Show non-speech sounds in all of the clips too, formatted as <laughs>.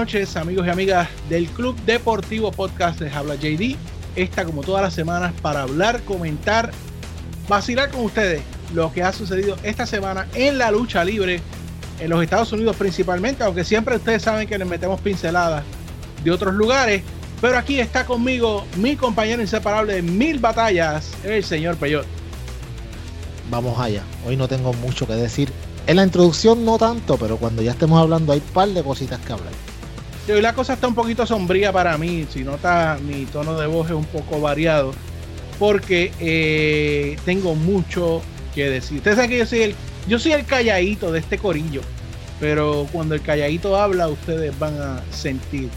Noches amigos y amigas del Club Deportivo Podcast de Habla JD. Esta como todas las semanas para hablar, comentar, vacilar con ustedes lo que ha sucedido esta semana en la lucha libre en los Estados Unidos principalmente, aunque siempre ustedes saben que les metemos pinceladas de otros lugares. Pero aquí está conmigo mi compañero inseparable de mil batallas, el señor Peyot. Vamos allá. Hoy no tengo mucho que decir. En la introducción no tanto, pero cuando ya estemos hablando hay un par de cositas que hablar. Hoy la cosa está un poquito sombría para mí. Si nota, mi tono de voz es un poco variado. Porque eh, tengo mucho que decir. Ustedes saben que yo soy el, yo soy el calladito de este corillo. Pero cuando el calladito habla, ustedes van a sentir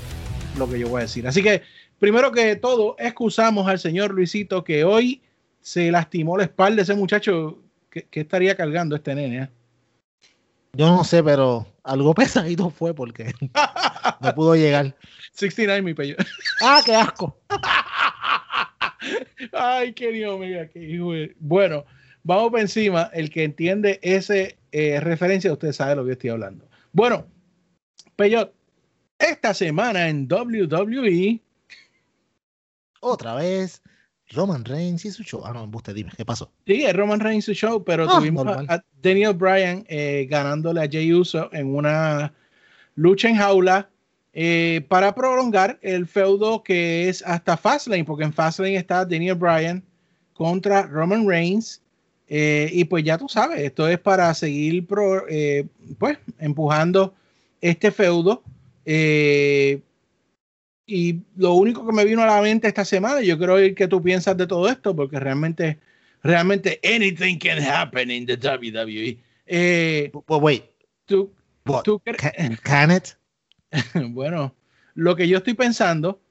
lo que yo voy a decir. Así que, primero que todo, excusamos al señor Luisito que hoy se lastimó la espalda ese muchacho que, estaría cargando este nene. ¿eh? Yo no sé, pero algo <laughs> pesadito fue porque no pudo llegar. 69, mi pello. ¡Ah, qué asco! <laughs> Ay, qué Dios mío, qué hijo Bueno, vamos por encima. El que entiende ese eh, referencia, usted sabe lo que estoy hablando. Bueno, Peyot, esta semana en WWE. Otra vez, Roman Reigns y su show. Ah, no, usted dime, ¿qué pasó? Sí, es Roman Reigns y su show, pero ah, tuvimos a, Daniel Bryan eh, ganándole a Jey Uso en una lucha en jaula eh, para prolongar el feudo que es hasta Fastlane, porque en Fastlane está Daniel Bryan contra Roman Reigns. Eh, y pues ya tú sabes, esto es para seguir pues empujando este feudo eh, y lo único que me vino a la mente esta semana, yo quiero oír qué tú piensas de todo esto, porque realmente, realmente, anything can happen in the WWE. Eh, wait. ¿tú, can, it? <laughs> bueno, lo que yo estoy pensando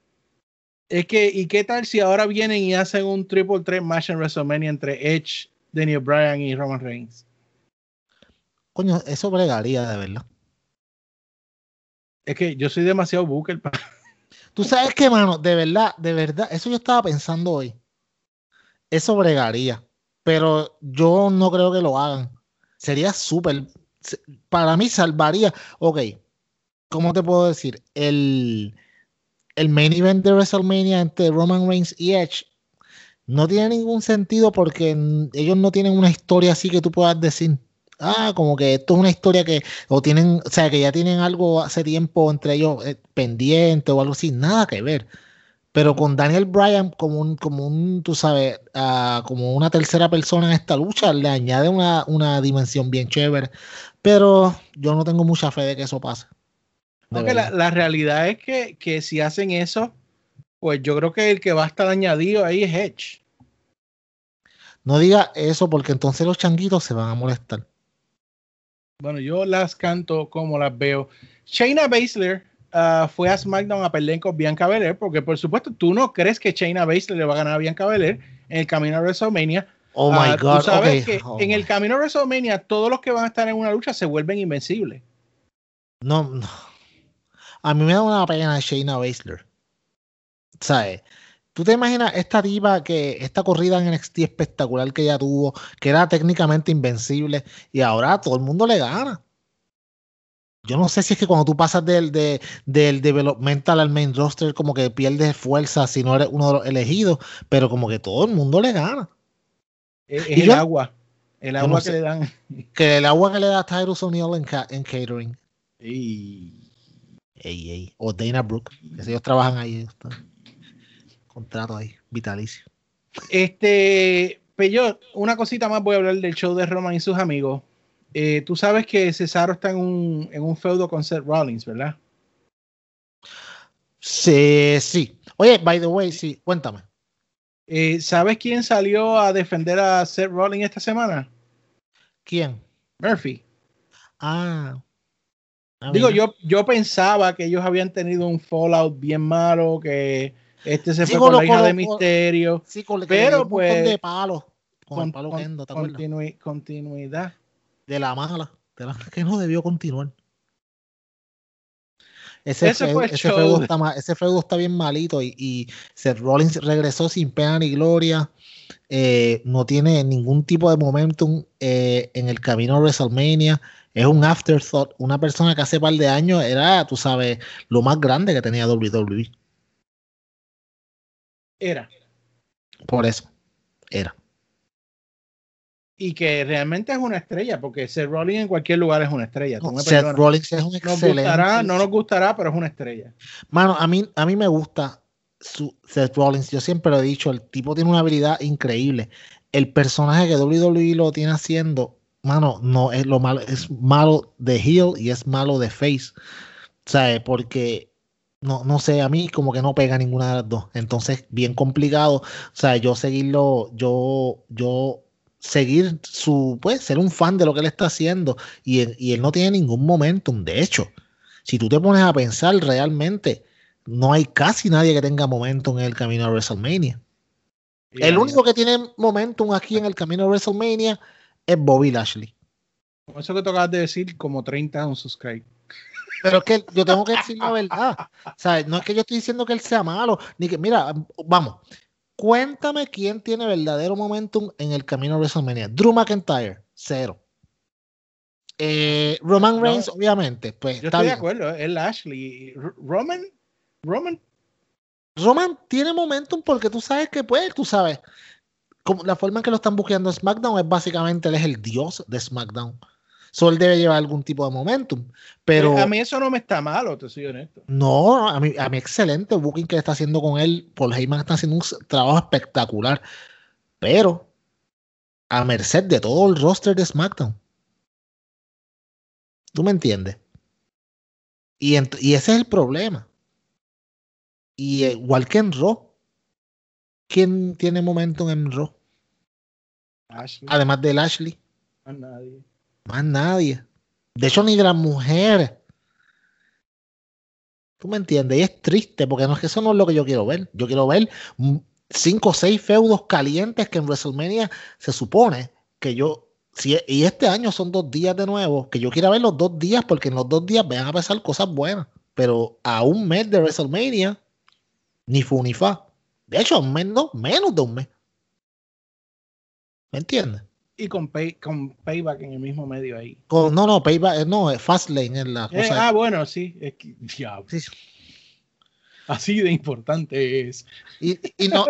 es que, ¿y qué tal si ahora vienen y hacen un triple threat match en WrestleMania entre Edge, Daniel Bryan y Roman Reigns? Coño, eso bregaría de verdad. Es que yo soy demasiado booker. <laughs> Tú sabes que, mano, de verdad, de verdad, eso yo estaba pensando hoy. Eso bregaría. Pero yo no creo que lo hagan. Sería súper. Para mí salvaría. Ok. ¿Cómo te puedo decir? El, el main event de WrestleMania entre Roman Reigns y Edge no tiene ningún sentido porque ellos no tienen una historia así que tú puedas decir ah, como que esto es una historia que, o tienen, o sea, que ya tienen algo hace tiempo entre ellos eh, pendiente o algo así, nada que ver. Pero con Daniel Bryan como un, como un, tú sabes, ah, como una tercera persona en esta lucha, le añade una, una, dimensión bien chévere. Pero yo no tengo mucha fe de que eso pase. Porque la, la, realidad es que, que si hacen eso, pues yo creo que el que va a estar añadido ahí es Edge. No diga eso porque entonces los changuitos se van a molestar. Bueno, yo las canto como las veo. Shayna Baszler uh, fue a SmackDown a pelear con Bianca Belair, porque por supuesto tú no crees que Shayna Baszler le va a ganar a Bianca Belair en el camino a WrestleMania. Oh my uh, God. Tú sabes que oh en el camino a WrestleMania todos los que van a estar en una lucha se vuelven invencibles. No, no. A mí me da una pena Shayna Baszler. ¿Sabes? ¿Tú te imaginas esta diva que esta corrida en NXT espectacular que ella tuvo, que era técnicamente invencible y ahora todo el mundo le gana? Yo no sé si es que cuando tú pasas del, del developmental al main roster, como que pierdes fuerza si no eres uno de los elegidos, pero como que todo el mundo le gana. Es, el agua. El agua que le dan. Que el agua que le da Tyrus O'Neill en, en, catering. Ey. Ey, O Dana Brooke, que ellos trabajan ahí contrato ahí, vitalicio. Este, Peyot, una cosita más voy a hablar del show de Roman y sus amigos. Eh, tú sabes que Cesaro está en un, en un feudo con Seth Rollins, ¿verdad? Sí, sí. Oye, by the way, sí, cuéntame. Eh, ¿Sabes quién salió a defender a Seth Rollins esta semana? ¿Quién? Murphy. Ah. ah Digo, yo, yo pensaba que ellos habían tenido un fallout bien malo, que este se fue con la hija de Misterio. Sí, con, pero pues. de palos. Con, palo Kendo, ¿te continuidad. De la mala. De la que no debió continuar. Ese, ese, fue ese, feudo está ese, feudo está bien malito y, y, Seth Rollins regresó sin pena ni gloria. Eh, no tiene ningún tipo de momentum eh, en el camino a WrestleMania. es un afterthought. Una persona que hace par de años era, tú sabes, lo más grande que tenía WWE. Era. Por eso, era. Y que realmente es una estrella, porque Seth Rollins en cualquier lugar es una estrella. Seth Rollins es un excelente. no nos gustará, pero es una estrella. Mano, a mí, a mí me gusta su, Seth Rollins. Yo siempre lo he dicho, el tipo tiene una habilidad increíble. El personaje que WWE lo tiene haciendo mano, no es lo malo, es malo de heel y es malo de face. ¿Sabes? Porque no, no sé, a mí como que no pega ninguna de las dos. Entonces, bien complicado. O sea, yo seguirlo, yo, yo seguir su, pues, ser un fan de lo que él está haciendo. Y él, y él no tiene ningún momentum. De hecho, si tú te pones a pensar realmente, no hay casi nadie que tenga momentum en el camino a WrestleMania. el único que tiene momentum aquí en el camino a WrestleMania es Bobby Lashley. Eso que tocas de decir, como 30 unsubscribe. Pero es que yo tengo que decir la verdad. Sea, no es que yo estoy diciendo que él sea malo, ni que, mira, vamos, cuéntame quién tiene verdadero momentum en el camino a WrestleMania. Drew McIntyre, cero. Eh, Roman Reigns, obviamente, pues. Yo estoy de acuerdo, es Lashley. Roman, Roman. Roman tiene momentum porque tú sabes que, pues, tú sabes, como la forma en que lo están buscando en SmackDown es básicamente él es el dios de SmackDown. So él debe llevar algún tipo de momentum. Pero a mí eso no me está malo, te soy honesto. No, a mí, a mí excelente booking que está haciendo con él. Paul Heyman está haciendo un trabajo espectacular. Pero a merced de todo el roster de SmackDown. ¿Tú me entiendes? Y, y ese es el problema. Y igual que en Raw, ¿Quién tiene momento en Raw? Además de Ashley. Más nadie. Más nadie. De hecho, ni de las mujeres. ¿Tú me entiendes? Y es triste, porque no es que eso no es lo que yo quiero ver. Yo quiero ver cinco o seis feudos calientes que en WrestleMania se supone que yo. Si, y este año son dos días de nuevo, que yo quiero ver los dos días, porque en los dos días van a pasar cosas buenas. Pero a un mes de WrestleMania, ni fu ni fa. De hecho, menos, menos de un mes. ¿Me entiendes? Y con, con Payback en el mismo medio ahí. no, no, Payback, eh, no, Fastlane es la eh, cosa. ah, bueno, sí. Es que, <laughs> Así de importante es. Y, y no,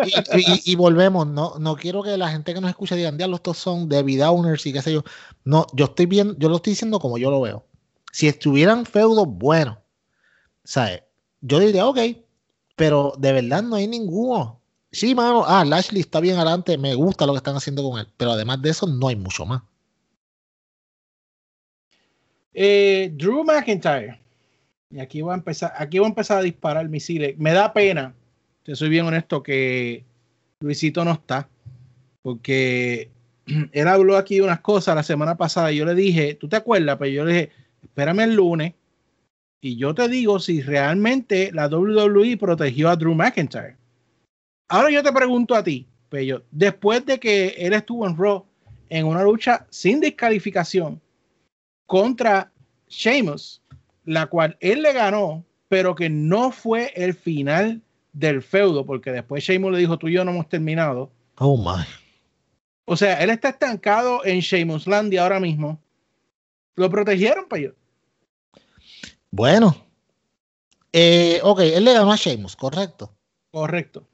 y, volvemos, no, no quiero que la gente que nos escuche digan, diablo, estos son David Owners y qué sé yo. No, yo estoy bien, yo lo estoy diciendo como yo lo veo. Si estuvieran feudos buenos, ¿sabes? Yo diría, ok, pero de verdad no hay ninguno. Sí, mano, ah, Lashley está bien adelante, me gusta lo que están haciendo con él, pero además de eso no hay mucho más. Eh, Drew McIntyre. Y aquí voy a empezar, aquí voy a empezar a disparar misiles. Me da pena, te soy bien honesto, que Luisito no está. Porque <clears throat> él habló aquí de unas cosas la semana pasada y yo le dije, ¿tú te acuerdas? Pero pues yo le dije, espérame el lunes y yo te digo si realmente la WWE protegió a Drew McIntyre. Ahora yo te pregunto a ti, Pello, después de que él estuvo en Raw en una lucha sin descalificación contra Sheamus, la cual él le ganó, pero que no fue el final del feudo, porque después Sheamus le dijo, tú y yo no hemos terminado. Oh my. O sea, él está estancado en Sheamuslandia ahora mismo. Lo protegieron, Pello. Bueno. Eh, ok, él le ganó a Sheamus, correcto. Correcto.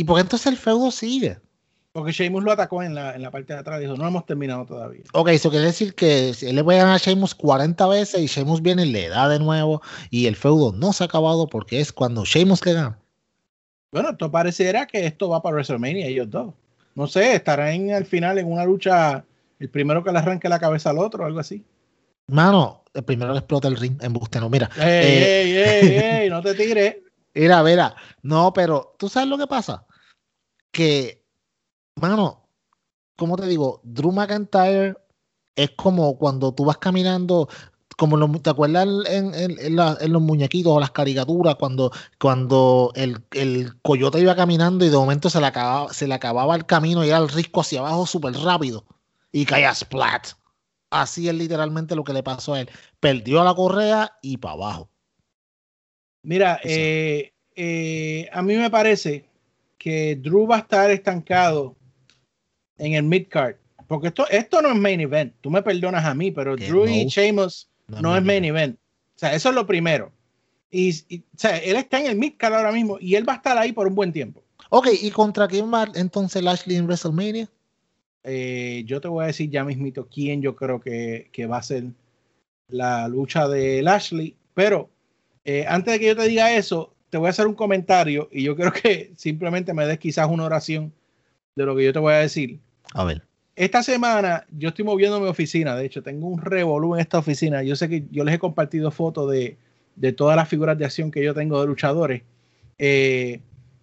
¿Y por qué entonces el feudo sigue? Porque Sheamus lo atacó en la, en la parte de atrás. Dijo, no hemos terminado todavía. Ok, eso quiere decir que él le puede ganar a Sheamus 40 veces y Sheamus viene y le da de nuevo y el feudo no se ha acabado porque es cuando Sheamus le gana. Bueno, esto pareciera que esto va para WrestleMania ellos dos. No sé, estarán al final en una lucha el primero que le arranque la cabeza al otro, algo así. Mano, el primero que explota el ring en no, mira. Ey, eh, ey, ey, no te tires. <laughs> Mira, mira, no, pero tú sabes lo que pasa. Que, mano, como te digo, Drew McIntyre es como cuando tú vas caminando, como lo, te acuerdas en, en, los muñequitos o las caricaturas, cuando, cuando el, el, coyote iba caminando y de momento se le acababa, se le acababa el camino y era el risco hacia abajo súper rápido y caía splat. Así es literalmente lo que le pasó a él. Perdió la correa y para abajo. Mira, eh, eh, a mí me parece que Drew va a estar estancado en el midcard porque esto, esto no es main event. Tú me perdonas a mí, pero Drew y Sheamus no, es main event. O sea, eso es lo primero. Y, o sea, él está en el midcard ahora mismo y él va a estar ahí por un buen tiempo. Ok, ¿y contra quién va entonces Lashley en WrestleMania? Eh, yo te voy a decir ya mismito quién yo creo que, que va a ser la lucha de Lashley. Pero eh, antes de que yo te diga eso, te voy a hacer un comentario y yo creo que simplemente me des quizás una oración de lo que yo te voy a decir. A ver. Esta semana yo estoy moviendo mi oficina, de hecho tengo un revolú en esta oficina. Yo sé que yo les he compartido fotos de, de todas las figuras de acción que yo tengo de luchadores. Eh,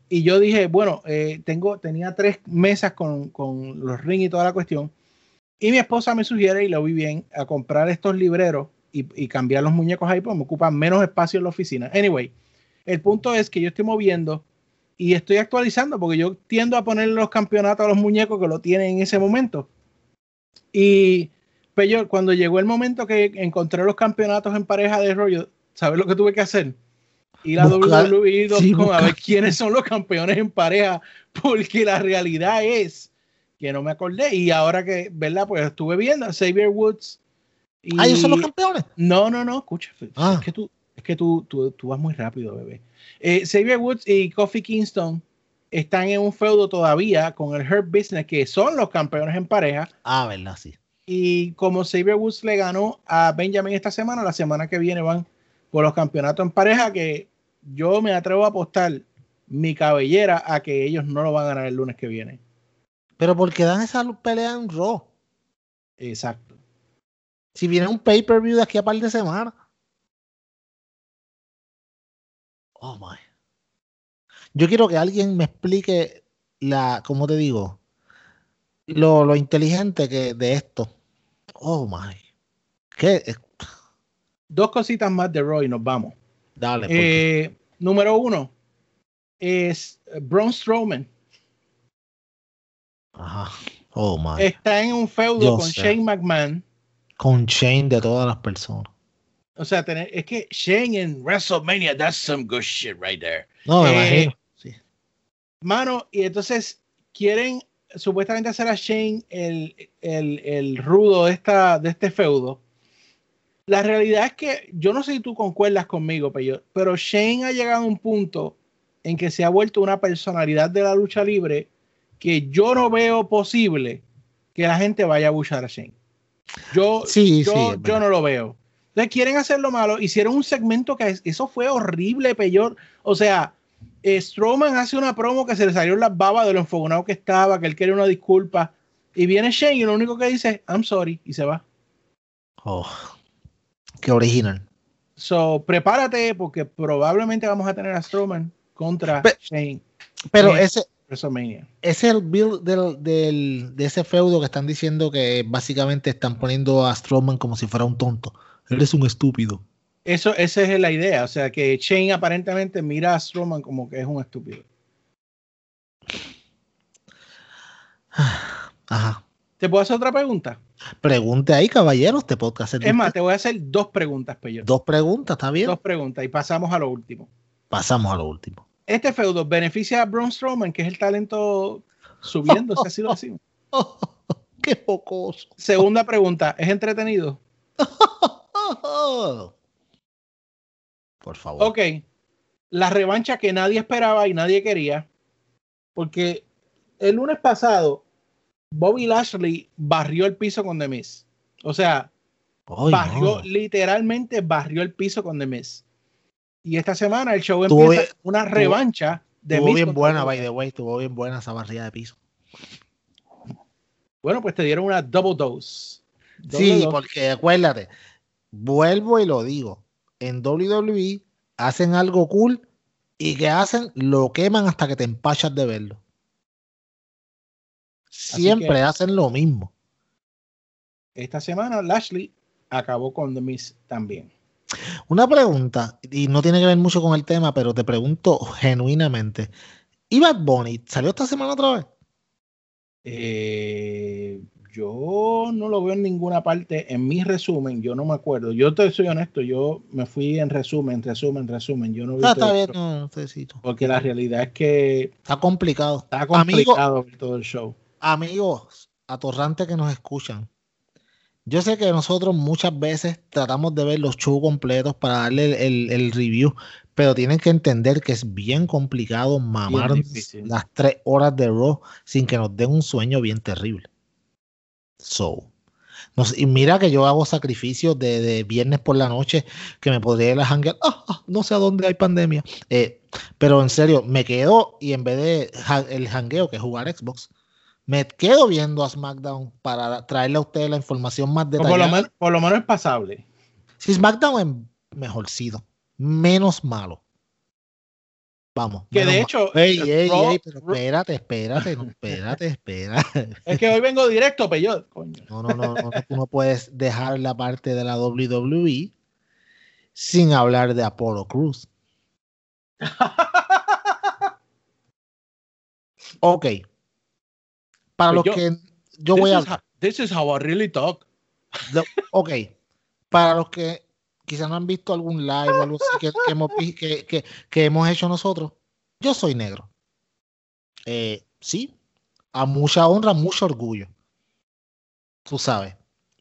y yo dije, bueno, eh, tengo, tenía tres mesas con, con los rings y toda la cuestión. Y mi esposa me sugiere, y lo vi bien, a comprar estos libreros y, y, cambiar los muñecos ahí, porque me ocupan menos espacio en la oficina. Anyway, el punto es que yo estoy moviendo y estoy actualizando, porque yo tiendo a poner los campeonatos a los muñecos que lo tienen en ese momento. Y pues yo, cuando llegó el momento que encontré los campeonatos en pareja de rollo, ¿sabes lo que tuve que hacer? ir a WWE.com a ver quiénes son los campeones en pareja, porque la realidad es que no me acordé. Y ahora que, ¿verdad? Pues estuve viendo a Xavier Woods. Y... Ah, ellos son los campeones. No, no, no, escucha. Ah. Es que, tú, es que tú, tú, tú vas muy rápido, bebé. Eh, Xavier Woods y Kofi Kingston están en un feudo todavía con el Hurt Business, que son los campeones en pareja. Ah, verdad, sí. Y como Xavier Woods le ganó a Benjamin esta semana, la semana que viene van por los campeonatos en pareja, que yo me atrevo a apostar mi cabellera a que ellos no lo van a ganar el lunes que viene. Pero porque dan esa pelea en Raw. Exacto. Si viene un pay-per-view de aquí a par de semanas. Oh my. Yo quiero que alguien me explique la, ¿cómo te digo? Lo, lo inteligente que de esto. Oh my. ¿Qué? Dos cositas más de Raw y nos vamos. Dale. Eh, número uno es Braun Strowman. Ajá. Oh, my. Está en un feudo con Shane McMahon. Con Shane de todas las personas. O sea, tener, es que Shane en WrestleMania, that's some good shit right there. No, me eh, imagino. Sí. Mano, y entonces quieren supuestamente hacer a Shane el, el, el rudo de, esta, de este feudo la realidad es que yo no sé si tú concuerdas conmigo, pero Shane ha llegado a un punto en que se ha vuelto una personalidad de la lucha libre que yo no veo posible que la gente vaya a buchar a Shane. Yo, sí, yo, yo no lo veo. Entonces quieren hacer lo malo. Hicieron un segmento que eso fue horrible, peor. O sea, eh, Strowman hace una promo que se le salió las babas de lo enfogonado que estaba, que él quiere una disculpa. Y viene Shane y lo único que dice, I'm sorry, y se va. Oh que original. So, prepárate porque probablemente vamos a tener a Strowman contra Shane. Pero ese es el build del, del, de ese feudo que están diciendo que básicamente están poniendo a Strowman como si fuera un tonto. Él es un estúpido. Eso, esa es la idea. O sea, que Shane aparentemente mira a Strowman como que es un estúpido. <sighs> Ajá. ¿Te puedo hacer otra pregunta? Pregunte ahí, caballeros, te puedo hacer. Es más, te voy a hacer dos preguntas, Peyo. Dos preguntas, ¿está bien? Dos preguntas y pasamos a lo último. Pasamos a lo último. Este feudo beneficia a Braun Strowman, que es el talento subiendo, si así lo decimos. <laughs> ¡Qué pocoso! Segunda pregunta, ¿es entretenido? <laughs> Por favor. Ok. La revancha que nadie esperaba y nadie quería, porque el lunes pasado Bobby Lashley barrió el piso con The Miz. O sea, barrió, literalmente barrió el piso con The Miz. Y esta semana el show empieza una revancha de Estuvo bien buena, by the way, estuvo bien buena esa barrida de piso. Bueno, pues te dieron una double dose. sí, porque acuérdate, vuelvo y lo digo, en WWE hacen algo cool y que hacen, lo queman hasta que te empachas de verlo. Siempre hacen lo mismo. Esta semana Lashley acabó con The Miz también. Una pregunta, y no tiene que ver mucho con el tema, pero te pregunto genuinamente. ¿Y Bad Bunny salió esta semana otra vez? Eh, yo no lo veo en ninguna parte. En mi resumen, yo no me acuerdo. Yo te soy honesto, yo me fui en resumen, resumen, resumen. Yo no vi ah, está bien, no, necesito. Porque la realidad es que está complicado. Está complicado todo el show amigos, atorrante que nos escuchan, yo sé que nosotros muchas veces tratamos de ver los shows completos para darle el, review, pero tienen que entender que es bien complicado mamar las tres horas de Raw sin que nos den un sueño bien terrible. So. y mira que yo hago sacrificios de, viernes por la noche que me podría ir a hangar. Ah, ah, no sé a dónde hay pandemia. Eh, pero en serio, me quedo y en vez de el hangueo, que es jugar Xbox, me quedo viendo a SmackDown para traerle a ustedes la información más detallada. Por lo, menos es pasable. Si SmackDown es mejorcido, menos malo. Vamos. Que de hecho. Ey, ey, ey, pero espérate, espérate, espérate, espérate. <laughs> Es que hoy vengo directo, pero No, no, no, no, tú no puedes dejar la parte de la WWE sin hablar de Apollo Cruz. <laughs> ok. Para los que yo voy a. this is how I really talk. ok. Para los que quizás no han visto algún live o algo así que, hemos, hecho nosotros, yo soy negro. Eh, sí, a mucha honra, mucho orgullo. Tú sabes.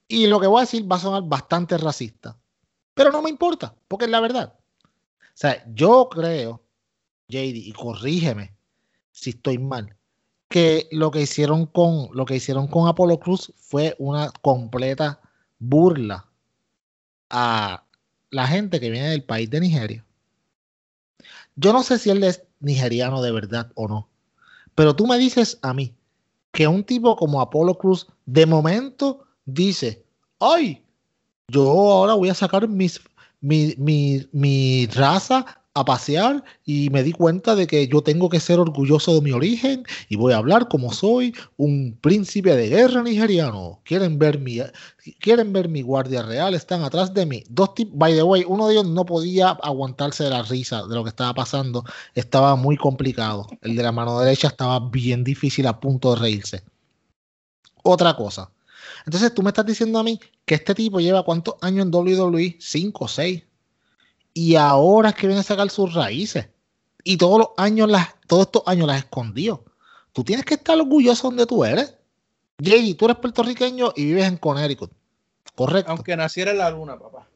Y lo que voy a decir va a sonar bastante racista. Pero no me importa, porque es la verdad. O sea, yo creo, JD, y corrígeme si estoy mal, que lo que hicieron con lo que hicieron con Apolo Cruz fue una completa burla a la gente que viene del país de Nigeria. Yo no sé si él es nigeriano de verdad o no, pero tú me dices a mí que un tipo como Apolo Cruz de momento dice, ay, yo ahora voy a sacar mis, mi, mi, mi raza a pasear y me di cuenta de que yo tengo que ser orgulloso de mi origen y voy a hablar como soy un príncipe de guerra nigeriano. Quieren ver mi, quieren ver mi guardia real, están atrás de mí. Dos by the way, uno de ellos no podía aguantarse de la risa de lo que estaba pasando, estaba muy complicado. El de la mano derecha estaba bien difícil a punto de reírse. Otra cosa. Entonces tú me estás diciendo a mí que este tipo lleva cuántos años en WWE? Cinco, o seis y ahora es que viene a sacar sus raíces. Y todos los años las, todos estos años las escondió. Tú tienes que estar orgulloso donde tú eres. Jay, tú eres puertorriqueño y vives en Connecticut. Correcto. Aunque naciera en la luna, papá.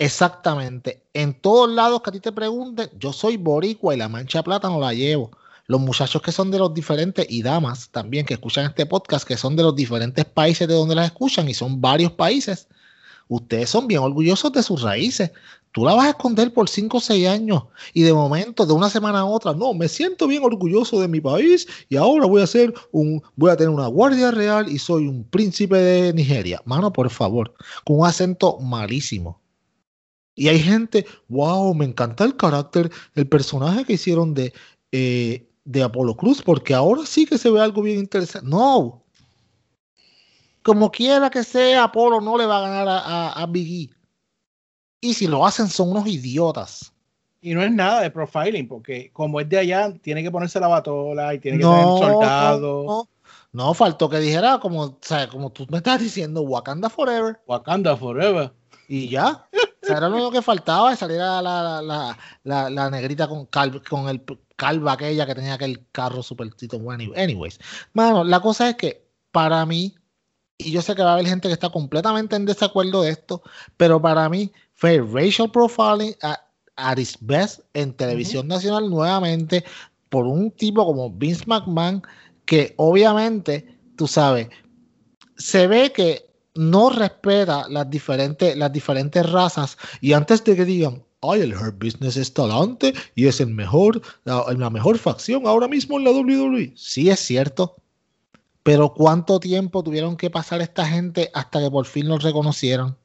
Exactamente. En todos lados que a ti te pregunten, yo soy boricua y la mancha plata no la llevo. Los muchachos que son de los diferentes, y damas también que escuchan este podcast, que son de los diferentes países de donde las escuchan, y son varios países, ustedes son bien orgullosos de sus raíces tú la vas a esconder por 5 o 6 años y de momento, de una semana a otra, no, me siento bien orgulloso de mi país y ahora voy a ser un, voy a tener una guardia real y soy un príncipe de Nigeria. Mano, por favor, con un acento malísimo. Y hay gente, wow, me encanta el carácter, el personaje que hicieron de, eh, de Apolo Cruz, porque ahora sí que se ve algo bien interesante. No. Como quiera que sea, Apolo no le va a ganar a, a, a Biggie. Y si lo hacen, son unos idiotas. Y no es nada de profiling, porque como es de allá, tiene que ponerse la batola y tiene que ser soldado. No, no, faltó que dijera, como, o sea, como tú me estás diciendo, Wakanda Forever. Wakanda Forever. Y ya. o sea, era lo único que faltaba, salir a la, la, la, la, negrita con, con el calva aquella que tenía aquel carro super bueno. Anyways, mano, la cosa es que para mí, y yo sé que va a haber gente que está completamente en desacuerdo de esto, pero para mí fue racial profiling at its best en televisión nacional nuevamente por un tipo como Vince McMahon que obviamente, tú sabes, se ve que no respeta las diferentes, las diferentes razas y antes de que digan, ay, el Hurt Business es talante y es el mejor, la, la mejor facción ahora mismo en la WWE. Sí es cierto, pero ¿cuánto tiempo tuvieron que pasar esta gente hasta que por fin los reconocieron?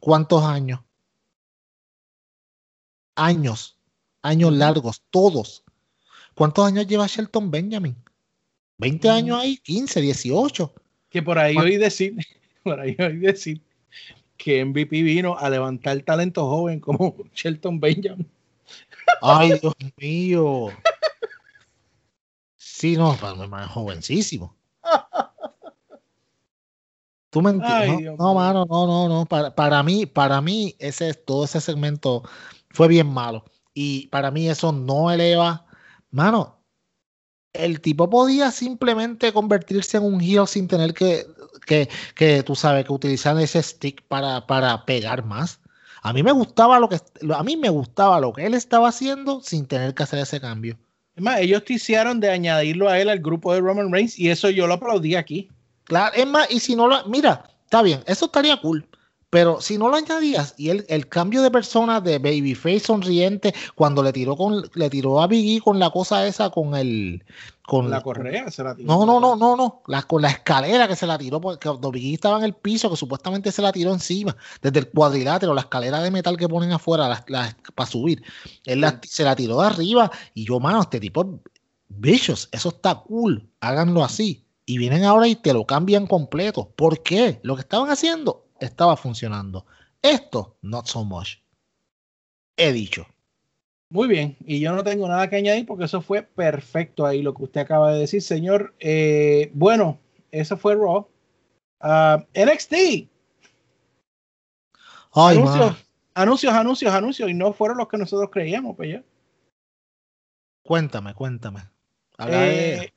¿Cuántos años? Años, años largos, todos. ¿Cuántos años lleva Shelton Benjamin? ¿20 años ahí? ¿15, 18? Que por ahí oí decir, <laughs> por ahí oí decir que MVP vino a levantar talento joven como <laughs> Shelton Benjamin. Ay, <laughs> Dios mío. Sí, no, es jovencísimo. Tú me entiendes. No, mano, no, no, no. Para, para, mí, para mí, ese, todo ese segmento fue bien malo. Y para mí eso no eleva. Mano, el tipo podía simplemente convertirse en un heel sin tener que, que, que tú sabes, que utilizar ese stick para, para pegar más. A mí me gustaba lo que a mí me gustaba lo que él estaba haciendo sin tener que hacer ese cambio. Es más, ellos te hicieron de añadirlo a él al grupo de Roman Reigns y eso yo lo aplaudí aquí. Claro, es más, y si no lo, mira, está bien, eso estaría cool. Pero si no lo añadías y el, el cambio de persona de Babyface sonriente cuando le tiró con le tiró a Biggie con la cosa esa con el con la correa se la tiró. No, no, no, no, no, la, con la escalera que se la tiró porque cuando Biggie estaba en el piso que supuestamente se la tiró encima desde el cuadrilátero, la escalera de metal que ponen afuera para subir. Él se la tiró de arriba y yo, mano, este tipo bichos, eso está cool, háganlo así. Y vienen ahora y te lo cambian completo. ¿Por qué? Lo que estaban haciendo estaba funcionando. Esto, not so much. He dicho. Muy bien, y yo no tengo nada que añadir porque eso fue perfecto ahí lo que usted acaba de decir, señor. Eh, bueno, eso fue Raw. Ah, NXT. anuncios, anuncios, anuncios, anuncios, y no fueron los que nosotros creíamos, pues ya. Cuéntame, cuéntame. Eh,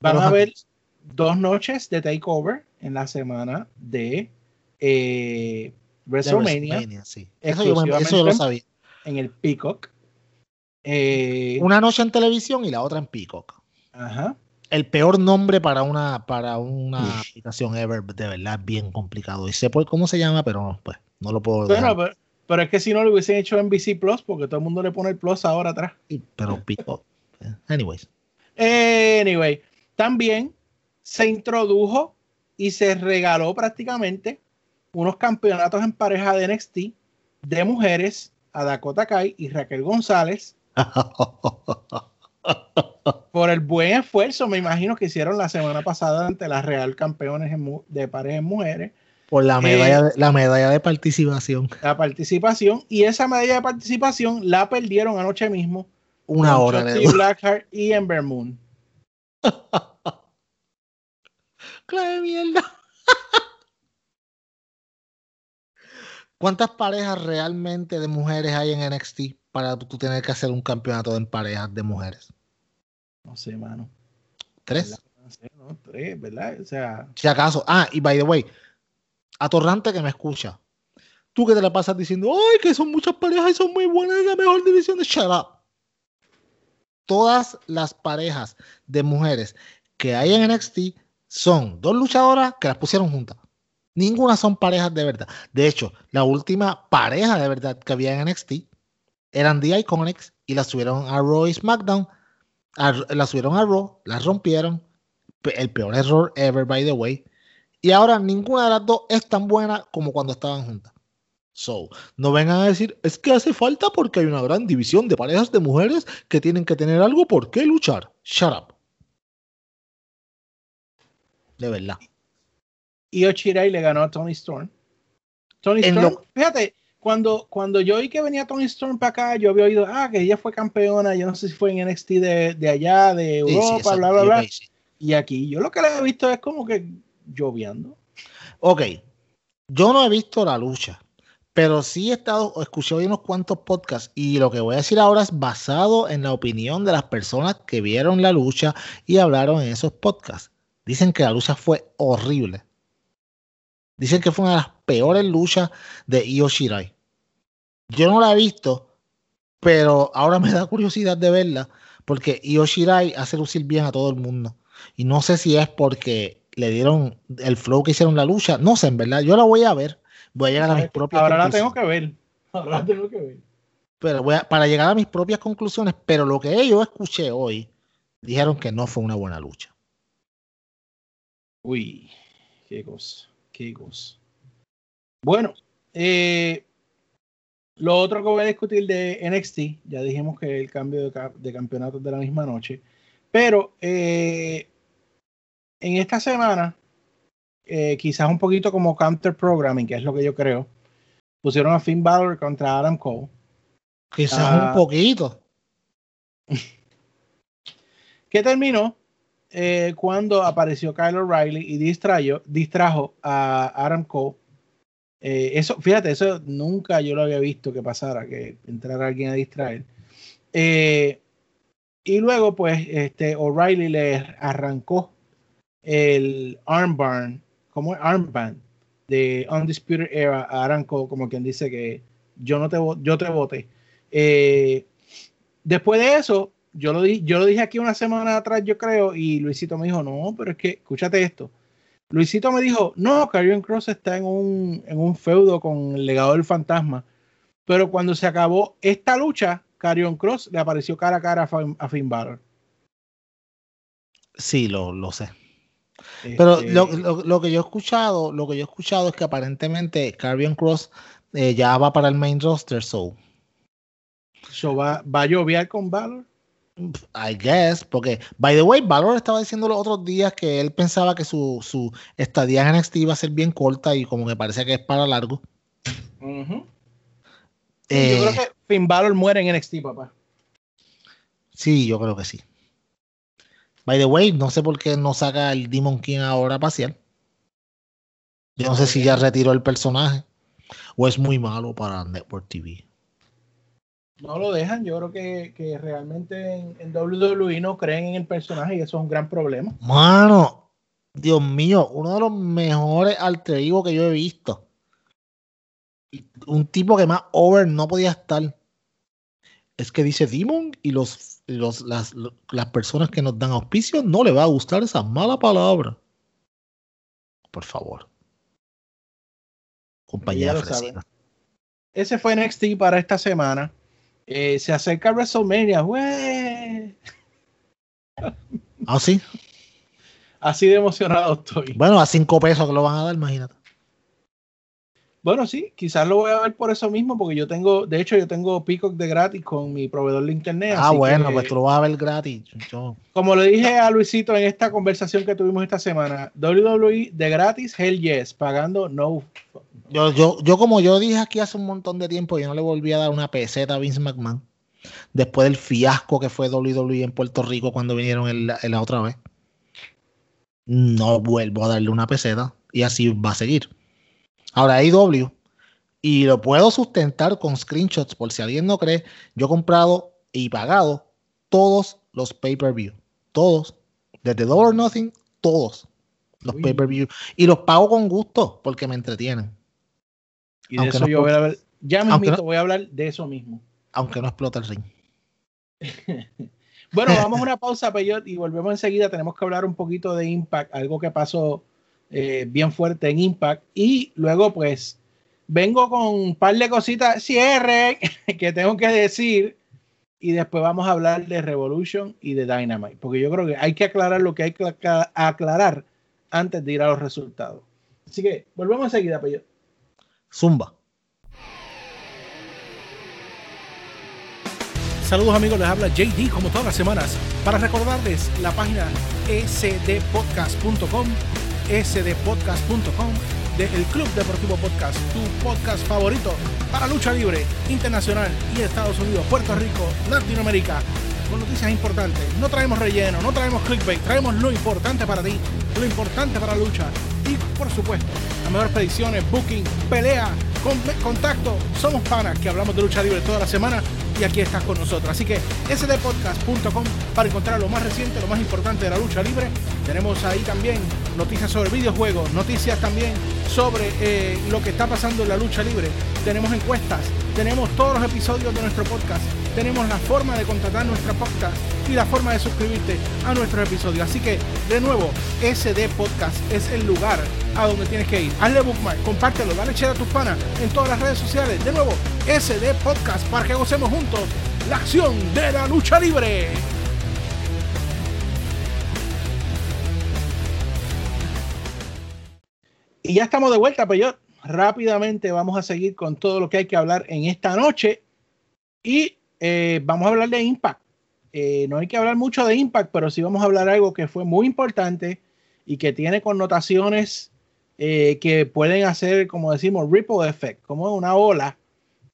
van a haber dos noches de takeover en la semana de eh, WrestleMania. sí. eso, yo, lo sabía. En el Peacock. Eh, una noche en televisión y la otra en Peacock. Ajá. El peor nombre para una, para una aplicación ever, de verdad, bien complicado. Y sé por cómo se llama, pero pues no lo puedo bueno, pero, pero, es que si no lo hubiesen hecho en BC Plus, porque todo el mundo le pone el Plus ahora atrás. pero Peacock. Eh, anyways. Anyway, también se introdujo y se regaló prácticamente unos campeonatos en pareja de NXT de mujeres a Dakota Kai y Raquel González. <laughs> por el buen esfuerzo, me imagino que hicieron la semana pasada ante las Real Campeones de parejas mujeres. Por la medalla, de, la medalla de participación. La participación. Y esa medalla de participación la perdieron anoche mismo. Una hora. Blackheart y Ember Moon. <laughs> claro, mierda. <laughs> ¿Cuántas parejas realmente de mujeres hay en NXT para tú tener que hacer un campeonato en parejas de mujeres? No sé, mano. ¿Tres? No sé, no, tres, ¿verdad? O sea. Si acaso. Ah, y by the way, atorrante que me escucha. Tú que te la pasas diciendo, ¡ay, que son muchas parejas y son muy buenas en la mejor división de Shut Up! Todas las parejas de mujeres que hay en NXT son dos luchadoras que las pusieron juntas. Ninguna son parejas de verdad. De hecho, la última pareja de verdad que había en NXT eran The Iconics y la subieron a Raw y SmackDown. la subieron a Raw, la rompieron. El peor error ever, by the way. Y ahora ninguna de las dos es tan buena como cuando estaban juntas. So, no vengan a decir, es que hace falta porque hay una gran división de parejas de mujeres que tienen que tener algo por qué luchar. Shut up. De verdad. Io Shirai le ganó a Tony Storm. Tony Storm, fíjate, cuando, cuando yo oí que venía Tony Storm para acá, yo había oído, ah, que ella fue campeona, yo no sé si fue en NXT de, de allá, de Europa, bla, bla, bla. Y aquí, yo lo que le he visto es como que lloviendo. Ok, yo no he visto la lucha, pero sí he estado, escuché hoy unos cuantos podcasts y lo que voy a decir ahora es basado en la opinión de las personas que vieron la lucha y hablaron en esos podcasts. Dicen que la lucha fue horrible. Dicen que fue una de las peores luchas de Io Shirai. Yo no la he visto, pero ahora me da curiosidad de verla porque Io Shirai hace lucir bien a todo el mundo. Y no sé si es porque le dieron el flow que hicieron la lucha. No sé, en verdad. Yo la voy a ver. Voy a llegar a mis propias Ahora la tengo que ver. Ahora la tengo que ver. Pero voy a, para llegar a mis propias conclusiones. Pero lo que yo escuché hoy, dijeron que no fue una buena lucha. Uy, qué cosa. Bueno, eh, lo otro que voy a discutir de NXT, ya dijimos que el cambio de, de campeonatos de la misma noche, pero eh, en esta semana, eh, quizás un poquito como counter programming, que es lo que yo creo, pusieron a Finn Balor contra Adam Cole. Quizás un ah. poquito. <laughs> ¿Qué terminó eh, cuando apareció Kyle O'Reilly y distrajo, a Adam Cole. Eh, eso, fíjate, eso nunca yo lo había visto que pasara, que entrara alguien a distraer. Eh, Y luego, pues, este O'Reilly le arrancó el armband, como armband de Undisputed Era a Aranco, como quien dice que yo no te yo te voté. Después de eso, yo lo, di, yo lo dije aquí una semana atrás, yo creo, y Luisito me dijo, no, pero es que, escúchate esto. Luisito me dijo, no, Karrion Cross está en un, en un feudo con el legado del fantasma. Pero cuando se acabó esta lucha, Karrion Cross le apareció cara a cara a Finn, Balor. Sí, lo, lo sé. Pero este lo, que yo he escuchado, lo que yo he escuchado es que aparentemente Carrion Cross eh, ya va para el main roster, so. so va, ¿Va a llover con Valor? I guess, porque, by the way, Valor estaba diciendo los otros días que él pensaba que su, su estadía en NXT iba a ser bien corta y como me parece que es para largo. yo creo eh, que Finn Balor muere en NXT, papá. Sí, yo creo que sí. By the way, no sé por qué no saca el Demon King ahora parcial. Yo no sé si ya retiró el personaje o es muy malo para Network TV. No lo dejan, yo creo que, realmente en, WWE no creen en el personaje y eso es un gran problema. Mano, Dios mío, uno de los mejores alter que yo he visto. Un tipo que más over no podía estar. Es que dice Demon y los las, personas que nos dan auspicio no le va a gustar esa mala palabra. Por favor. Compañía. Ese fue NXT para esta semana. Eh, se acerca WrestleMania. ¿Ah, sí? Así de emocionado estoy. Bueno, a cinco pesos que lo van a dar, imagínate. Bueno, sí, quizás lo voy a ver por eso mismo, porque yo tengo, de hecho, yo tengo Peacock de gratis con mi proveedor de internet. Ah, bueno, pues tú lo vas a ver gratis. Como le dije a Luisito en esta conversación que tuvimos esta semana, WWE de gratis, hell yes, pagando no. Yo, yo, yo como yo dije aquí hace un montón de tiempo, yo no le volví a dar una peseta a Vince McMahon. Después del fiasco que fue WWE en Puerto Rico cuando vinieron la otra vez. No vuelvo a darle una peseta y así va a seguir. Ahora IW y lo puedo sustentar con screenshots por si alguien no cree. Yo he comprado y pagado todos los pay-per-view. Todos. Desde Dollar Nothing, todos los pay-per-view. Y los pago con gusto porque me entretienen. Y de eso yo voy a ver. Ya me voy a hablar de eso mismo. Aunque no explota el ring. <laughs> bueno, vamos a una pausa, Peyot, y volvemos enseguida. Tenemos que hablar un poquito de Impact, algo que pasó eh, bien fuerte en Impact. Y luego, pues, vengo con un par de cositas, cierre, <laughs> que tengo que decir. Y después vamos a hablar de Revolution y de Dynamite. Porque yo creo que hay que aclarar lo que hay que aclarar antes de ir a los resultados. Así que volvemos enseguida, Peyo. Zumba. Saludos amigos, les habla JD como todas las semanas para recordarles la página sdpodcast.com sdpodcast.com del Club Deportivo Podcast, tu podcast favorito para lucha libre internacional y Estados Unidos, Puerto Rico, Latinoamérica, con noticias importantes. No traemos relleno, no traemos clickbait, traemos lo importante para ti, lo importante para la lucha y, por supuesto, las mejores predicciones, booking, pelea, contacto. Somos panas que hablamos de lucha libre toda la semana y aquí estás con nosotros. Así que sdpodcast.com para encontrar lo más reciente, lo más importante de la lucha libre. Tenemos ahí también noticias sobre videojuegos, noticias también sobre eh, lo que está pasando en la lucha libre. Tenemos encuestas, tenemos todos los episodios de nuestro podcast, tenemos la forma de contratar nuestra podcast y la forma de suscribirte a nuestros episodios. Así que, de nuevo, SD Podcast es el lugar a donde tienes que ir. Hazle bookmark, compártelo, dale share a tus panas en todas las redes sociales. De nuevo, SD Podcast para que gocemos juntos la acción de la lucha libre. Y ya estamos de vuelta, pero yo rápidamente vamos a seguir con todo lo que hay que hablar en esta noche. Y eh, vamos a hablar de Impact. Eh, no hay que hablar mucho de Impact, pero sí vamos a hablar algo que fue muy importante y que tiene connotaciones eh, que pueden hacer, como decimos, ripple effect, como una ola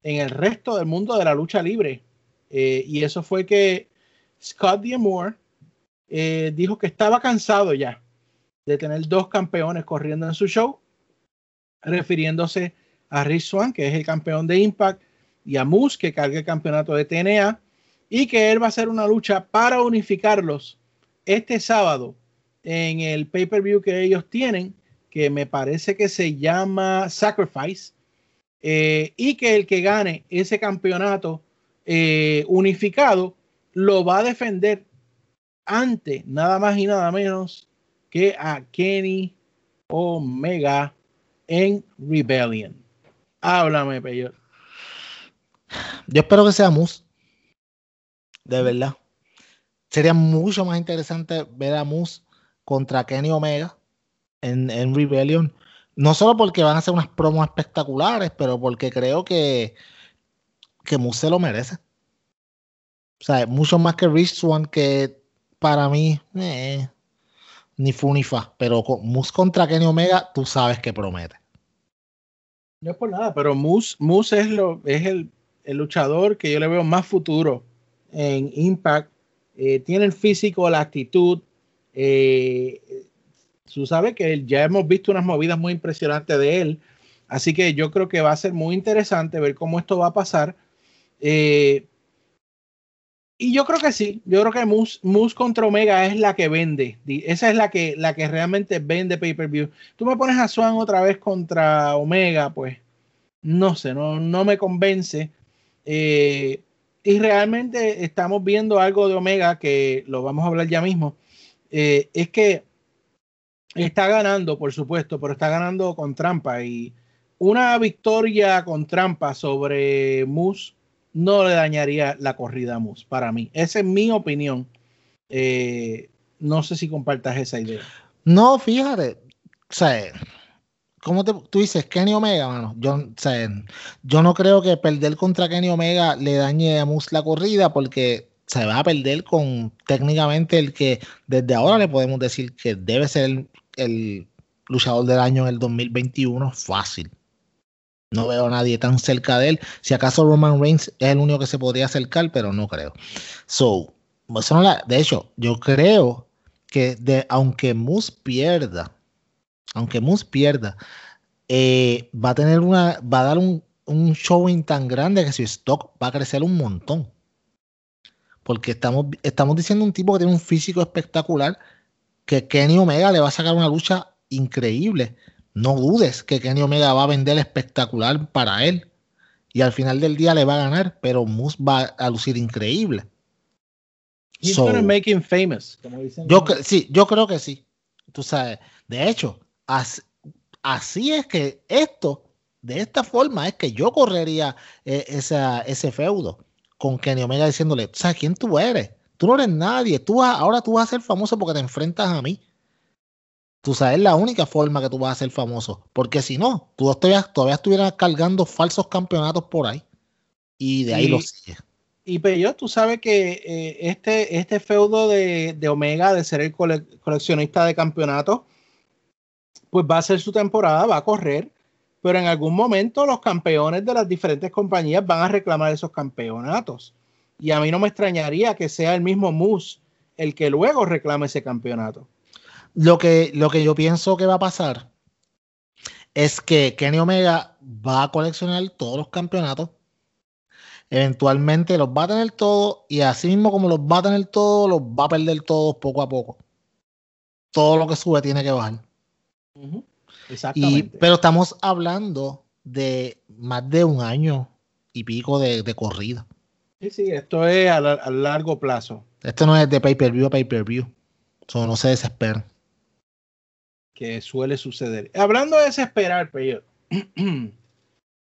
en el resto del mundo de la lucha libre. y eso fue que Scott D'Amore dijo que estaba cansado ya de tener dos campeones corriendo en su show, refiriéndose a Rich Swan, que es el campeón de Impact, y a que carga el campeonato de TNA. y que él va a hacer una lucha para unificarlos este sábado en el pay-per-view que ellos tienen, que me parece que se llama Sacrifice, eh, y que el que gane ese campeonato eh, unificado lo va a defender ante nada más y nada menos que a Kenny Omega en Rebellion. Háblame, Peyor. Yo espero que sea Moose. De verdad. Sería mucho más interesante ver a Moose contra Kenny Omega en, en Rebellion. No solo porque van a hacer unas promos espectaculares, pero porque creo que, que Moose se lo merece. O sea, mucho más que Rich Swan, que para mí, eh, ni fu ni fa. Pero con Moose contra Kenny Omega, tú sabes que promete. No es por nada, pero Moose, Moose es, lo, es el, el luchador que yo le veo más futuro en Impact. Eh, tiene el físico, la actitud. Eh, tú sabes que ya hemos visto unas movidas muy impresionantes de él. Así que yo creo que va a ser muy interesante ver cómo esto va a pasar. Eh, y yo creo que sí, yo creo que Moose, contra Omega es la que vende. Esa es la que, la que realmente vende pay-per-view. Tú me pones a Swan otra vez contra Omega, pues no sé, no, no me convence. Eh, y realmente estamos viendo algo de Omega que lo vamos a hablar ya mismo. Eh, es que está ganando, por supuesto, pero está ganando con trampa. Y una victoria con trampa sobre Moose no le dañaría la corrida a Moose para mí. Esa es mi opinión. Eh, no sé si compartas esa idea. No, fíjate. O sea, ¿Cómo te, tú dices Kenny Omega, mano? Yo, yo no creo que perder contra Kenny Omega le dañe a Moose la corrida porque se va a perder con técnicamente el que desde ahora le podemos decir que debe ser el, luchador del año en el 2021 fácil. No veo a nadie tan cerca de él. Si acaso Roman Reigns es el único que se podría acercar, pero no creo. So, de hecho, yo creo que de, aunque Moose pierda, aunque Moose pierda, eh, va a tener una, va a dar un, un showing tan grande que su stock va a crecer un montón. Porque estamos, estamos diciendo un tipo que tiene un físico espectacular, que Kenny Omega le va a sacar una lucha increíble. No dudes que Kenny Omega va a vender espectacular para él. Y al final del día le va a ganar, pero Moose va a lucir increíble. He's so, make him famous, yo, sí, yo creo que sí. Tú sabes, de hecho, Así, es que esto, de esta forma, es que yo correría eh, ese feudo con Kenny Omega diciéndole, ¿sabes quién tú eres? Tú no eres nadie, tú ahora tú vas a ser famoso porque te enfrentas a mí. Tú sabes, la única forma que tú vas a ser famoso. Porque si no, tú todavía, todavía estuvieras cargando falsos campeonatos por ahí. Y de ahí lo sigues. Y pero tú sabes que eh, este, este feudo de, Omega, de ser el coleccionista de campeonatos, pues va a ser su temporada, va a correr, pero en algún momento los campeones de las diferentes compañías van a reclamar esos campeonatos. Y a mí no me extrañaría que sea el mismo Moose el que luego reclame ese campeonato. Lo que, lo que yo pienso que va a pasar es que Kenny Omega va a coleccionar todos los campeonatos. Eventualmente los va a tener todos y así mismo como los va a tener todos, los va a perder todos poco a poco. Todo lo que sube tiene que bajar. Exactamente. pero estamos hablando de más de un año y pico de, corrida. Sí, sí, esto es a, largo plazo. Esto no es de pay-per-view a pay-per-view. Eso no se desespera. Que suele suceder. Hablando de desesperar, pero <clears throat>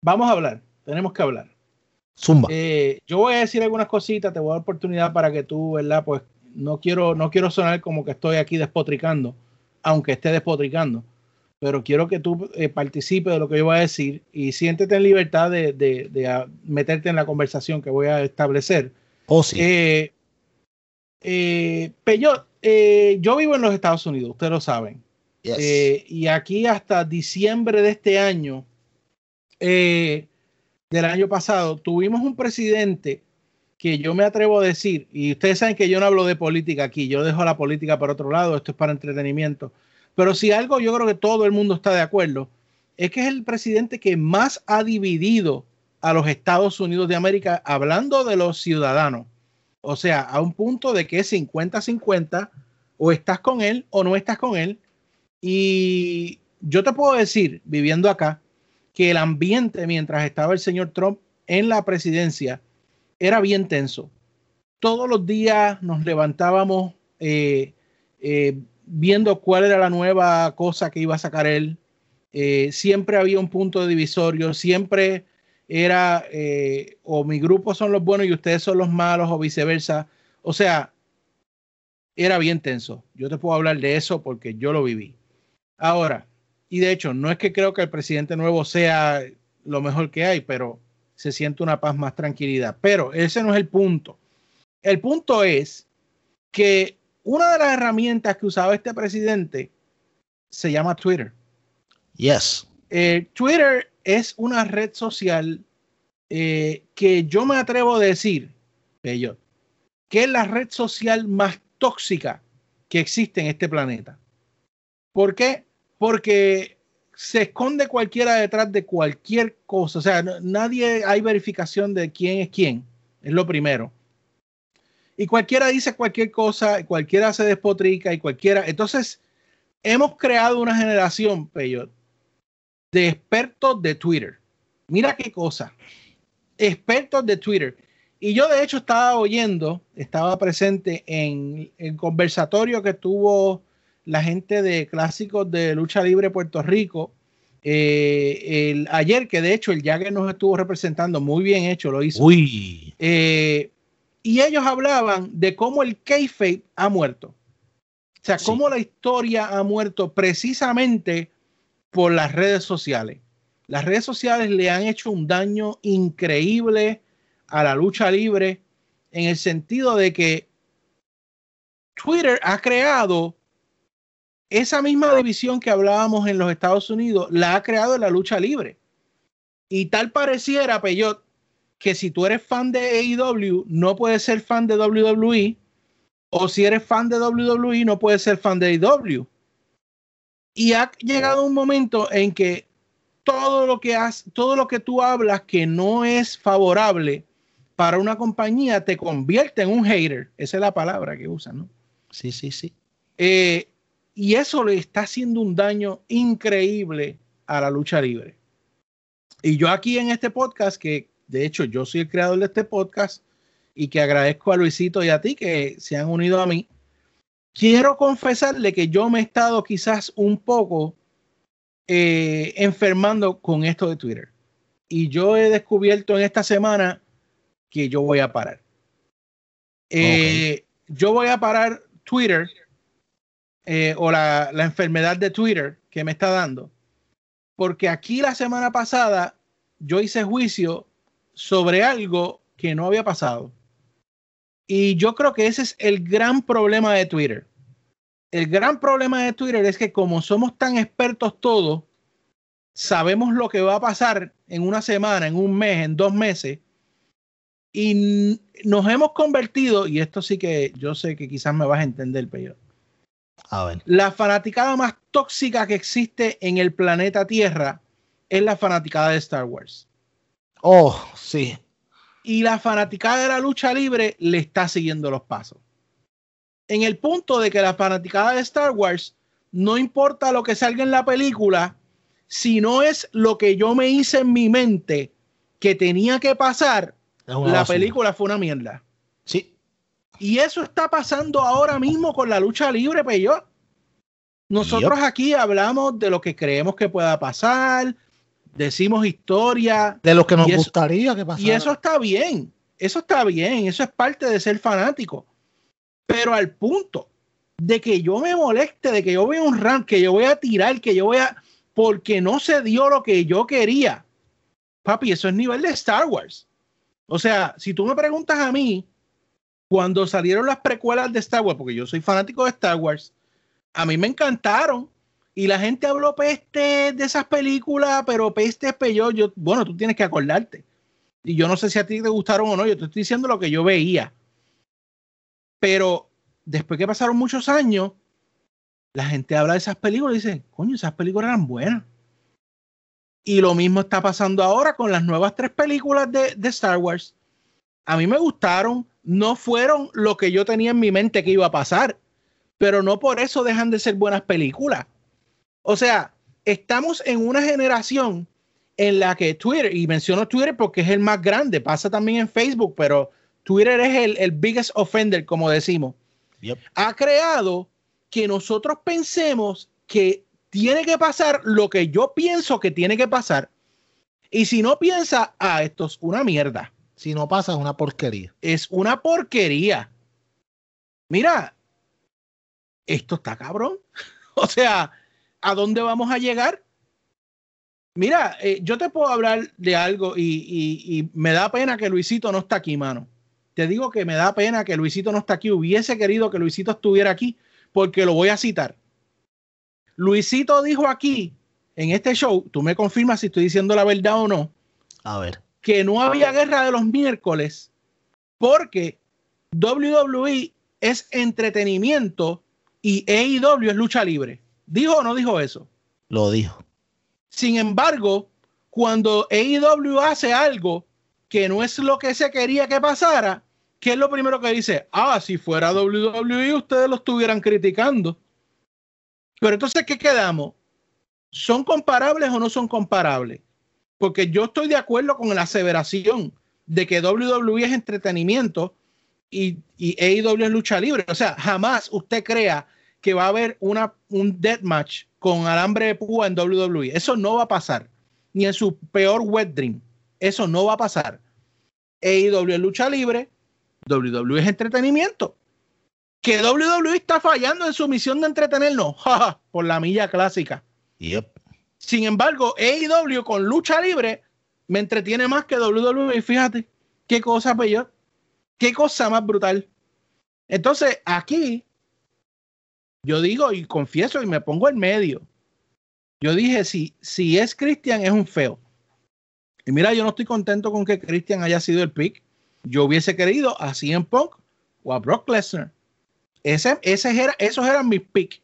vamos a hablar. Tenemos que hablar. Zumba. Eh, yo voy a decir algunas cositas, te voy a dar oportunidad para que tú, ¿verdad? Pues no quiero, no quiero sonar como que estoy aquí despotricando, aunque esté despotricando pero quiero que tú eh, participes de lo que yo voy a decir y siéntete en libertad de, ah, meterte en la conversación que voy a establecer. Oh, sí. Eh, eh, pero yo vivo en los Estados Unidos, ustedes lo saben. y aquí hasta diciembre de este año, del año pasado, tuvimos un presidente que yo me atrevo a decir, y ustedes saben que yo no hablo de política aquí, yo dejo la política para otro lado, esto es para entretenimiento pero si algo yo creo que todo el mundo está de acuerdo, es que es el presidente que más ha dividido a los Estados Unidos de América, hablando de los ciudadanos. O sea, a un punto de que es 50-50, o estás con él o no estás con él. Y yo te puedo decir, viviendo acá, que el ambiente mientras estaba el señor Trump en la presidencia era bien tenso. Todos los días nos levantábamos eh, eh, viendo cuál era la nueva cosa que iba a sacar él. Eh, siempre había un punto divisorio, siempre era o mi grupo son los buenos y ustedes son los malos o viceversa. O sea, era bien tenso. Yo te puedo hablar de eso porque yo lo viví. Ahora, y de hecho, no es que creo que el presidente nuevo sea lo mejor que hay, pero se siente una paz más tranquilidad. Pero ese no es el punto. El punto es que una de las herramientas que usaba este presidente se llama Twitter. Yes. Eh, Twitter es una red social eh, que yo me atrevo a decir, que es la red social más tóxica que existe en este planeta. ¿Por qué? Porque se esconde cualquiera detrás de cualquier cosa. O sea, nadie hay verificación de quién es quién. Es lo primero. Y cualquiera dice cualquier cosa, cualquiera se despotrica y cualquiera. Entonces, hemos creado una generación, Peyot, de expertos de Twitter. Mira qué cosa. Expertos de Twitter. Y yo de hecho estaba oyendo, estaba presente en el conversatorio que tuvo la gente de clásicos de lucha libre Puerto Rico. Eh, el, ayer, que de hecho el Jagger nos estuvo representando, muy bien hecho, lo hizo. Uy. Eh, y ellos hablaban de cómo el kayfabe ha muerto. O sea, cómo la historia ha muerto precisamente por las redes sociales. Las redes sociales le han hecho un daño increíble a la lucha libre en el sentido de que Twitter ha creado esa misma división que hablábamos en los Estados Unidos, la ha creado en la lucha libre. Y tal pareciera, Peyot, que si tú eres fan de AEW, no puedes ser fan de WWE, o si eres fan de WWE, no puedes ser fan de AEW. Y ha llegado un momento en que todo lo que has, todo lo que tú hablas que no es favorable para una compañía te convierte en un hater. Esa es la palabra que usan, ¿no? Sí, sí, sí. Eh, y eso le está haciendo un daño increíble a la lucha libre. Y yo aquí en este podcast, que de hecho yo soy el creador de este podcast y que agradezco a Luisito y a ti que se han unido a mí, quiero confesarle que yo me he estado quizás un poco eh, enfermando con esto de Twitter. Y yo he descubierto en esta semana que yo voy a parar. Eh, yo voy a parar Twitter eh, o la, enfermedad de Twitter que me está dando. Porque aquí la semana pasada yo hice juicio sobre algo que no había pasado. Y yo creo que ese es el gran problema de Twitter. El gran problema de Twitter es que como somos tan expertos todos, sabemos lo que va a pasar en una semana, en un mes, en dos meses. Y nos hemos convertido, y esto sí que yo sé que quizás me vas a entender, pero la fanaticada más tóxica que existe en el planeta Tierra es la fanaticada de Star Wars. Oh, sí. Y la fanaticada de la lucha libre le está siguiendo los pasos. En el punto de que la fanaticada de Star Wars no importa lo que salga en la película, si no es lo que yo me hice en mi mente que tenía que pasar, la película fue una mierda. Sí. Y eso está pasando ahora mismo con la lucha libre, yo Nosotros aquí hablamos de lo que creemos que pueda pasar, decimos historia. De lo que nos gustaría que pasara. Y eso está bien, eso está bien, eso es parte de ser fanático. Pero al punto de que yo me moleste, de que yo vea un rank, que yo voy a tirar, que yo voy a... Porque no se dio lo que yo quería. Papi, eso es nivel de Star Wars. O sea, si tú me preguntas a mí, cuando salieron las precuelas de Star Wars, porque yo soy fanático de Star Wars, a mí me encantaron. Y la gente habló peste de esas películas, pero peste peor. Yo, bueno, tú tienes que acordarte. Y yo no sé si a ti te gustaron o no, yo te estoy diciendo lo que yo veía. Pero después que pasaron muchos años, la gente habla de esas películas y dice, coño, esas películas eran buenas. Y lo mismo está pasando ahora con las nuevas tres películas de, de Star Wars. A mí me gustaron, no fueron lo que yo tenía en mi mente que iba a pasar, pero no por eso dejan de ser buenas películas. O sea, estamos en una generación en la que Twitter, y menciono Twitter porque es el más grande, pasa también en Facebook, pero Twitter es el, el biggest offender, como decimos, ha creado que nosotros pensemos que tiene que pasar lo que yo pienso que tiene que pasar. Y si no piensa, ah, esto es una mierda. Si no pasa, es una porquería. Es una porquería. Mira, esto está cabrón. <laughs> o sea, ¿a dónde vamos a llegar? Mira, eh, yo te puedo hablar de algo y, me da pena que Luisito no está aquí, mano. Te digo que me da pena que Luisito no está aquí. Hubiese querido que Luisito estuviera aquí porque lo voy a citar. Luisito dijo aquí, en este show, tú me confirmas si estoy diciendo la verdad o no. A ver. Que no había guerra de los miércoles porque WWE es entretenimiento y AEW es lucha libre. ¿Dijo o no dijo eso? Lo dijo. Sin embargo, cuando AEW hace algo que no es lo que se quería que pasara, ¿qué es lo primero que dice? Ah, si fuera WWE, ustedes lo estuvieran criticando. Pero entonces, ¿qué quedamos? ¿Son comparables o no son comparables? Porque yo estoy de acuerdo con la aseveración de que WWE es entretenimiento y, y AEW es lucha libre. O sea, jamás usted crea que va a haber una, un deathmatch con alambre de púa en WWE. Eso no va a pasar. Ni en su peor wet dream. Eso no va a pasar. Es lucha libre, WWE es entretenimiento que WWE está fallando en su misión de entretenernos <laughs> por la milla clásica. Sin embargo, AEW con lucha libre me entretiene más que WWE. Fíjate, qué cosa peor, qué cosa más brutal. Entonces, aquí yo digo y confieso y me pongo en medio. Yo dije, si, si es Christian, es un feo. Y mira, yo no estoy contento con que Christian haya sido el pick. Yo hubiese querido a CM Punk o a Brock Lesnar. Ese, era, esos eran mis picks.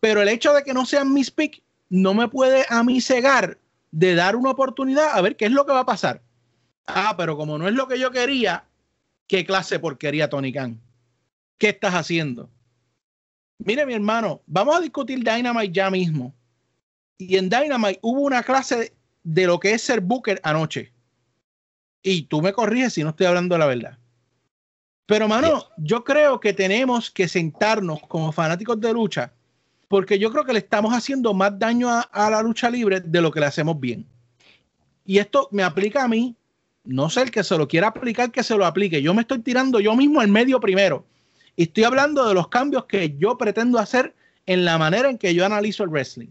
Pero el hecho de que no sean mis picks no me puede a mí cegar de dar una oportunidad a ver qué es lo que va a pasar. Ah, pero como no es lo que yo quería, ¿qué clase porquería, Tony Khan? ¿Qué estás haciendo? Mire, mi hermano, vamos a discutir Dynamite ya mismo. Y en Dynamite hubo una clase de lo que es ser Booker anoche. Y tú me corriges si no estoy hablando la verdad. Pero, mano, yo creo que tenemos que sentarnos como fanáticos de lucha, porque yo creo que le estamos haciendo más daño a, la lucha libre de lo que le hacemos bien. Y esto me aplica a mí, no sé el que se lo quiera aplicar, que se lo aplique. Yo me estoy tirando yo mismo al medio primero. Y estoy hablando de los cambios que yo pretendo hacer en la manera en que yo analizo el wrestling.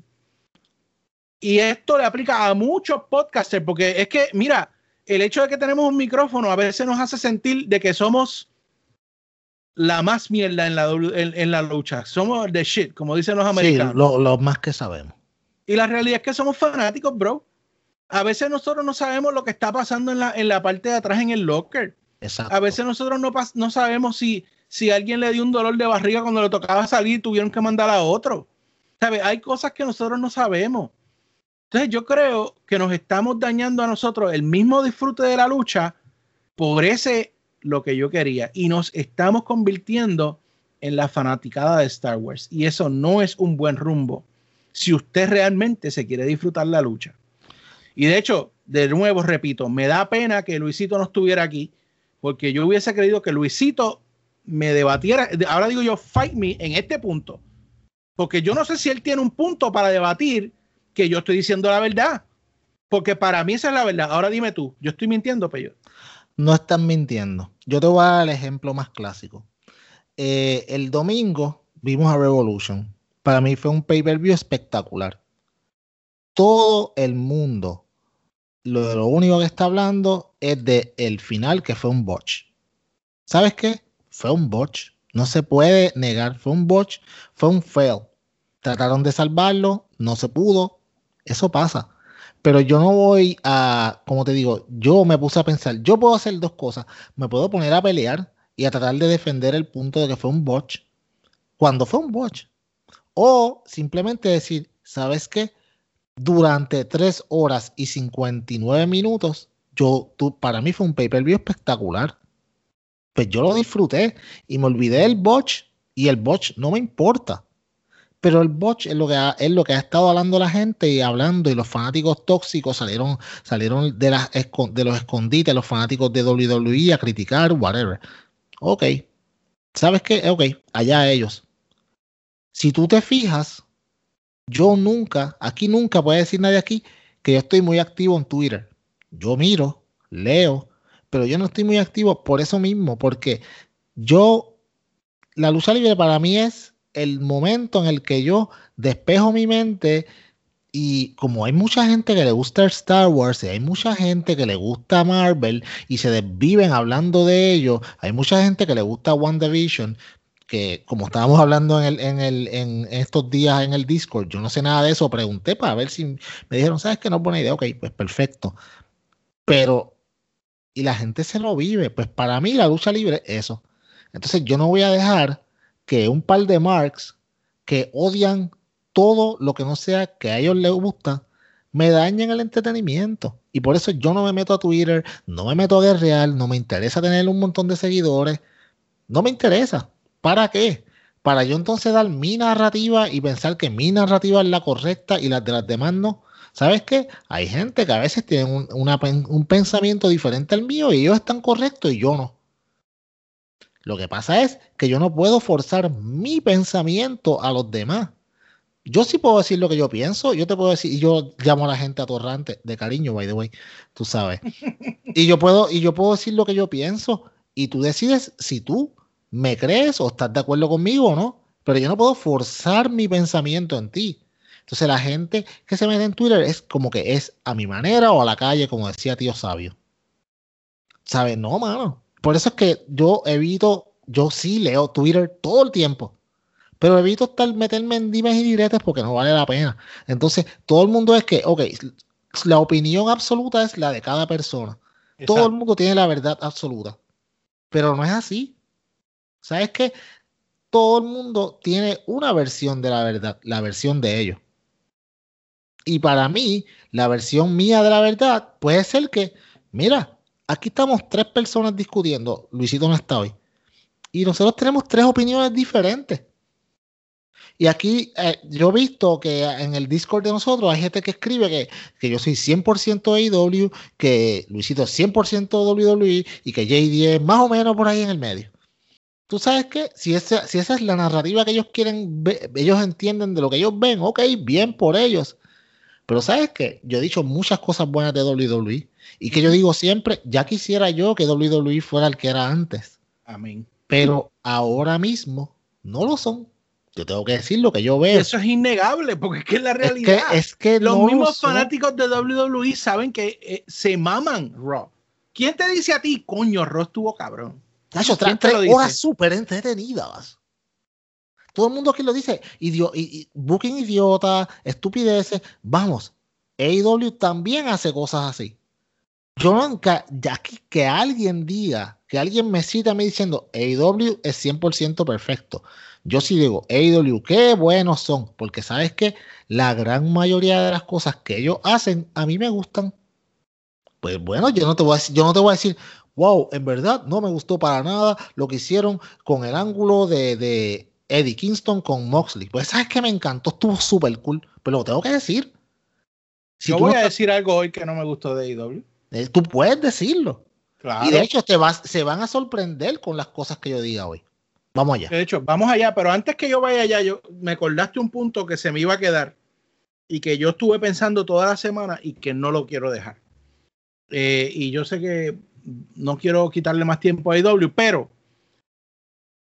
Y esto le aplica a muchos podcasters, porque es que, mira, el hecho de que tenemos un micrófono a veces nos hace sentir de que somos la más mierda en la, en, la lucha. Somos the shit, como dicen los americanos. Sí, lo, más que sabemos. Y la realidad es que somos fanáticos, bro. A veces nosotros no sabemos lo que está pasando en la, en la parte de atrás en el locker. Exacto. A veces nosotros no, no sabemos si, si alguien le dio un dolor de barriga cuando le tocaba salir tuvieron que mandar a otro. Hay cosas que nosotros no sabemos. Entonces yo creo que nos estamos dañando a nosotros el mismo disfrute de la lucha por ese lo que yo quería y nos estamos convirtiendo en la fanaticada de Star Wars y eso no es un buen rumbo si usted realmente se quiere disfrutar la lucha. Y de hecho, de nuevo repito, me da pena que Luisito no estuviera aquí porque yo hubiese creído que Luisito me debatiera, ahora digo yo, fight me en este punto, porque yo no sé si él tiene un punto para debatir que yo estoy diciendo la verdad, porque para mí esa es la verdad. Ahora dime tú, yo estoy mintiendo, Peyo no están mintiendo. Yo te voy a dar el ejemplo más clásico. Eh, el domingo vimos a Revolution. Para mí fue un pay-per-view espectacular. Todo el mundo, lo, lo único que está hablando es de el final que fue un botch. ¿Sabes qué? Fue un botch. No se puede negar. Fue un botch. Fue un fail. Trataron de salvarlo. No se pudo. Eso pasa. Pero yo no voy a, como te digo, yo me puse a pensar, yo puedo hacer dos cosas. Me puedo poner a pelear y a tratar de defender el punto de que fue un botch. Cuando fue un botch. O simplemente decir, ¿sabes qué? Durante 3 horas y 59 minutos, yo, tú, para mí fue un pay-per-view espectacular. Pues yo lo disfruté y me olvidé del botch y el botch no me importa. Pero el botch es lo que ha, es lo que ha estado hablando la gente y hablando y los fanáticos tóxicos salieron, salieron de, las, de los escondites, los fanáticos de WWE a criticar, whatever. Ok, ¿sabes qué? Ok, allá ellos. Si tú te fijas, yo nunca, aquí nunca puede decir nadie aquí que yo estoy muy activo en Twitter. Yo miro, leo, pero yo no estoy muy activo por eso mismo, porque yo, la lucha libre para mí es el momento en el que yo despejo mi mente y como hay mucha gente que le gusta Star Wars y hay mucha gente que le gusta Marvel y se desviven hablando de ello, hay mucha gente que le gusta WandaVision, que como estábamos hablando en, el, en, el, en estos días en el Discord, yo no sé nada de eso, pregunté para ver si me dijeron, ¿sabes que no es buena idea? Ok, pues perfecto. Pero y la gente se lo vive. Pues para mí la lucha libre eso. Entonces yo no voy a dejar que un par de marks que odian todo lo que no sea que a ellos les gusta me dañen el entretenimiento. Y por eso yo no me meto a Twitter, no me meto a Real, no me interesa tener un montón de seguidores. No me interesa. ¿Para qué? Para yo entonces dar mi narrativa y pensar que mi narrativa es la correcta y las de las demás no. ¿Sabes qué? Hay gente que a veces tiene un, pensamiento diferente al mío y ellos están correctos y yo no. Lo que pasa es que yo no puedo forzar mi pensamiento a los demás. Yo sí puedo decir lo que yo pienso, yo te puedo decir, y yo llamo a la gente atorrante, de cariño, by the way, tú sabes. <laughs> Y yo puedo, y yo puedo decir lo que yo pienso, y tú decides si tú me crees o estás de acuerdo conmigo o no. Pero yo no puedo forzar mi pensamiento en ti. Entonces la gente que se mete en Twitter es como que es a mi manera o a la calle, como decía tío sabio. ¿Sabes? No, mano. Por eso es que yo evito, yo sí leo Twitter todo el tiempo. Pero evito estar meterme en dimes y diretes porque no vale la pena. Entonces, todo el mundo es que, ok, la opinión absoluta es la de cada persona. Todo el mundo tiene la verdad absoluta. Pero no es así. ¿Sabes qué? Todo el mundo tiene una versión de la verdad, la versión de ellos. Y para mí, la versión mía de la verdad puede ser que, mira, aquí estamos tres personas discutiendo, Luisito no está hoy, y nosotros tenemos tres opiniones diferentes. Y aquí eh, yo he visto que en el Discord de nosotros hay gente que escribe que, que yo soy 100% AEW, que Luisito es 100% WWE y que JD es más o menos por ahí en el medio. Tú sabes que si, esa, si esa es la narrativa que ellos quieren, ellos entienden de lo que ellos ven, ok, bien por ellos. Pero sabes que yo he dicho muchas cosas buenas de WWE y que yo digo siempre, ya quisiera yo que WWE fuera el que era antes. Amén. Pero ahora mismo no lo son. Yo tengo que decir lo que yo veo. Eso es innegable, porque es que es la realidad. Es que, los mismos fanáticos de WWE saben que eh, se maman Raw. ¿Quién te dice a ti, coño, Raw estuvo cabrón? Nacho, tres horas súper entretenidas. Todo el mundo aquí lo dice. y, booking idiota, estupideces. Vamos, AEW también hace cosas así. Yo nunca, ya que, alguien diga, que alguien me cita me diciendo AEW es 100% perfecto. Yo sí digo, AEW, qué buenos son, porque sabes que la gran mayoría de las cosas que ellos hacen a mí me gustan. Pues bueno, yo no te voy a yo no te voy a decir, wow, en verdad no me gustó para nada lo que hicieron con el ángulo de Eddie Kingston con Moxley. Pues sabes que me encantó, estuvo súper cool, pero lo tengo que decir. Si Yo voy a decir algo hoy que no me gustó de AEW. Eh, tú puedes decirlo. Y de hecho te vas, se van a sorprender con las cosas que yo diga hoy. Vamos allá. De hecho, vamos allá, pero antes que yo vaya allá, yo me acordaste un punto que se me iba a quedar y que yo estuve pensando toda la semana y que no lo quiero dejar. Eh, y yo sé que no quiero quitarle más tiempo a AEW, pero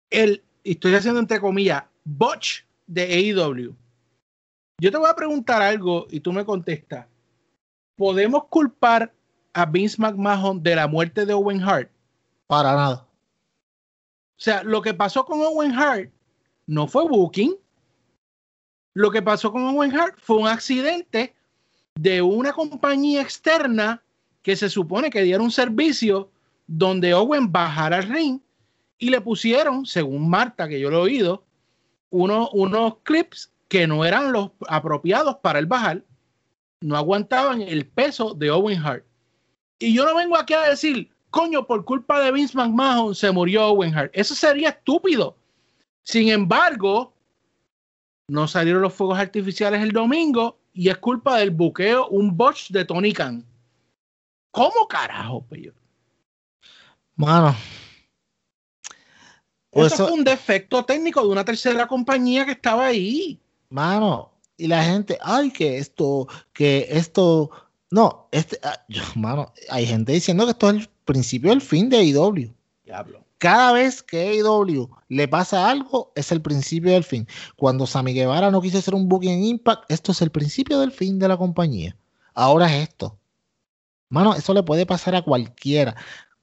el estoy haciendo entre comillas, botch de AEW. Yo te voy a preguntar algo y tú me contestas. ¿Podemos culpar a Vince McMahon de la muerte de Owen Hart? Para nada. O sea, lo que pasó con Owen Hart no fue booking. Lo que pasó con Owen Hart fue un accidente de una compañía externa que se supone que diera un servicio donde Owen bajara al ring y le pusieron, según Marta, que yo lo he oído, unos clips que no eran los apropiados para el bajar, no aguantaban el peso de Owen Hart. Y yo no vengo aquí a decir, coño, por culpa de Vince McMahon se murió Owen Hart. Eso sería estúpido. Sin embargo, no salieron los fuegos artificiales el domingo y es culpa del buqueo, un botch de Tony Khan. ¿Cómo carajo, peyo? Mano. Eso fue un defecto técnico de una tercera compañía que estaba ahí. Mano, y la gente, ay, que esto, que esto, no, este, ah, mano, hay gente diciendo que esto es el principio del fin de AEW. Diablo. Cada vez que AEW le pasa algo, es el principio del fin. Cuando Sammy Guevara no quiso hacer un booking en Impact, esto es el principio del fin de la compañía. Ahora es esto. Mano, eso le puede pasar a cualquiera.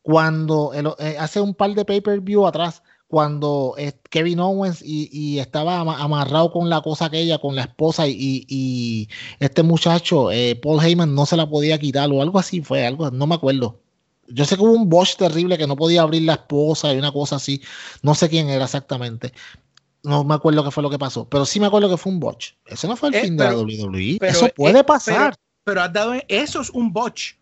Cuando eh, hace un par de pay-per-view atrás, cuando eh, Kevin Owens y, estaba amarrado con la cosa aquella, con la esposa y, este muchacho, eh, Paul Heyman, no se la podía quitar o algo así fue, algo, no me acuerdo. Yo sé que hubo un Bosch terrible que no podía abrir la esposa y una cosa así. No sé quién era exactamente. No me acuerdo qué fue lo que pasó. Pero sí me acuerdo que fue un botch. Eso no fue el eh, fin de la WWE. eso puede pasar. Pero, has dado. Eso es un botch.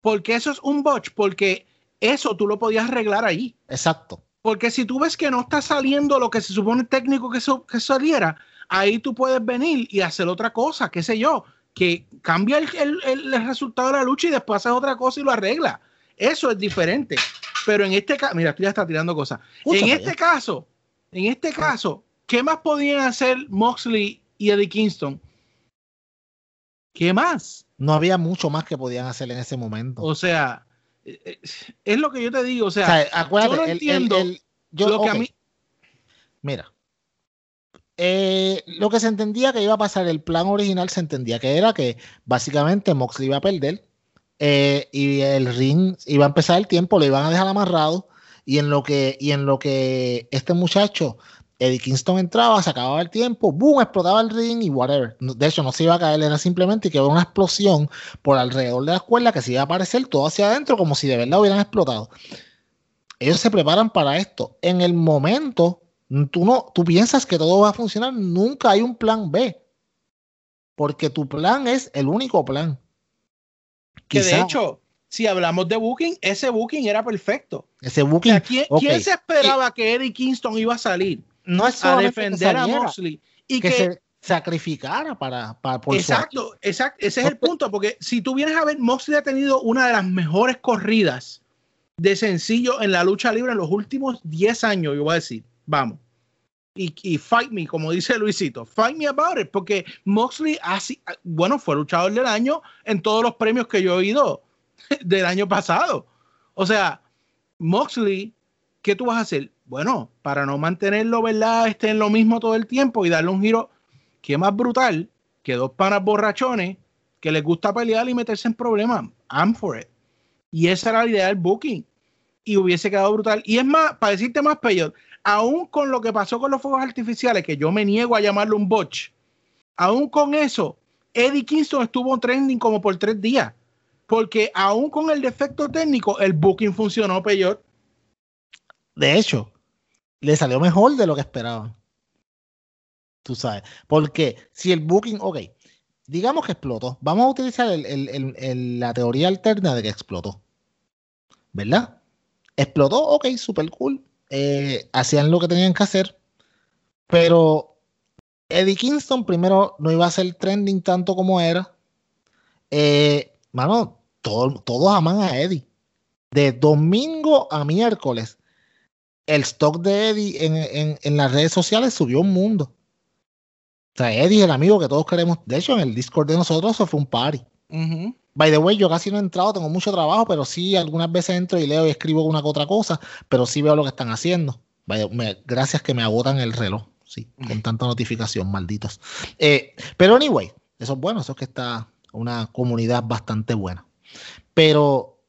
¿Por qué eso es un botch? Porque eso tú lo podías arreglar ahí. Exacto. Porque si tú ves que no está saliendo lo que se supone técnico que, que saliera, ahí tú puedes venir y hacer otra cosa, qué sé yo, que cambia el, el, el resultado de la lucha y después haces otra cosa y lo arregla. Eso es diferente. Pero en este caso, mira, tú ya estás tirando cosas. en este caso, en este ah. caso, ¿qué más podían hacer Moxley y Eddie Kingston? ¿Qué más? No había mucho más que podían hacer en ese momento. O sea, es lo que yo te digo. O sea, acuérdate, yo no entiendo yo, lo que a mí. Mira, eh, lo que se entendía que iba a pasar, el plan original se entendía que era que básicamente Moxley iba a perder eh, y el ring iba a empezar el tiempo, lo iban a dejar amarrado y en lo que, y en lo que este muchacho, Eddie Kingston entraba, se acababa el tiempo, boom, explotaba el ring y whatever. De hecho, no se iba a caer, era simplemente que hubo una explosión por alrededor de la escuela que se iba a aparecer todo hacia adentro como si de verdad hubieran explotado. Ellos se preparan para esto. En el momento, tú no, tú piensas que todo va a funcionar, nunca hay un plan B. Porque tu plan es el único plan. Que de hecho, si hablamos de Booking, ese Booking era perfecto. Ese Booking. ¿quién, se esperaba que Eddie Kingston iba a salir no es a defender a Moxley y que, se sacrificara para, para exacto, exacto, ese es el punto, porque si tú vienes a ver, Moxley ha tenido una de las mejores corridas de sencillo en la lucha libre en los últimos 10 años, yo voy a decir, vamos y, fight me, como dice Luisito, fight me about it, porque Moxley, así, bueno, fue luchador del año en todos los premios que yo he oído <laughs> del año pasado. O sea, Moxley, ¿qué tú vas a hacer? Bueno, para no mantenerlo, ¿verdad? Este en lo mismo todo el tiempo y darle un giro, que más brutal que dos panas borrachones que les gusta pelear y meterse en problemas. I'm for it. Y esa era la idea del booking. Y hubiese quedado brutal. Y es más, para decirte más, peor, aún con lo que pasó con los fuegos artificiales, que yo me niego a llamarlo un botch, aún con eso, Eddie Kingston estuvo trending como por tres días. Porque aún con el defecto técnico, el booking funcionó peor. De hecho, le salió mejor de lo que esperaban. Tú sabes. Porque si el booking, ok, digamos que explotó. Vamos a utilizar la teoría alterna de que explotó. ¿Verdad? Explotó, ok, super cool. Eh, hacían lo que tenían que hacer, pero Eddie Kingston primero no iba a ser trending tanto como era. Eh, mano, todos aman a Eddie. De domingo a miércoles, el stock de Eddie en, en, las redes sociales subió un mundo. O sea, Eddie es el amigo que todos queremos. De hecho, en el Discord de nosotros eso fue un party. By the way, yo casi no he entrado, tengo mucho trabajo, pero sí algunas veces entro y leo y escribo una que otra cosa, pero sí veo lo que están haciendo. gracias que me agotan el reloj, sí, con tanta notificación, malditos. Eh, pero anyway, eso es bueno, eso es que está una comunidad bastante buena. Pero,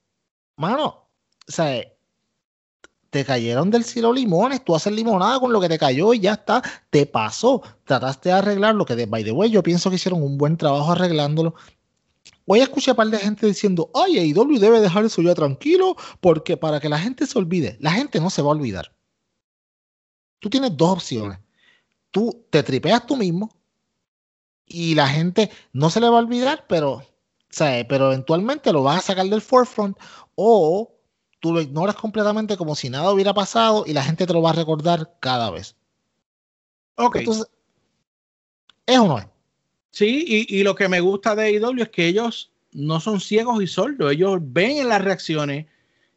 mano, o sea, te cayeron del cielo limones, tú haces limonada con lo que te cayó y ya está, te pasó. Trataste de arreglar lo que, de, by the way, yo pienso que hicieron un buen trabajo arreglándolo. Hoy escuché a par de gente diciendo, ay, AEW debe dejar eso ya tranquilo porque para que la gente se olvide. La gente no se va a olvidar. Tú tienes dos opciones. Tú te tripeas tú mismo y la gente no se le va a olvidar, pero, pero eventualmente lo vas a sacar del forefront o tú lo ignoras completamente como si nada hubiera pasado y la gente te lo va a recordar cada vez. Ok. Entonces, ¿es o no es? Sí, y, y lo que me gusta de IW es que ellos no son ciegos y sordos, ellos ven en las reacciones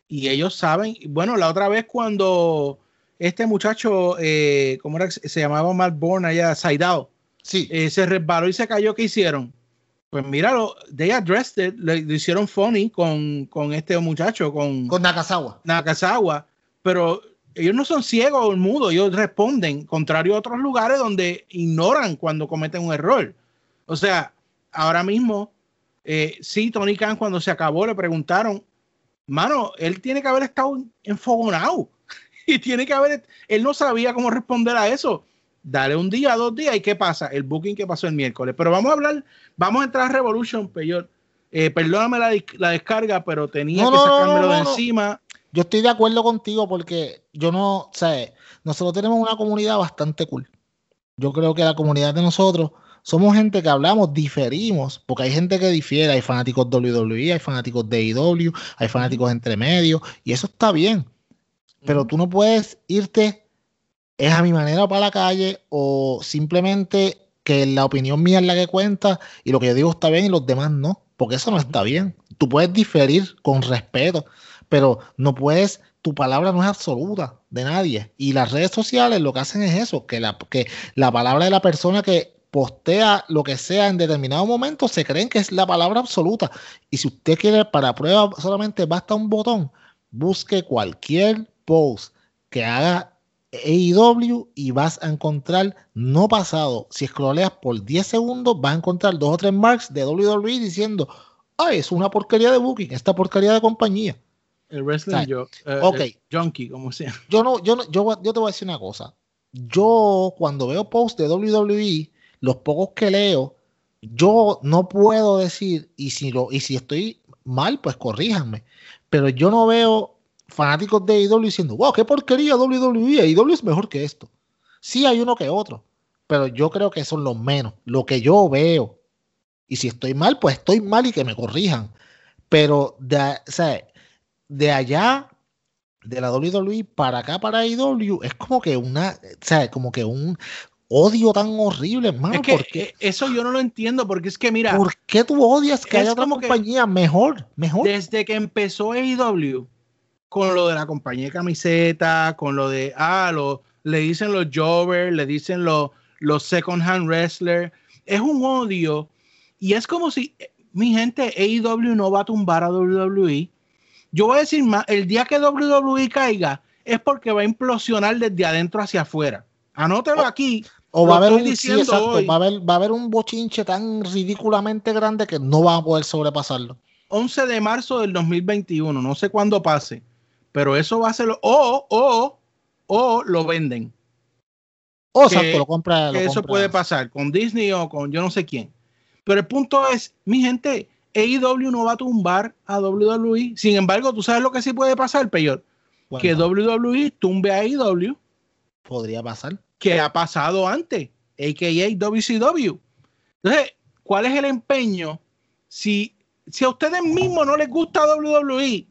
y ellos saben. Bueno, la otra vez cuando este muchacho, eh, ¿cómo era? Se llamaba Matt Bourne allá, Saidao. Sí. Eh, se resbaló y se cayó. ¿Qué hicieron? Pues míralo, they addressed it, le, hicieron funny con, con, este muchacho, con, con Nakazawa. Nakazawa, pero ellos no son ciegos o mudos, ellos responden, contrario a otros lugares donde ignoran cuando cometen un error. O sea, ahora mismo, eh, sí, Tony Khan cuando se acabó le preguntaron, mano, él tiene que haber estado enfogonado <laughs> y tiene que haber, él no sabía cómo responder a eso. Dale un día, dos días y qué pasa, el booking que pasó el miércoles. Pero vamos a hablar, vamos a entrar a Revolution, peor. Eh, perdóname la, descarga, pero tenía que sacármelo de encima. Yo estoy de acuerdo contigo porque yo no, o sea, nosotros tenemos una comunidad bastante cool. Yo creo que la comunidad de nosotros somos gente que hablamos, diferimos, porque hay gente que difiere, hay fanáticos WWE, hay fanáticos de IW, hay fanáticos entre medios, y eso está bien. Pero tú no puedes irte, es a mi manera para la calle, o simplemente que la opinión mía es la que cuenta y lo que yo digo está bien y los demás no, porque eso no está bien. Tú puedes diferir con respeto, pero no puedes, tu palabra no es absoluta de nadie. Y las redes sociales lo que hacen es eso, que la, que la palabra de la persona que postea lo que sea en determinado momento, se creen que es la palabra absoluta. Y si usted quiere para prueba solamente basta un botón, busque cualquier post que haga AEW y vas a encontrar no pasado. Si scrolleas por 10 segundos, vas a encontrar dos o tres marks de WWE diciendo, ay, es una porquería de booking, esta porquería de compañía. El wrestling yo, eh, junkie, como sea. Yo no, yo no, yo, yo te voy a decir una cosa. Yo cuando veo posts de WWE, los pocos que leo, yo no puedo decir, y si, lo, y si estoy mal, pues corríjanme, pero yo no veo fanáticos de IW diciendo, wow, qué porquería WWE, IW es mejor que esto. Sí hay uno que otro, pero yo creo que son los menos, lo que yo veo. Y si estoy mal, pues estoy mal y que me corrijan. Pero de, de allá, de la WWE para acá, para IW, es como que una, o sea, como que un, odio tan horrible, hermano. Es que eh, eso yo no lo entiendo, porque es que mira. ¿Por qué tú odias que haya otra compañía mejor? Mejor. Desde que empezó AEW, con lo de la compañía de camiseta, con lo de, ah, lo, le dicen los jobbers, le dicen los, los second hand wrestlers, es un odio. Y es como si, eh, mi gente, AEW no va a tumbar a WWE. Yo voy a decir más, el día que WWE caiga es porque va a implosionar desde adentro hacia afuera. Anótelo aquí. O va a, haber un, va, a haber, va a haber un bochinche tan ridículamente grande que no va a poder sobrepasarlo. 11 de marzo del 2021, no sé cuándo pase, pero eso va a ser, o, o, o lo venden. O sea, lo compra. eso puede pasar con Disney o con yo no sé quién. Pero el punto es, mi gente, AEW no va a tumbar a WWE. Sin embargo, tú sabes lo que sí puede pasar, peor. Que WWE tumbe a AEW. Podría pasar que ha pasado antes, a.k.a. WCW. Entonces, ¿cuál es el empeño? Si, si a ustedes mismos no les gusta WWE,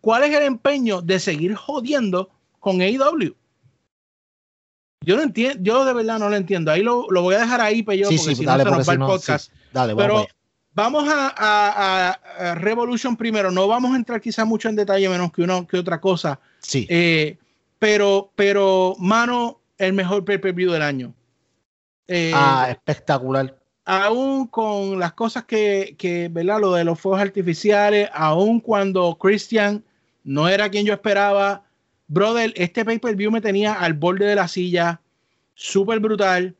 ¿cuál es el empeño de seguir jodiendo con AEW? Yo no entiendo, yo de verdad no lo entiendo. Ahí lo, voy a dejar ahí, pero yo, porque si no se nos va el podcast. dale, pero vamos a, a, Revolution primero. No vamos a entrar quizás mucho en detalle, menos que uno que otra cosa. Sí. Eh, pero, pero, mano, el mejor pay-per-view del año. Eh, ah, espectacular. Aún con las cosas que, que, ¿verdad? Lo de los fuegos artificiales, aún cuando Christian no era quien yo esperaba. Brother, este pay-per-view me tenía al borde de la silla. Súper brutal.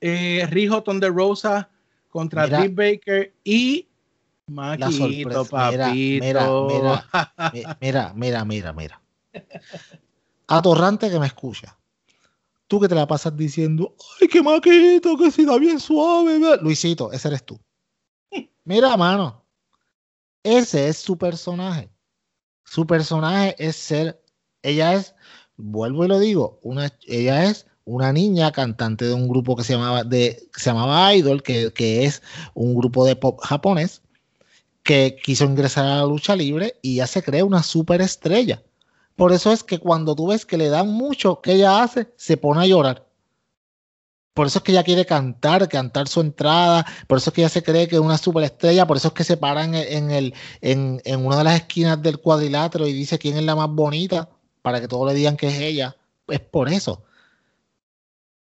Eh, Rijo Thunder Rosa contra Mira, Baker y Maquito, papito. Mira, mira, mira, mira, mira, mira. Atorrante que me escucha tú que te la pasas diciendo, ay, qué maquito, que si da bien suave. Luisito, ese eres tú. Mira, mano, ese es su personaje. Su personaje es ser, ella es, vuelvo y lo digo, una, ella es una niña cantante de un grupo que se llamaba, de, se llamaba Idol, que, que es un grupo de pop japonés. que quiso ingresar a la lucha libre y ya se cree una superestrella. Por eso es que cuando tú ves que le dan mucho, ¿qué ella hace? Se pone a llorar. Por eso es que ella quiere cantar, cantar su entrada. Por eso es que ella se cree que es una superestrella. Por eso es que se para en, una de las esquinas del cuadrilátero y dice quién es la más bonita para que todos le digan que es ella. Es por eso.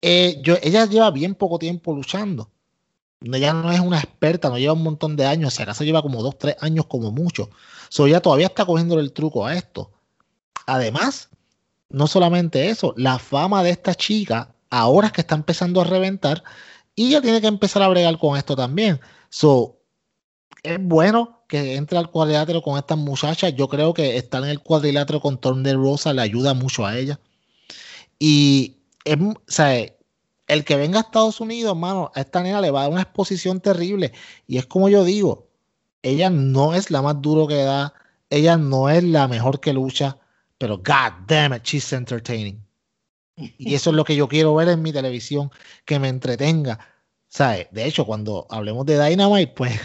Eh, yo, ella lleva bien poco tiempo luchando. Ella no es una experta, no lleva un montón de años, si acaso lleva como dos, tres años como mucho. So, ella todavía está cogiendo el truco a esto. Además, no solamente eso, la fama de esta chica ahora es que está empezando a reventar y ella tiene que empezar a bregar con esto también. So, es bueno que entre al cuadrilátero con estas muchachas. Yo creo que estar en el cuadrilátero con de Rosa le ayuda mucho a ella. Y es, o sea, el que venga a Estados Unidos, mano, a esta nena le va a dar una exposición terrible. Y es como yo digo, ella no es la más duro que da, ella no es la mejor que lucha, pero god damn it, she's entertaining. Y eso es lo que yo quiero ver en mi televisión, que me entretenga. ¿Sabes? De hecho, cuando hablemos de Dynamite, pues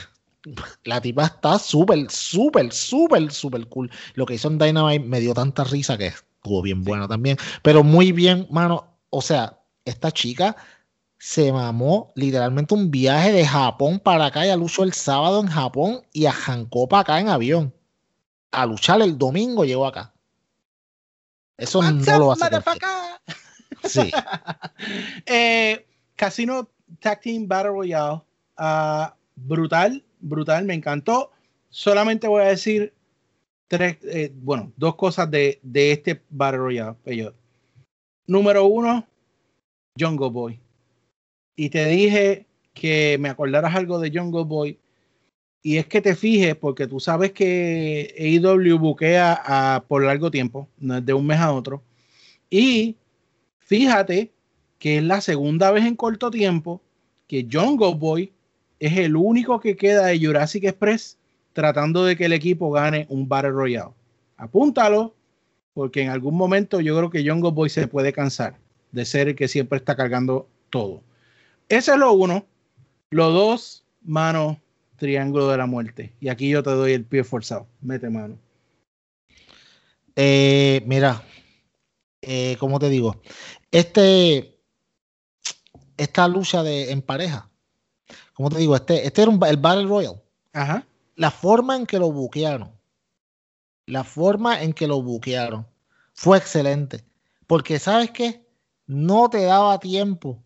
<laughs> la tipa está súper, súper, súper, súper cool. Lo que hizo en Dynamite me dio tanta risa que estuvo bien bueno también. Pero muy bien, mano. O sea, esta chica se mamó literalmente un viaje de Japón para acá. y luchó el sábado en Japón y arrancó para acá en avión. A luchar el domingo llegó acá. Eso no lo va a hacer. Sí. <laughs> eh, Casino Tag Team Battle Royale. Uh, brutal, brutal, me encantó. Solamente voy a decir tres, eh, bueno, dos cosas de, de este Battle Royale. Número uno, Jungle Boy. Y te dije que me acordaras algo de Jungle Boy. Y es que te fijes, porque tú sabes que AEW buquea a, por largo tiempo, de un mes a otro. Y fíjate que es la segunda vez en corto tiempo que Jungle Boy es el único que queda de Jurassic Express tratando de que el equipo gane un Battle Royale. Apúntalo, porque en algún momento yo creo que Jungle Boy se puede cansar de ser el que siempre está cargando todo. Ese es lo uno. Lo dos, mano, triángulo de la muerte. Y aquí yo te doy el pie forzado. Mete mano. Eh, mira, eh, como te digo, este, esta lucha de, en pareja, como te digo, este, este era el Battle Royal. Ajá. La forma en que lo buquearon, la forma en que lo buquearon fue excelente. Porque, ¿sabes qué? no te daba tiempo.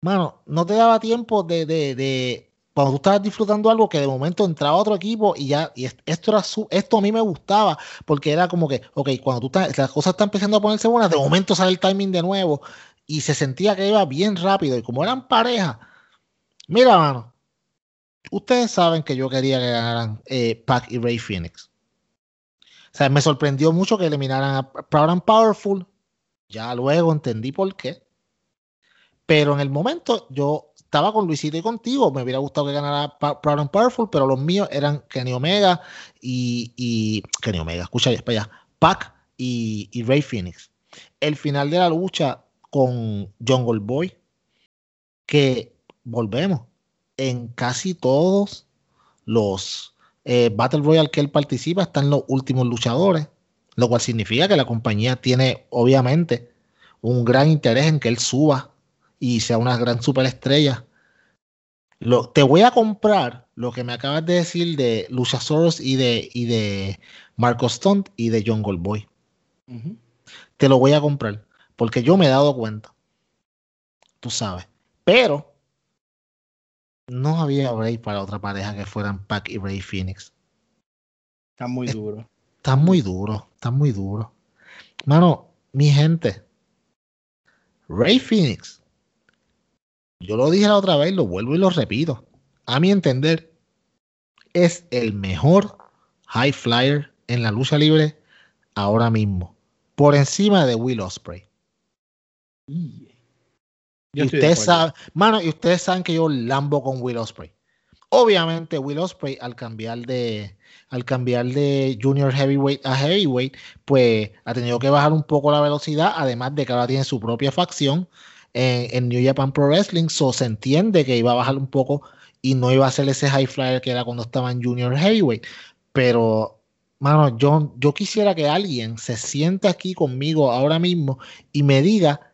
Mano, no te daba tiempo de, de, de, cuando tú estabas disfrutando algo que de momento entraba otro equipo y ya, y esto era su, esto a mí me gustaba, porque era como que, ok, cuando tú estás, las cosas están empezando a ponerse buenas, de momento sale el timing de nuevo y se sentía que iba bien rápido y como eran pareja, mira, mano, ustedes saben que yo quería que ganaran eh, Pac y Ray Phoenix. O sea, me sorprendió mucho que eliminaran a Proud and Powerful ya luego entendí por qué. Pero en el momento yo estaba con Luisito y contigo. Me hubiera gustado que ganara Proud and Powerful, pero los míos eran Kenny Omega y, Kenny Omega, escucha para allá, Pac y, y, Ray Phoenix. El final de la lucha con Jungle Boy, que volvemos en casi todos los eh, Battle Royale que él participa, están los últimos luchadores lo cual significa que la compañía tiene obviamente un gran interés en que él suba y sea una gran superestrella. Lo, te voy a comprar lo que me acabas de decir de Luchasaurus y de, y de Marco Stunt y de John Goldboy. Te lo voy a comprar porque yo me he dado cuenta. Tú sabes. Pero no había break para otra pareja que fueran Pac y Ray Phoenix. Está muy duro. Está muy duro, está muy duro. Mano, mi gente, Ray Phoenix, yo lo dije la otra vez, lo vuelvo y lo repito. A mi entender, es el mejor high flyer en la lucha libre ahora mismo, por encima de Will Osprey. Y, ustedes saben, mano, y ustedes saben que yo lambo con Will Osprey. Obviamente, Will Osprey, al cambiar de, al cambiar de junior heavyweight a heavyweight, pues ha tenido que bajar un poco la velocidad, además de que ahora tiene su propia facción en, New Japan Pro Wrestling, so se entiende que iba a bajar un poco y no iba a ser ese high flyer que era cuando estaba en Junior Heavyweight. Pero, mano, yo, yo quisiera que alguien se siente aquí conmigo ahora mismo y me diga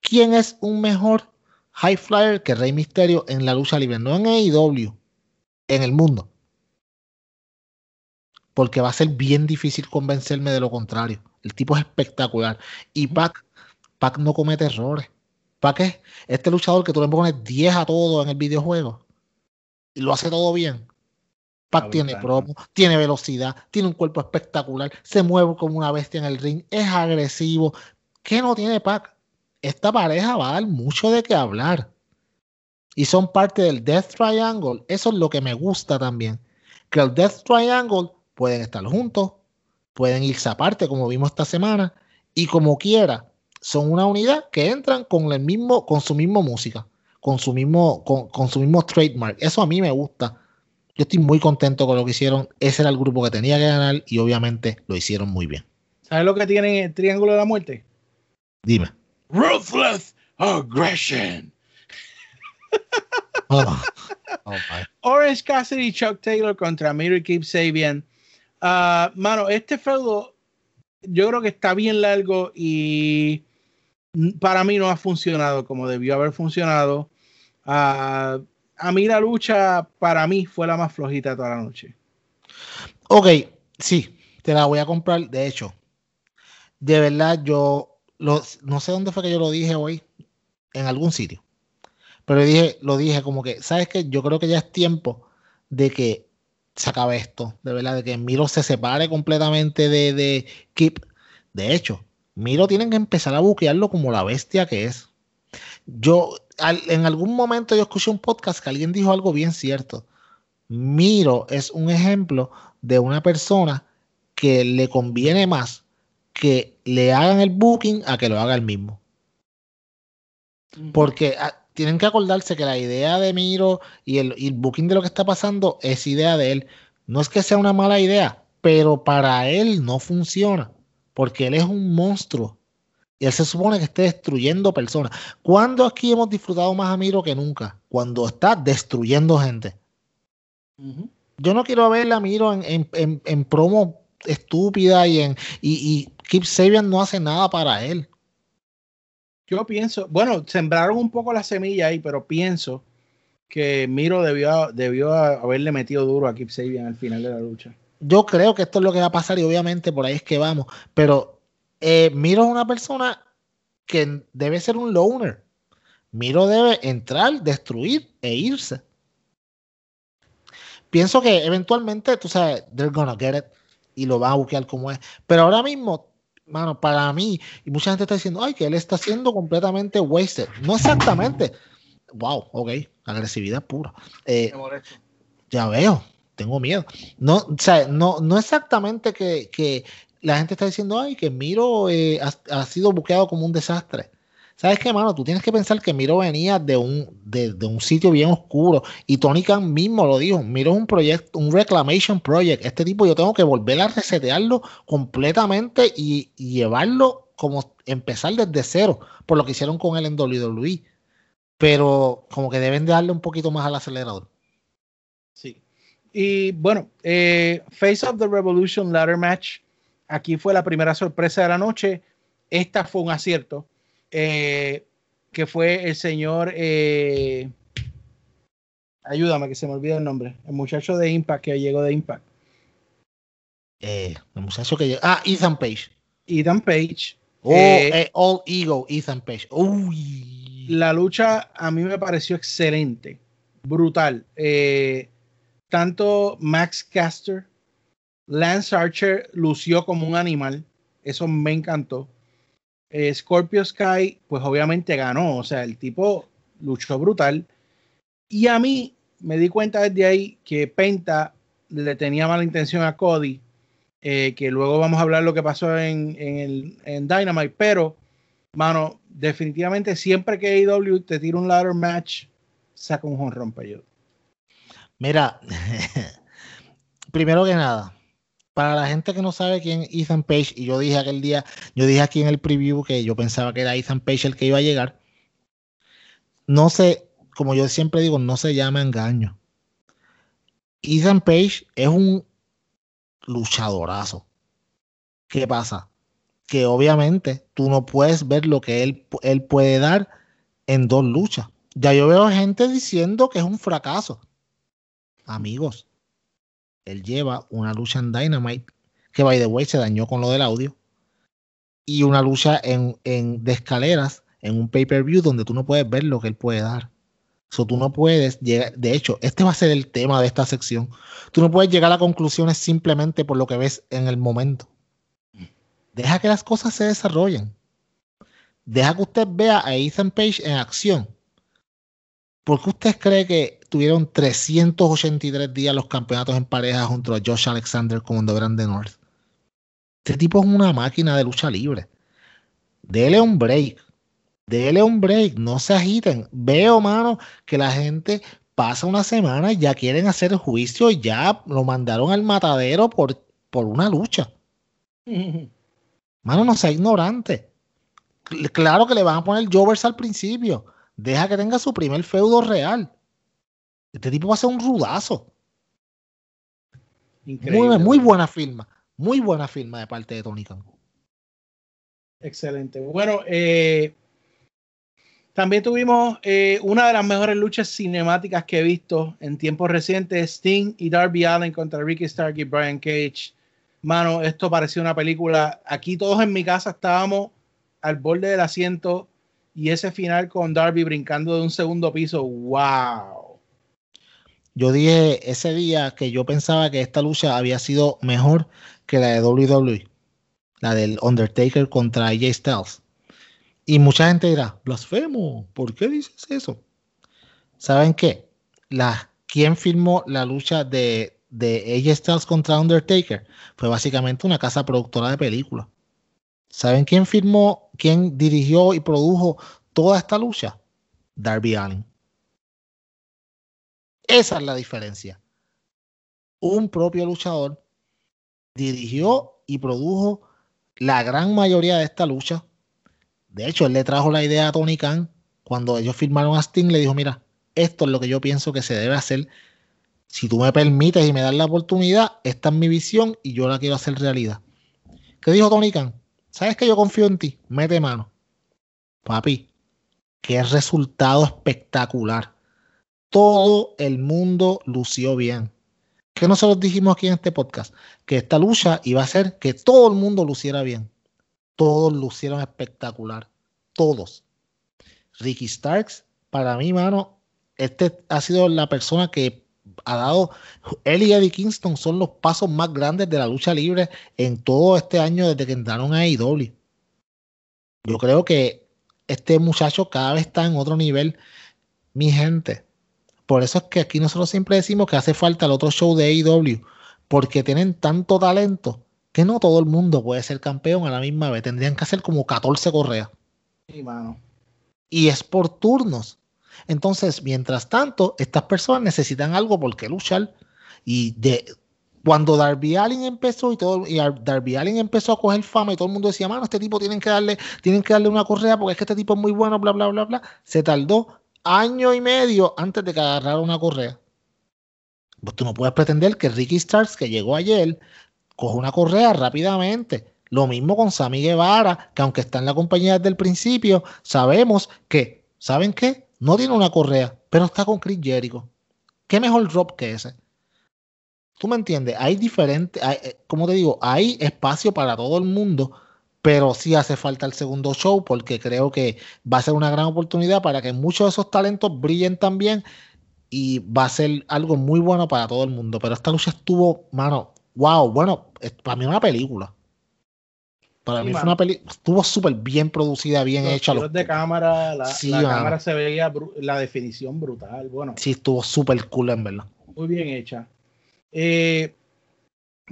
quién es un mejor high flyer que Rey Misterio en la lucha libre, no en AEW, en el mundo. Porque va a ser bien difícil convencerme de lo contrario. El tipo es espectacular. Y Pac, Pac no comete errores. Pac es este luchador que tú le pones 10 a todo en el videojuego y lo hace todo bien. Pac tiene promo, tiene velocidad, tiene un cuerpo espectacular, se mueve como una bestia en el ring, es agresivo. ¿Qué no tiene Pac? Esta pareja va a dar mucho de qué hablar. Y son parte del Death Triangle. Eso es lo que me gusta también. Que el Death Triangle pueden estar juntos, pueden irse aparte, como vimos esta semana, y como quiera, son una unidad que entran con el mismo, con su misma música con su mismo, con, su mismo trademark. Eso a mí me gusta. Yo estoy muy contento con lo que hicieron. Ese era el grupo que tenía que ganar y obviamente lo hicieron muy bien. ¿Sabes lo que tiene el Triángulo de la Muerte? Dime. Ruthless Aggression. Oh. <laughs> Oh, Orange Cassidy y Chuck Taylor contra Mary Keep Sabian. Ah, mano, este feudo yo creo que está bien largo y para mí no ha funcionado como debió haber funcionado. a mí la lucha, para mí, fue la más flojita toda la noche. Ok, sí, te la voy a comprar. De hecho, de verdad, yo no sé dónde fue que yo lo dije hoy, en algún sitio. Pero dije, lo dije como que, ¿sabes qué? Yo creo que ya es tiempo de que se acabe esto, de verdad, de que Miro se separe completamente de, de Kip. De hecho, Miro tienen que empezar a buquearlo como la bestia que es. Yo, en algún momento yo escuché un podcast que alguien dijo algo bien cierto. Miro es un ejemplo de una persona que le conviene más que le hagan el booking a que lo haga el mismo. Porque ah, tienen que acordarse que la idea de Miro y el, y el, booking de lo que está pasando es idea de él. No es que sea una mala idea, pero para él no funciona porque él es un monstruo. Y él se supone que esté destruyendo personas. ¿Cuándo aquí hemos disfrutado más a Miro que nunca? Cuando está destruyendo gente. Yo no quiero ver a Miro en, promo estúpida y en y, y Keep Sabian no hace nada para él. Yo pienso, bueno, sembraron un poco la semilla ahí, pero pienso que Miro debió, debió haberle metido duro a Keep Sabian al final de la lucha yo creo que esto es lo que va a pasar y obviamente por ahí es que vamos. Pero eh, Miro es una persona que debe ser un loner. Miro debe entrar, destruir e irse. Pienso que eventualmente, tú sabes, they're gonna get it y lo va a buscar como es. Pero ahora mismo, mano, para mí, y mucha gente está diciendo, ay, que él está siendo completamente wasted. No exactamente. Wow, ok, agresividad pura. Eh, ya veo, tengo miedo. No, o sea, no, no exactamente que, la gente está diciendo, ay, que Miro eh, ha, sido buqueado como un desastre. ¿Sabes qué, mano? Tú tienes que pensar que Miro venía de un, de, un sitio bien oscuro. Y Tony Khan mismo lo dijo. Miro es un proyecto, un reclamation project. Este tipo yo tengo que volver a resetearlo completamente y, llevarlo como empezar desde cero. Por lo que hicieron con él en WWE. Pero como que deben de darle un poquito más al acelerador. Y bueno, eh, Face of the Revolution Ladder Match. Aquí fue la primera sorpresa de la noche. Esta fue un acierto. Eh, que fue el señor. Eh, ayúdame, que se me olvida el nombre. El muchacho de Impact que llegó de Impact. el muchacho que llegó. Ah, Ethan Page. Ethan Page. Oh, All Ego, Ethan Page. Uy. La lucha a mí me pareció excelente. Brutal. Eh, tanto Max Caster, Lance Archer lució como un animal. Eso me encantó. Eh, Scorpio Sky, pues obviamente ganó. O sea, el tipo luchó brutal. Y a mí me di cuenta desde ahí que Penta le tenía mala intención a Cody. Eh, que luego vamos a hablar lo que pasó en, en, Dynamite. Pero, mano, definitivamente siempre que AEW te tira un ladder match, saca un honrón para. Mira, <laughs> primero que nada, para la gente que no sabe quién es Ethan Page, y yo dije aquel día, yo dije aquí en el preview que yo pensaba que era Ethan Page el que iba a llegar. No sé, como yo siempre digo, no se llama engaño. Ethan Page es un luchadorazo. ¿Qué pasa? Que obviamente tú no puedes ver lo que él, él puede dar en dos luchas. Ya yo veo gente diciendo que es un fracaso. Amigos, él lleva una lucha en Dynamite que, by the way, se dañó con lo del audio. Y una lucha en, en de escaleras en un pay-per-view donde tú no puedes ver lo que él puede dar. So, tú no puedes llegar, de hecho, este va a ser el tema de esta sección. Tú no puedes llegar a conclusiones simplemente por lo que ves en el momento. Deja que las cosas se desarrollen. Deja que usted vea a Ethan Page en acción. ¿Por qué usted cree que tuvieron 383 días los campeonatos en pareja junto a Josh Alexander como de North? Este tipo es una máquina de lucha libre. Dele un break Dele un break, no se agiten. Veo, mano, que la gente pasa una semana y ya quieren hacer el juicio y ya lo mandaron al matadero por, por una lucha. Mano, no sea ignorante. Claro que le van a poner Jovers al principio. Deja que tenga su primer feudo real. Este tipo va a ser un rudazo. Muy, muy, buena firma. Muy buena firma de parte de Tony Khan. Excelente. Bueno, eh, también tuvimos eh, una de las mejores luchas cinemáticas que he visto en tiempos recientes, Sting y Darby Allen contra Ricky Stark y Brian Cage. Mano, esto parecía una película. Aquí todos en mi casa estábamos al borde del asiento y ese final con Darby brincando de un segundo piso, wow. Yo dije ese día que yo pensaba que esta lucha había sido mejor que la de WWE, la del Undertaker contra AJ Styles. Y mucha gente dirá, blasfemo, ¿por qué dices eso? ¿Saben qué? ¿Quién filmó la lucha de, de AJ Styles contra Undertaker? Fue básicamente una casa productora de películas. ¿Saben quién filmó, quién dirigió y produjo toda esta lucha? Darby Allin. Esa es la diferencia. Un propio luchador dirigió y produjo la gran mayoría de esta lucha de hecho, él le trajo la idea a Tony Khan cuando ellos firmaron a Sting, le dijo, mira, esto es lo que yo pienso que se debe hacer. Si tú me permites y me das la oportunidad, esta es mi visión y yo la quiero hacer realidad. ¿Qué dijo Tony Khan? ¿Sabes que yo confío en ti? Mete mano. Papi, qué resultado espectacular. Todo el mundo lució bien. ¿Qué nosotros dijimos aquí en este podcast? Que esta lucha iba a hacer que todo el mundo luciera bien todos lucieron espectacular. Todos. Ricky Starks, para mí, mano, este ha sido la persona que ha dado. Él y Eddie Kingston son los pasos más grandes de la lucha libre en todo este año desde que entraron a AEW. Yo creo que este muchacho cada vez está en otro nivel. Mi gente. Por eso es que aquí nosotros siempre decimos que hace falta el otro show de AEW. Porque tienen tanto talento que no todo el mundo puede ser campeón a la misma vez. Tendrían que hacer como 14 correas. Sí, mano. Y es por turnos. Entonces, mientras tanto, estas personas necesitan algo por qué luchar. Y de cuando Darby Allin empezó y todo y Darby Allin empezó a coger fama y todo el mundo decía, mano, este tipo tienen que darle, tienen que darle una correa porque es que este tipo es muy bueno, bla, bla, bla, bla. Se tardó año y medio antes de que agarrara una correa. Pues tú no puedes pretender que Ricky Starks, que llegó ayer, coge una correa rápidamente. Lo mismo con Sammy Guevara, que aunque está en la compañía desde el principio, sabemos que, ¿saben qué? No tiene una correa, pero está con Chris Jericho. ¿Qué mejor drop que ese? ¿Tú me entiendes? Hay diferentes, eh, como te digo, hay espacio para todo el mundo, pero sí hace falta el segundo show porque creo que va a ser una gran oportunidad para que muchos de esos talentos brillen también y va a ser algo muy bueno para todo el mundo. Pero esta lucha estuvo, mano, wow, bueno, para mí es una película. Para mí fue una película, estuvo súper bien producida, bien hecha. Los de cámara, la, cámara se veía la definición brutal. Bueno, sí, estuvo súper cool en verdad. Muy bien hecha. Eh,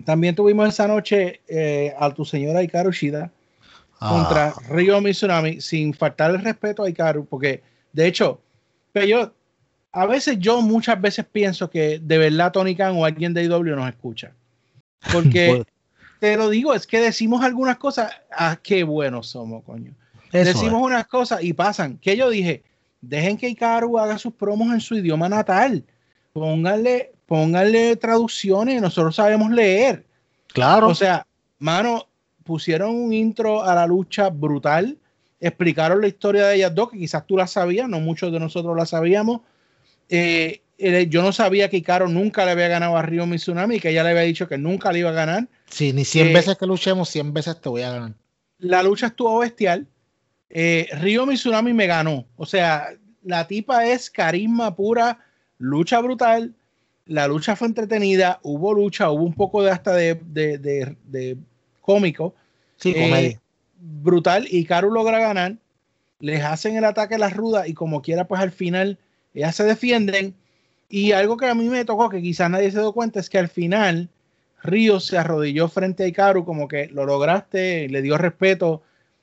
también tuvimos esa noche eh, a tu señora Ikaru Shida contra ah. Ryo Mizunami, sin faltar el respeto a Ikaru, porque de hecho, pero yo, a veces yo muchas veces pienso que de verdad Tony Khan o alguien de IW nos escucha. Porque <laughs> te lo digo, es que decimos algunas cosas, ah, qué buenos somos, coño. decimos unas cosas y pasan. Que yo dije, dejen que Ikaru haga sus promos en su idioma natal. Pónganle, pónganle traducciones, nosotros sabemos leer. Claro. O sea, mano, pusieron un intro a la lucha brutal, explicaron la historia de ellas dos, que quizás tú la sabías, no muchos de nosotros la sabíamos. Eh, yo no sabía que Icaro nunca le había ganado a Río Mizunami, que ella le había dicho que nunca le iba a ganar. Sí, ni 100 eh, veces que luchemos, 100 veces te voy a ganar. La lucha estuvo bestial. Eh, Río Mizunami me ganó. O sea, la tipa es carisma pura, lucha brutal. La lucha fue entretenida, hubo lucha, hubo un poco de hasta de, de, cómico. Sí, eh, brutal. Y Karu logra ganar. Les hacen el ataque a las rudas y como quiera, pues al final ellas se defienden y algo que a mí me tocó, que quizás nadie se dio cuenta, es que al final Río se arrodilló frente a Ikaru, como que lo lograste, le dio respeto.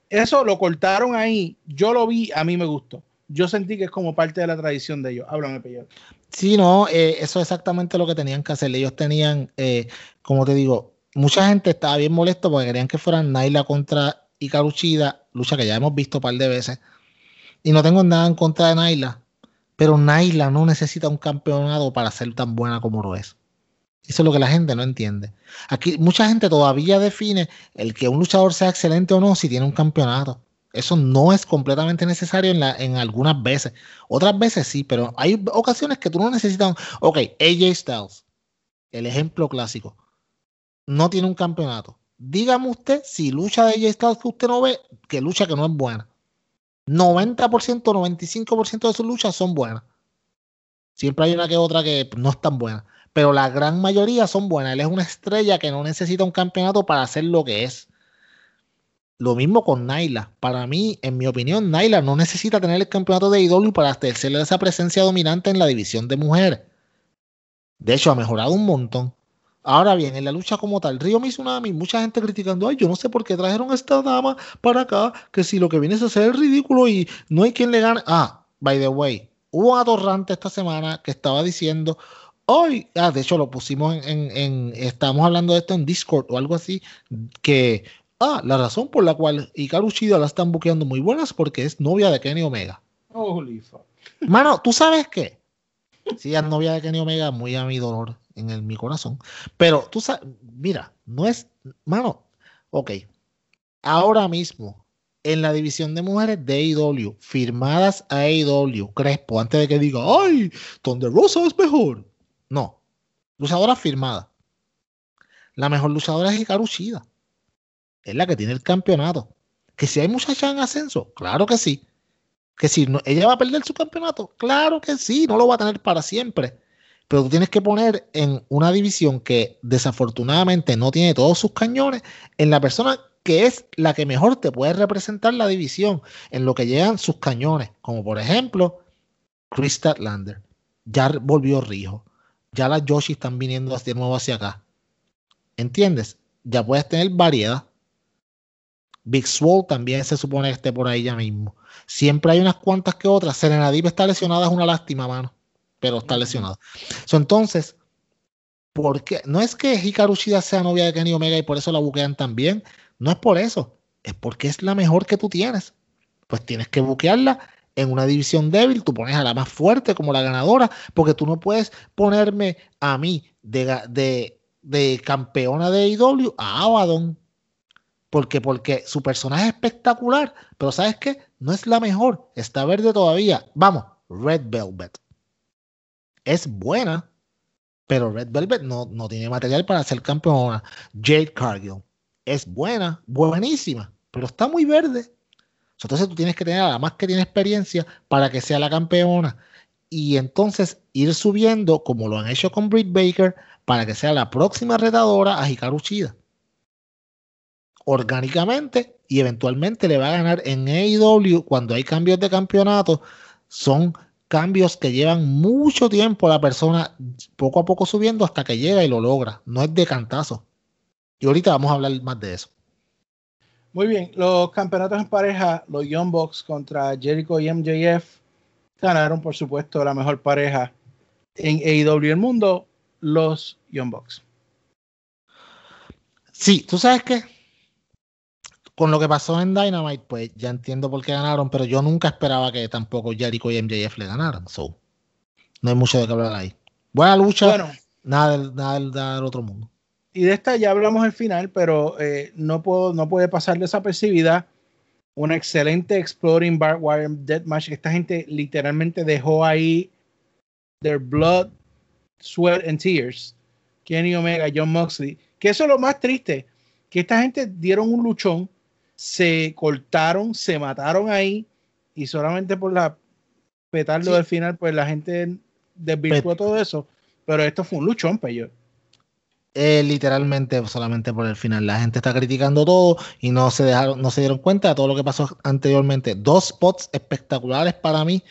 Eso lo cortaron ahí. Yo lo vi, a mí me gustó. Yo sentí que es como parte de la tradición de ellos. Háblame, Peyote. Sí, no, eh, eso es exactamente lo que tenían que hacer. Ellos tenían, eh, como te digo, mucha gente estaba bien molesto porque querían que fueran Naila contra Ikaru Chida, lucha que ya hemos visto un par de veces. Y no tengo nada en contra de Naila, pero Naila no necesita un campeonato para ser tan buena como lo es. Eso es lo que la gente no entiende. Aquí mucha gente todavía define el que un luchador sea excelente o no si tiene un campeonato. Eso no es completamente necesario en, en algunas veces. Otras veces sí, pero hay ocasiones que tú no necesitas. Ok, AJ Styles, el ejemplo clásico, no tiene un campeonato. Dígame usted si lucha de AJ Styles que usted no ve, que lucha que no es buena. 90%, 95% de sus luchas son buenas. Siempre hay una que otra que no es tan buena. Pero la gran mayoría son buenas. Él es una estrella que no necesita un campeonato para hacer lo que es. Lo mismo con Naila. Para mí, en mi opinión, Naila no necesita tener el campeonato de IW para hacerle esa presencia dominante en la división de mujeres. De hecho, ha mejorado un montón. Ahora bien, en la lucha como tal, Río Mizunami, mucha gente criticando, ay, yo no sé por qué trajeron a esta dama para acá, que si lo que viene es hacer es ridículo y no hay quien le gane. Ah, by the way, hubo un atorrante esta semana que estaba diciendo, hoy, ah, de hecho lo pusimos en, en, estábamos hablando de esto en Discord o algo así, que, ah, la razón por la cual Hikaru Shida la están buqueando muy buenas porque es novia de Kenny Omega. Holy fuck. Mano, ¿tú sabes qué? Sí, es novia de Kenny Omega, muy a mi dolor en mi corazón. Pero tú sabes, mira, no es, mano, ok, ahora mismo en la división de mujeres de AEW, firmadas a AEW, Crespo, antes de que diga, ay, donde Rosa es mejor. No, luchadora firmada. La mejor luchadora es Hikaru Shida. Es la que tiene el campeonato. Que si hay muchacha en ascenso, claro que sí. Que si no, ella va a perder su campeonato, claro que sí, no lo va a tener para siempre pero tú tienes que poner en una división que desafortunadamente no tiene todos sus cañones en la persona que es la que mejor te puede representar la división en lo que llegan sus cañones, como por ejemplo Chris Statlander. Ya volvió Rijo. Ya las Yoshi están viniendo de nuevo hacia acá. ¿Entiendes? Ya puedes tener variedad. Big Swole también se supone que esté por ahí ya mismo. Siempre hay unas cuantas que otras. Serena Deep está lesionada, es una lástima, mano pero está lesionado. entonces, ¿por qué? No es que Hikaru Shida sea novia de Kenny Omega y por eso la buquean también. No es por eso. Es porque es la mejor que tú tienes. Pues tienes que buquearla en una división débil. Tú pones a la más fuerte como la ganadora. Porque tú no puedes ponerme a mí de, campeona de IW a Abaddon. Porque, porque su personaje es espectacular. Pero ¿sabes qué? No es la mejor. Está verde todavía. Vamos, Red Velvet es buena, pero Red Velvet no, no tiene material para ser campeona. Jade Cargill es buena, buenísima, pero está muy verde. Entonces tú tienes que tener a la más que tiene experiencia para que sea la campeona. Y entonces ir subiendo, como lo han hecho con Britt Baker, para que sea la próxima retadora a Hikaru Shida. Orgánicamente y eventualmente le va a ganar en AEW cuando hay cambios de campeonato. Son cambios que llevan mucho tiempo la persona poco a poco subiendo hasta que llega y lo logra. No es de cantazo. Y ahorita vamos a hablar más de eso. Muy bien, los campeonatos en pareja, los Young Bucks contra Jericho y MJF, ganaron por supuesto la mejor pareja en AEW el mundo, los Young Bucks. Sí, tú sabes que con lo que pasó en Dynamite, pues ya entiendo por qué ganaron, pero yo nunca esperaba que tampoco Jericho y MJF le ganaran. So, no hay mucho de qué hablar ahí. Buena lucha. Bueno, Nada, nada, del otro mundo. Y de esta ya hablamos al final, pero eh, no, puedo, no puede pasar desapercibida una excelente Exploring Barbed Wire Deathmatch. Esta gente literalmente dejó ahí their blood, sweat and tears. Kenny Omega, John Moxley. Que eso es lo más triste, que esta gente dieron un luchón, se cortaron, se mataron ahí y solamente por la petarlo del final, pues la gente desvirtuó todo eso. Pero esto fue un luchón, peyo. Eh, literalmente solamente por el final. La gente está criticando todo y no se dejaron, no se dieron cuenta de todo lo que pasó anteriormente. Dos spots espectaculares para mí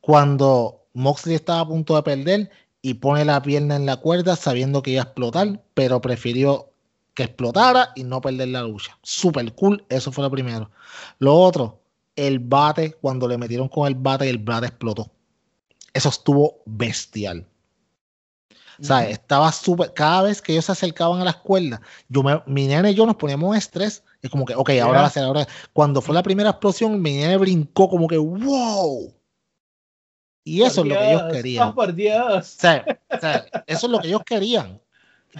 cuando Moxley estaba a punto de perder y pone la pierna en la cuerda sabiendo que iba a explotar, pero prefirió que explotara y no perder la lucha. Super cool, eso fue lo primero. Lo otro, el bate, cuando le metieron con el bate y el bate explotó. Eso estuvo bestial. O sea, estaba súper. Cada vez que ellos se acercaban a las cuerdas, yo mi nene y yo nos poníamos estrés. Es como que, ok, ahora va a ser ahora. Cuando fue la primera explosión, mi nene brincó como que, wow. Y eso es lo que ellos querían. Oh, por Dios. O sea, eso es lo que ellos querían.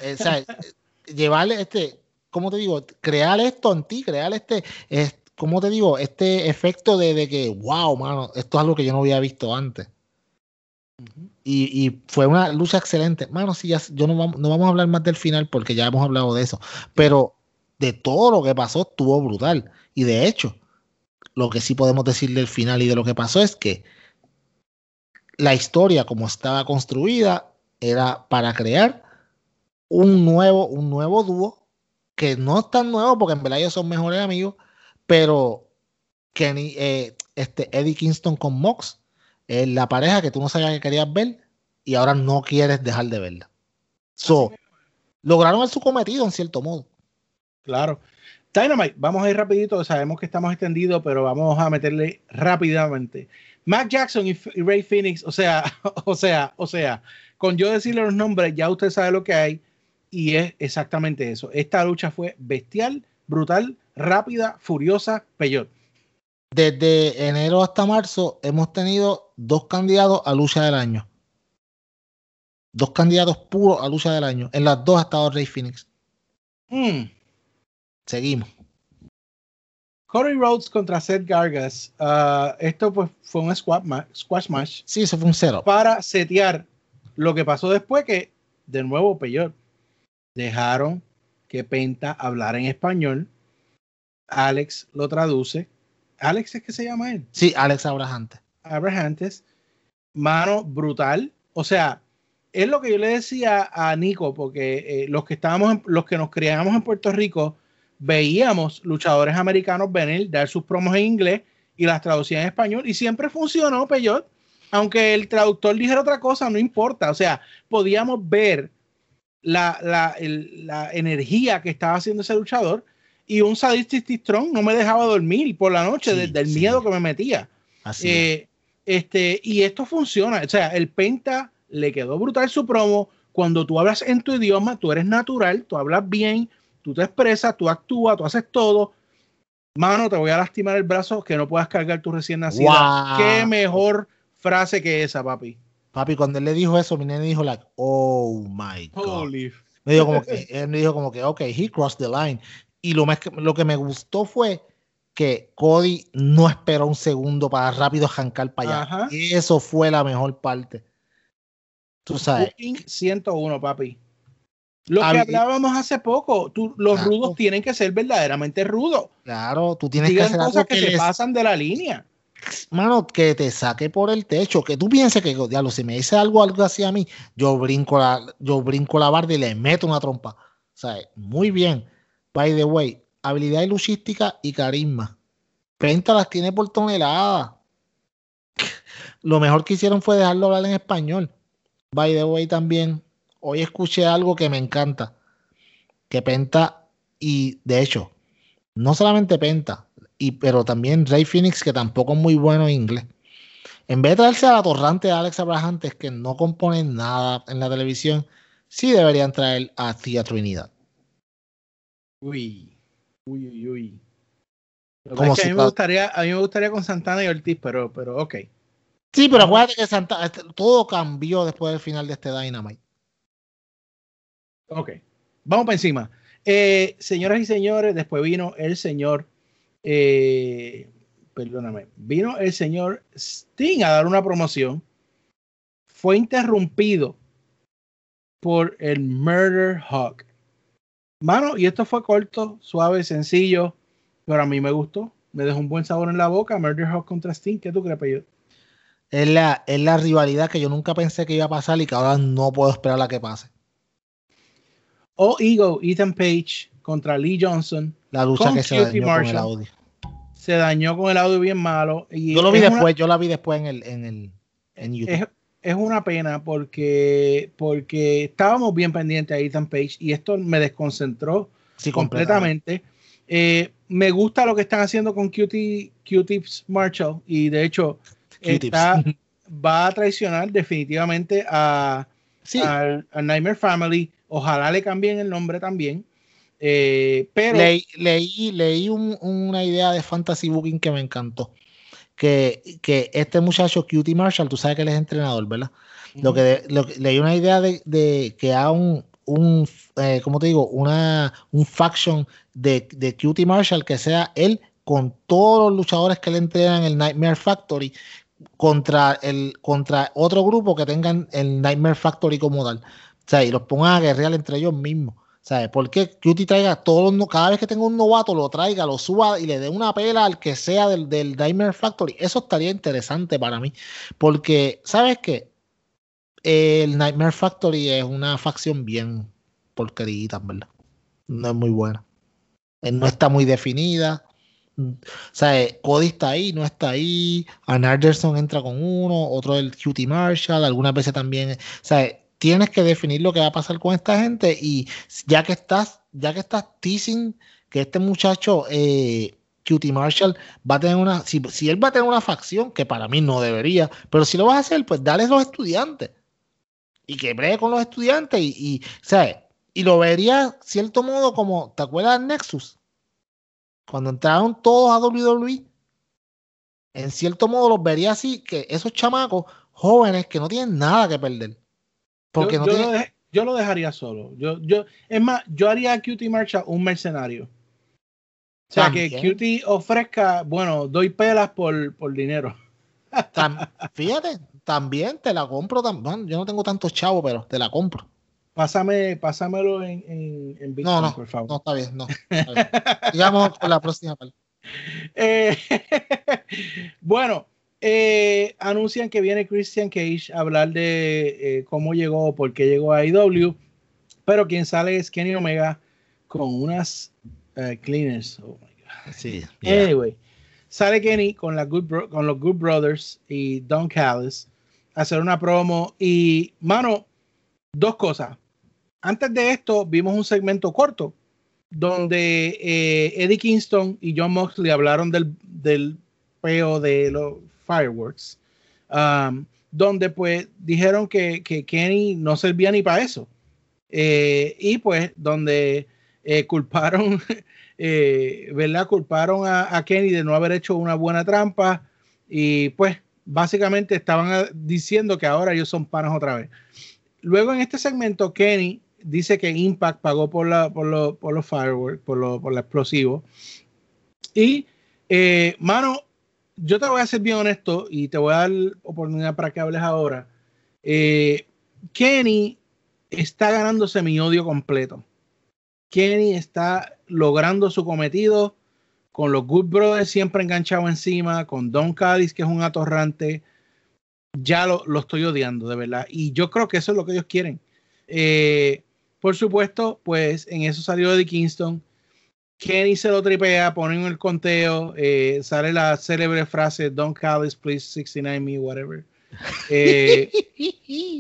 Eh, o sea, <laughs> llevarle este, ¿cómo te digo? Crear esto en ti, crear este, es, ¿cómo te digo? Este efecto de, que, wow, mano, esto es algo que yo no había visto antes. y, y, fue una lucha excelente. Mano, sí, ya, yo no no vamos a hablar más del final porque ya hemos hablado de eso. Pero de todo lo que pasó estuvo brutal. Y de hecho, lo que sí podemos decir del final y de lo que pasó es que la historia como estaba construida era para crear un nuevo, un nuevo dúo que no es tan nuevo porque en verdad ellos son mejores amigos, pero Kenny, eh, este Eddie Kingston con Mox es la pareja que tú no sabías que querías ver y ahora no quieres dejar de verla. So, lograron su cometido en cierto modo. Claro. Dynamite, vamos a ir rapidito, sabemos que estamos extendidos, pero vamos a meterle rápidamente. Mac Jackson y, Ray Phoenix, o sea, <laughs> o sea, o sea, con yo decirle los nombres, ya usted sabe lo que hay y es exactamente eso. Esta lucha fue bestial, brutal, rápida, furiosa, peor. Desde enero hasta marzo hemos tenido dos candidatos a lucha del año. Dos candidatos puros a lucha del año. En las dos ha estado Ray Phoenix. Mm. Seguimos. Corey Rhodes contra Seth Gargas. Uh, esto pues fue un squash match. Sí, eso fue un cero. Para setear lo que pasó después, que de nuevo, peor. Dejaron que Penta hablara en español. Alex lo traduce. ¿Alex es que se llama él? Sí, Alex Abrahantes. Abrahantes. Mano brutal. O sea, es lo que yo le decía a Nico, porque eh, los que estábamos, los que nos criamos en Puerto Rico, veíamos luchadores americanos venir, dar sus promos en inglés y las traducían en español y siempre funcionó, Peyot. Aunque el traductor dijera otra cosa, no importa. O sea, podíamos ver la, la, la energía que estaba haciendo ese luchador y un Sadistic Strong no me dejaba dormir por la noche desde el miedo que me metía. Así eh, este, y esto funciona. O sea, el Penta le quedó brutal su promo. Cuando tú hablas en tu idioma, tú eres natural, tú hablas bien, tú te expresas, tú actúas, tú haces todo. Mano, te voy a lastimar el brazo que no puedas cargar tu recién nacida. Qué mejor frase que esa, papi. Papi, cuando él le dijo eso, mi nene dijo, like, oh my God. Me dijo como que, él me dijo como que, ok, he crossed the line. Y lo, más que, lo que me gustó fue que Cody no esperó un segundo para rápido jancar para allá. Y eso fue la mejor parte. Tú sabes. 101, papi. Lo que hablábamos hace poco, tú, los rudos tienen que ser verdaderamente rudos. Claro, tú tienes que hacer cosas que, se pasan de la línea. Mano, que te saque por el techo, que tú pienses que, diablo, si me dice algo, algo así a mí, yo brinco la, yo brinco la barda y le meto una trompa. O sea, muy bien. By the way, habilidad luchística y carisma. Penta las tiene por tonelada. <laughs> Lo mejor que hicieron fue dejarlo hablar en español. By the way, también hoy escuché algo que me encanta. Que Penta, y de hecho, no solamente Penta, y, pero también Ray Phoenix, que tampoco es muy bueno en inglés. En vez de darse a la torrante de Alex Abrahantes, que no compone nada en la televisión, sí deberían traer a Tía Trinidad. Uy, uy, uy, uy. a, mí me gustaría, a mí me gustaría con Santana y Ortiz, pero, pero ok. Sí, pero acuérdate que Santana, este, todo cambió después del final de este Dynamite. Ok, vamos para encima. Eh, señoras y señores, después vino el señor, eh, perdóname, vino el señor Sting a dar una promoción. Fue interrumpido por el Murder Hawk. Mano, y esto fue corto, suave, sencillo, pero a mí me gustó. Me dejó un buen sabor en la boca. Murder Hawk contra Sting. ¿Qué tú crees, Peyo? Es la, es la rivalidad que yo nunca pensé que iba a pasar y que ahora no puedo esperar a que pase. O Ego, Ethan Page contra Lee Johnson. La lucha que se dañó con el audio. Se dañó con el audio bien malo. Y yo lo vi después, yo la vi después en el, en el en YouTube. Es, una pena porque, porque estábamos bien pendientes a Ethan Page y esto me desconcentró completamente. Eh, me gusta lo que están haciendo con Q-Tips Marshall y de hecho <laughs> va a traicionar definitivamente a, a Nightmare Family Ojalá le cambien el nombre también. Eh, pero leí, leí, una idea de Fantasy Booking que me encantó. Que, este muchacho, Cutie Marshall, tú sabes que él es entrenador, ¿verdad? lo, que leí una idea de, que haga un, un eh, ¿cómo te digo? Una, un faction de, de Cutie Marshall que sea él con todos los luchadores que le entrenan en el Nightmare Factory contra, el, contra otro grupo que tengan el Nightmare Factory como tal. O sea, y los pongan a guerrear entre ellos mismos. ¿Sabes? Porque Cutie traiga todos los, cada vez que tenga un novato, lo traiga, lo suba y le dé una pela al que sea del, del Factory. Eso estaría interesante para mí. Porque, ¿sabes qué? El Nightmare Factory es una facción bien porquerita, ¿verdad? No es muy buena. Eh, no está muy definida. O sea, Cody está ahí, no está ahí. Ann Anderson entra con uno, otro el Cutie Marshall, algunas veces también. O sea, tienes que definir lo que va a pasar con esta gente y ya que estás, ya que estás teasing que este muchacho eh, Cutie Marshall va a tener una, si, él va a tener una facción, que para mí no debería, pero si lo vas a hacer, pues dale a los estudiantes y que bregue con los estudiantes y, y ¿sabes? Y lo vería, cierto modo, como, ¿te acuerdas de Nexus? Cuando entraron todos a WWE, en cierto modo los vería así, que esos chamacos jóvenes que no tienen nada que perder, porque yo, lo dejaría solo. Yo, yo, es más, yo haría a Cutie Marcha un mercenario. O sea, que Cutie ofrezca, bueno, doy pelas por, por dinero. fíjate, también te la compro. Bueno, yo no tengo tantos chavos, pero te la compro. Pásame, pásamelo en, en, Bitcoin, no, no, por favor. No, está bien, no. Digamos con la próxima. <laughs> Eh, <laughs> bueno, eh, anuncian que viene Christian Cage a hablar de eh, cómo llegó, por qué llegó a IW, pero quien sale es Kenny Omega con unas eh, cleaners. Oh my God. Sí, <laughs> Anyway, sale Kenny con, la Good con los Good Brothers y Don Callis a hacer una promo. Y, mano, dos cosas. Antes de esto, vimos un segmento corto donde Eddie Kingston y John Moxley hablaron del, del peo de los Fireworks, um, donde pues dijeron que, que, Kenny no servía ni para eso. Eh, y pues donde eh, culparon, <laughs> eh, ¿verdad? Culparon a, Kenny de no haber hecho una buena trampa y pues básicamente estaban diciendo que ahora ellos son panas otra vez. Luego en este segmento, Kenny dice que Impact pagó por, la, por, los fireworks, por, lo, por el explosivo. Y, mano, yo te voy a ser bien honesto y te voy a dar oportunidad para que hables ahora. Eh, Kenny está ganándose mi odio completo. Kenny está logrando su cometido con los Good Brothers siempre enganchado encima, con Don Callis, que es un atorrante. Ya lo, estoy odiando, de verdad. Y yo creo que eso es lo que ellos quieren. Eh, por supuesto, pues en eso salió de Kingston. Kenny se lo tripea, ponen el conteo, eh, sale la célebre frase Don't call this, please 69 me, whatever. <laughs> Eh,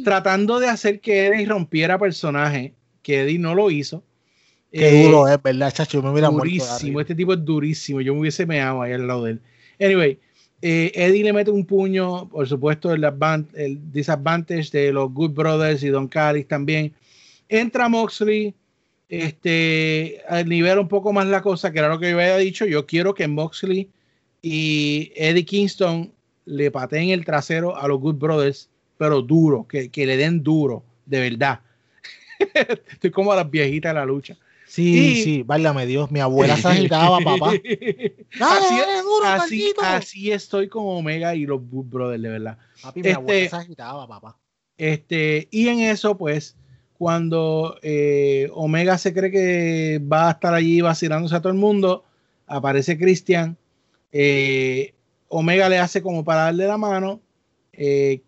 tratando de hacer que Eddie rompiera personaje, que Eddie no lo hizo. Qué duro es, ¿verdad, chacho? Me hubiera durísimo, este tipo es durísimo. Yo me hubiese meado ahí al lado de él. Anyway, eh, Eddie le mete un puño, por supuesto, el, el disadvantage de los Good Brothers y Don Callis también. Entra Moxley, este, nivel un poco más la cosa, que era lo que yo había dicho. Yo quiero que Moxley y Eddie Kingston le pateen el trasero a los Good Brothers, pero duro, que, le den duro, de verdad. <laughs> Estoy como a las viejitas de la lucha. Sí, sí, válgame Dios, mi abuela <laughs> se agitaba, papá. así, así, estoy con Omega y los Brothers, de verdad. Papi, mi abuela este, se agitaba, papá. Este, y en eso, pues, cuando eh, Omega se cree que va a estar allí vacilándose a todo el mundo, aparece Christian. Eh, Omega le hace como para darle la mano. Eh,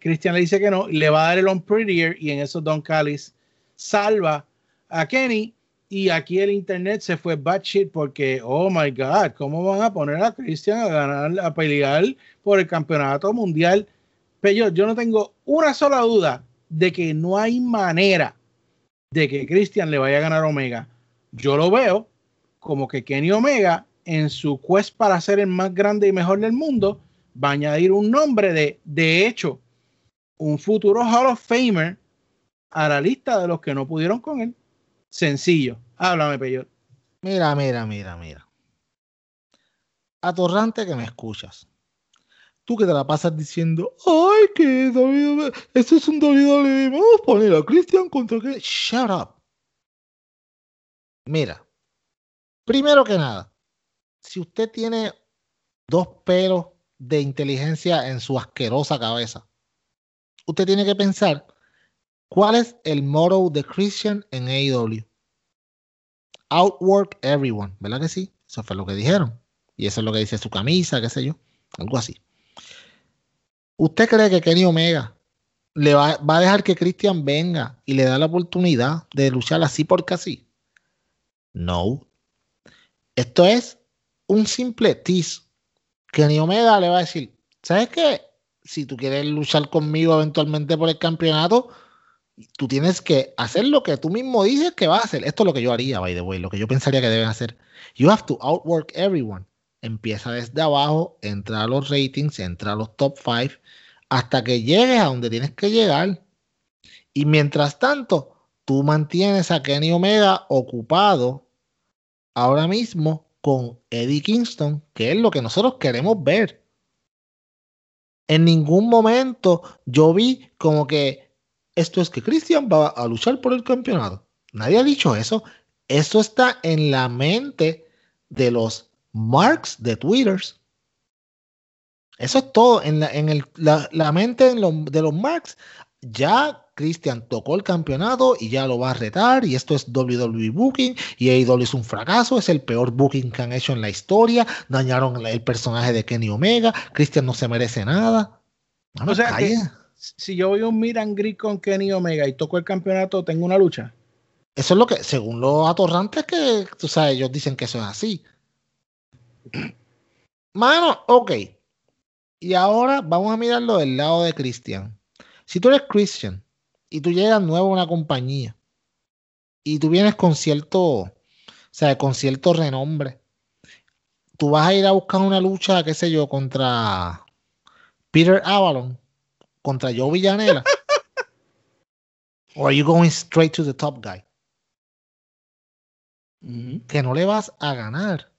Christian le dice que no, le va a dar el on prettier y en eso Don Callis salva a Kenny. Y aquí el internet se fue shit porque, oh my God, ¿cómo van a poner a Christian a ganar, a pelear por el campeonato mundial? Pero yo no tengo una sola duda de que no hay manera de que Christian le vaya a ganar Omega. Yo lo veo como que Kenny Omega, en su quest para ser el más grande y mejor del mundo, va a añadir un nombre de, de hecho, un futuro Hall of Famer a la lista de los que no pudieron con él. Sencillo. Háblame, Peyor. Mira, mira, mira, mira. Atorrante que me escuchas tú que te la pasas diciendo, ay, que David, esto es un WWE, vamos a poner a Christian contra que. Shut up. Mira, primero que nada, si usted tiene dos pelos de inteligencia en su asquerosa cabeza, usted tiene que pensar cuál es el motto de Christian en AEW. Outwork everyone, ¿verdad que sí? Eso fue lo que dijeron. Y eso es lo que dice su camisa, qué sé yo. Algo así. ¿Usted cree que Kenny Omega le va, a dejar que Christian venga y le da la oportunidad de luchar así porque así? No. Esto es un simple tease. Kenny Omega le va a decir, ¿sabes qué? Si tú quieres luchar conmigo eventualmente por el campeonato, tú tienes que hacer lo que tú mismo dices que vas a hacer. Esto es lo que yo haría, by the way, lo que yo pensaría que deben hacer. You have to outwork everyone empieza desde abajo, entra a los ratings, entra a los top 5, hasta que llegues a donde tienes que llegar. Y mientras tanto, tú mantienes a Kenny Omega ocupado ahora mismo con Eddie Kingston, que es lo que nosotros queremos ver. En ningún momento yo vi como que esto es que Christian va a luchar por el campeonato. Nadie ha dicho eso. Eso está en la mente de los marks de Twitter. Eso es todo. En la, en el, la, mente de los marks, ya Christian tocó el campeonato y ya lo va a retar. Y esto es WWE Booking. Y AEW es un fracaso. Es el peor booking que han hecho en la historia. Dañaron el personaje de Kenny Omega. Christian no se merece nada. o sea si yo voy a un Miran Gris con Kenny Omega y toco el campeonato, tengo una lucha. Eso es lo que, según los atorrantes, que tú sabes, ellos dicen que eso es así. <clears throat> Mano, ok. Y ahora vamos a mirarlo del lado de Christian. Si tú eres Christian y tú llegas nuevo a una compañía y tú vienes con cierto, o sea, con cierto renombre, tú vas a ir a buscar una lucha, qué sé yo, contra Peter Avalon, contra Joe Villanela. <laughs> ¿O are you going straight to the top guy? Que no le vas a ganar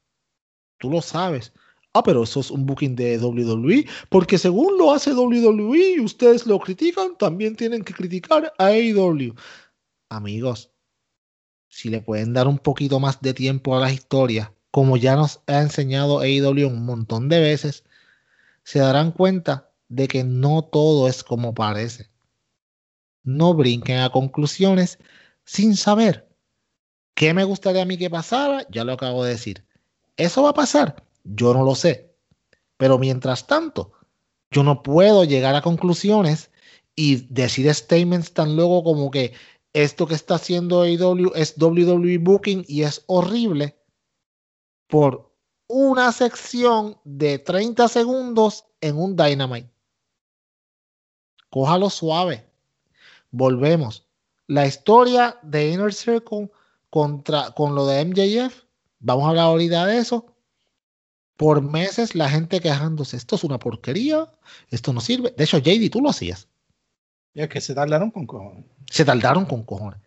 tú lo sabes. Ah, pero eso es un booking de WWE, porque según lo hace WWE y ustedes lo critican, también tienen que criticar a AEW. Amigos, si le pueden dar un poquito más de tiempo a las historias, como ya nos ha enseñado AEW un montón de veces, se darán cuenta de que no todo es como parece. No brinquen a conclusiones sin saber. ¿Qué me gustaría a mí que pasara? Ya lo acabo de decir. ¿Eso va a pasar? Yo no lo sé. Pero mientras tanto, yo no puedo llegar a conclusiones y decir statements tan luego como que esto que está haciendo AEW es WWE Booking y es horrible por una sección de 30 segundos en un Dynamite. Cójalo suave. Volvemos. La historia de Inner Circle contra, con lo de MJF Vamos a hablar ahorita de eso. Por meses la gente quejándose, esto es una porquería, esto no sirve. De hecho, JD, tú lo hacías. Es que se tardaron con cojones. Se tardaron con cojones.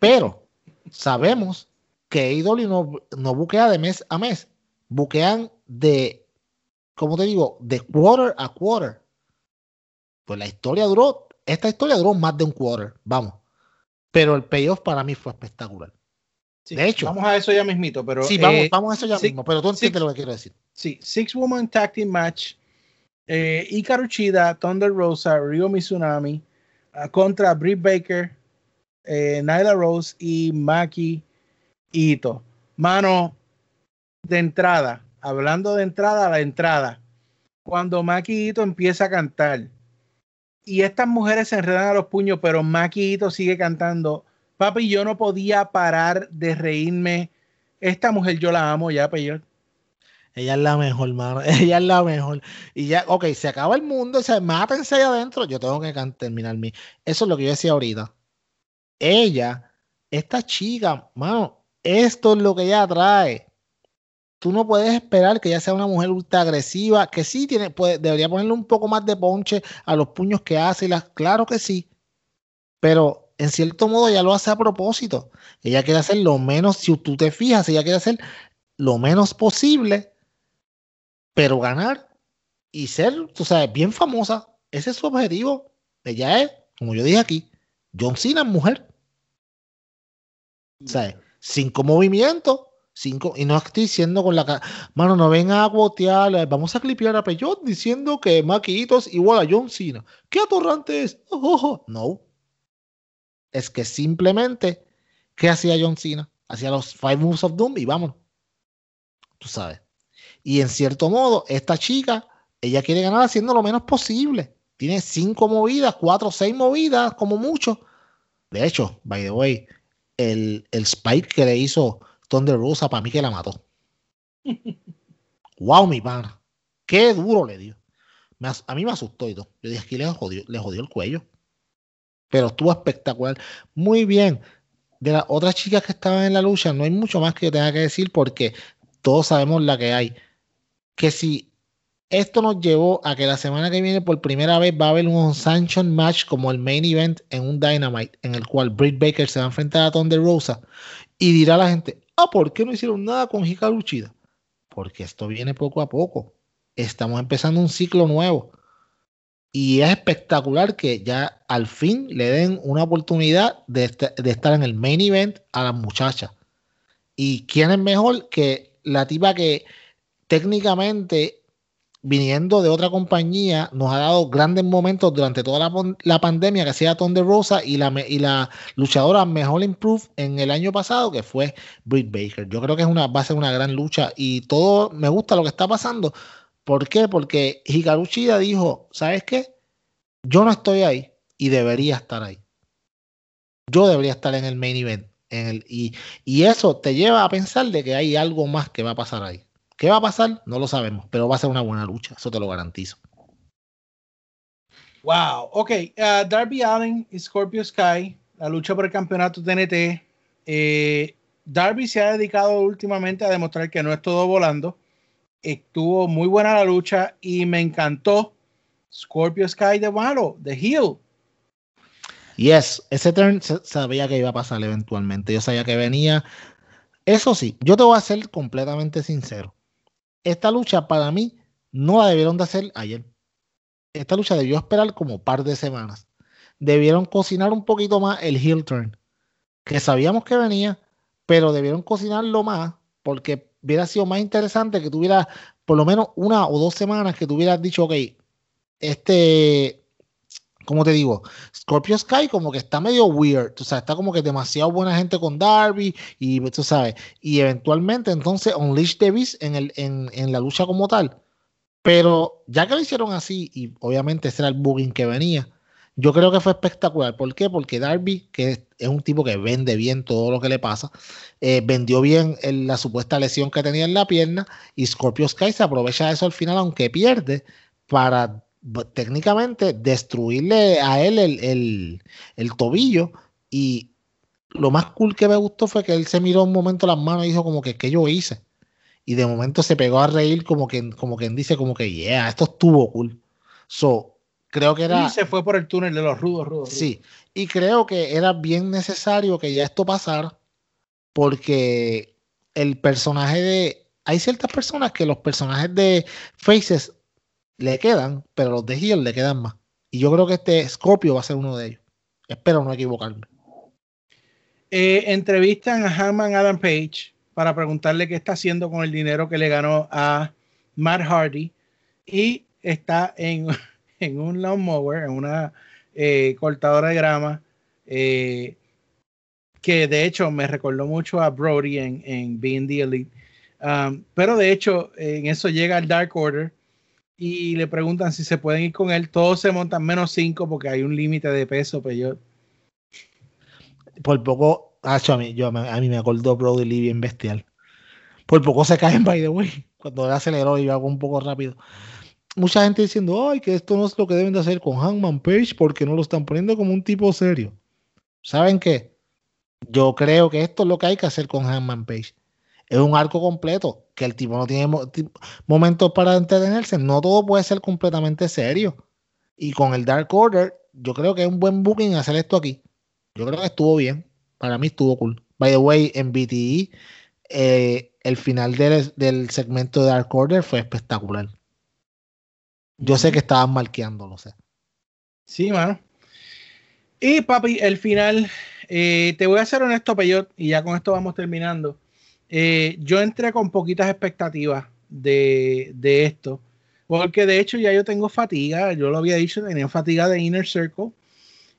Pero sabemos que AEW no, no buquea de mes a mes. Buquean de, ¿cómo te digo? De quarter a quarter. Pues la historia duró, esta historia duró más de un quarter. Vamos. pero el payoff para mí fue espectacular. De hecho, vamos a eso ya mismito, pero sí, vamos, eh, vamos a eso ya mismo, pero tú entiendes lo que quiero decir. Sí, Six Woman Tag Team Match, eh, Ikaru Chida, Thunder Rosa, Ryo Mizunami ah, contra Britt Baker, eh, Nyla Rose y Maki Ito. Mano, de entrada, hablando de entrada a la entrada, cuando Maki Ito empieza a cantar y estas mujeres se enredan a los puños, pero Maki Ito sigue cantando. Papi, yo no podía parar de reírme. Esta mujer yo la amo ya, Peyor. Ella es la mejor, hermano. <laughs> Ella es la mejor. Y ya, ok, se acaba el mundo, se mátense ahí adentro. Yo tengo que terminar mi. Eso es lo que yo decía ahorita. Ella, esta chica, mano, esto es lo que ella trae tú no puedes esperar que ella sea una mujer ultra agresiva, que sí tiene, puede, debería ponerle un poco más de ponche a los puños que hace, y las, claro que sí, pero en cierto modo ella lo hace a propósito. Ella quiere hacer lo menos, si tú te fijas, ella quiere hacer lo menos posible, pero ganar y ser, tú sabes, bien famosa. Ese es su objetivo. Ella es, como yo dije aquí, John Cena mujer. O sea, cinco movimientos Cinco, y no estoy diciendo con la cara, mano, no venga a botear, vamos a clipear a Peyot diciendo que Maquitos igual a John Cena. ¿Qué atorrante es? Oh. <laughs> No. Es que simplemente, ¿qué hacía John Cena? Hacía los Five Moves of Doom y vámonos. Tú sabes. Y en cierto modo, esta chica, ella quiere ganar haciendo lo menos posible. Tiene cinco movidas, cuatro seis movidas, como mucho. De hecho, by the way, el, el spike que le hizo Thunder Rosa para mí que la mató. wow, mi pana. Qué duro le dio. a mí me asustó y todo. Yo dije, aquí le jodió, le jodió el cuello. Pero estuvo espectacular. Muy bien. De las otras chicas que estaban en la lucha, no hay mucho más que tenga que decir porque todos sabemos la que hay. Que si esto nos llevó a que la semana que viene por primera vez va a haber un sanction match como el main event en un Dynamite en el cual Britt Baker se va a enfrentar a Thunder Rosa y dirá a la gente, Ah, ¿por qué no hicieron nada con Hikaru Uchida? Porque esto viene poco a poco. Estamos empezando un ciclo nuevo. Y es espectacular que ya al fin le den una oportunidad de, de estar en el main event a las muchachas. ¿Y quién es mejor que la tipa que técnicamente viniendo de otra compañía, nos ha dado grandes momentos durante toda la, pandemia que hacía Thunder Rosa y la, y la luchadora mejor improve en el año pasado, que fue Britt Baker. Yo creo que es una, va a ser una gran lucha y todo me gusta lo que está pasando. ¿Por qué? Porque Hikaru Shida dijo, ¿sabes qué? Yo no estoy ahí y debería estar ahí. Yo debería estar en el main event. Y eso te lleva a pensar de que hay algo más que va a pasar ahí. ¿Qué va a pasar? No lo sabemos, pero va a ser una buena lucha, eso te lo garantizo. Wow, ok. Uh, Darby Allen y Scorpio Sky, la lucha por el campeonato TNT. Eh, Darby se ha dedicado últimamente a demostrar que no es todo volando. Estuvo muy buena la lucha y me encantó Scorpio Sky de malo, de heel. Yes, ese turn sabía que iba a pasar eventualmente. Yo sabía que venía. Eso sí, yo te voy a ser completamente sincero esta lucha para mí no la debieron de hacer ayer. Esta lucha debió esperar como par de semanas. Debieron cocinar un poquito más el heel turn, que sabíamos que venía, pero debieron cocinarlo más porque hubiera sido más interesante que tuviera por lo menos una o dos semanas que tuvieras dicho, ok, este, como te digo, Scorpio Sky como que está medio weird, o sea, está como que demasiado buena gente con Darby y tú sabes, y eventualmente entonces Unleash the Beast en, el, en, en la lucha como tal. Pero ya que lo hicieron así, y obviamente ese era el booking que venía, yo creo que fue espectacular. ¿Por qué? Porque Darby, que es, un tipo que vende bien todo lo que le pasa, eh, vendió bien la supuesta lesión que tenía en la pierna y Scorpio Sky se aprovecha de eso al final, aunque pierde, para técnicamente destruirle a él el, el, tobillo y lo más cool que me gustó fue que él se miró un momento las manos y dijo como que ¿qué yo hice? Y de momento se pegó a reír como que como quien dice como que yeah, esto estuvo cool. So, creo que era y se fue por el túnel de los rudos, rudos. Sí, y creo que era bien necesario que ya esto pasara porque el personaje de hay ciertas personas que los personajes de Faces le quedan, pero los de Hill le quedan más. Y yo creo que este Scorpio va a ser uno de ellos. Espero no equivocarme. eh, entrevistan a Hammond Adam Page para preguntarle qué está haciendo con el dinero que le ganó a Matt Hardy y está en, en un lawnmower, en una eh, cortadora de grama, eh, que de hecho me recordó mucho a Brody en, en Being the Elite. Um, pero de hecho, en eso llega el Dark Order y le preguntan si se pueden ir con él. Todos se montan menos 5 porque hay un límite de peso, pero yo. Por poco, a mí, a mí me acordó Brody Lee bien bestial. Por poco se caen, by the way, cuando él aceleró y iba un poco rápido. Mucha gente diciendo, ay, que esto no es lo que deben de hacer con Hangman Page porque no lo están poniendo como un tipo serio. ¿Saben qué? Yo creo que esto es lo que hay que hacer con Hangman Page es un arco completo, que el tipo no tiene momentos para entretenerse, no todo puede ser completamente serio. Y con el Dark Order, yo creo que es un buen booking hacer esto aquí. Yo creo que estuvo bien, para mí estuvo cool. By the way, en BTE, eh, el final del, segmento de Dark Order fue espectacular. Yo sé que estaban marqueando, lo sé. Sí, mano. Y papi, el final, eh, te voy a ser honesto, Peyot, y ya con esto vamos terminando. Eh, yo entré con poquitas expectativas de, esto, porque de hecho ya yo tengo fatiga, yo lo había dicho, tenía fatiga de Inner Circle.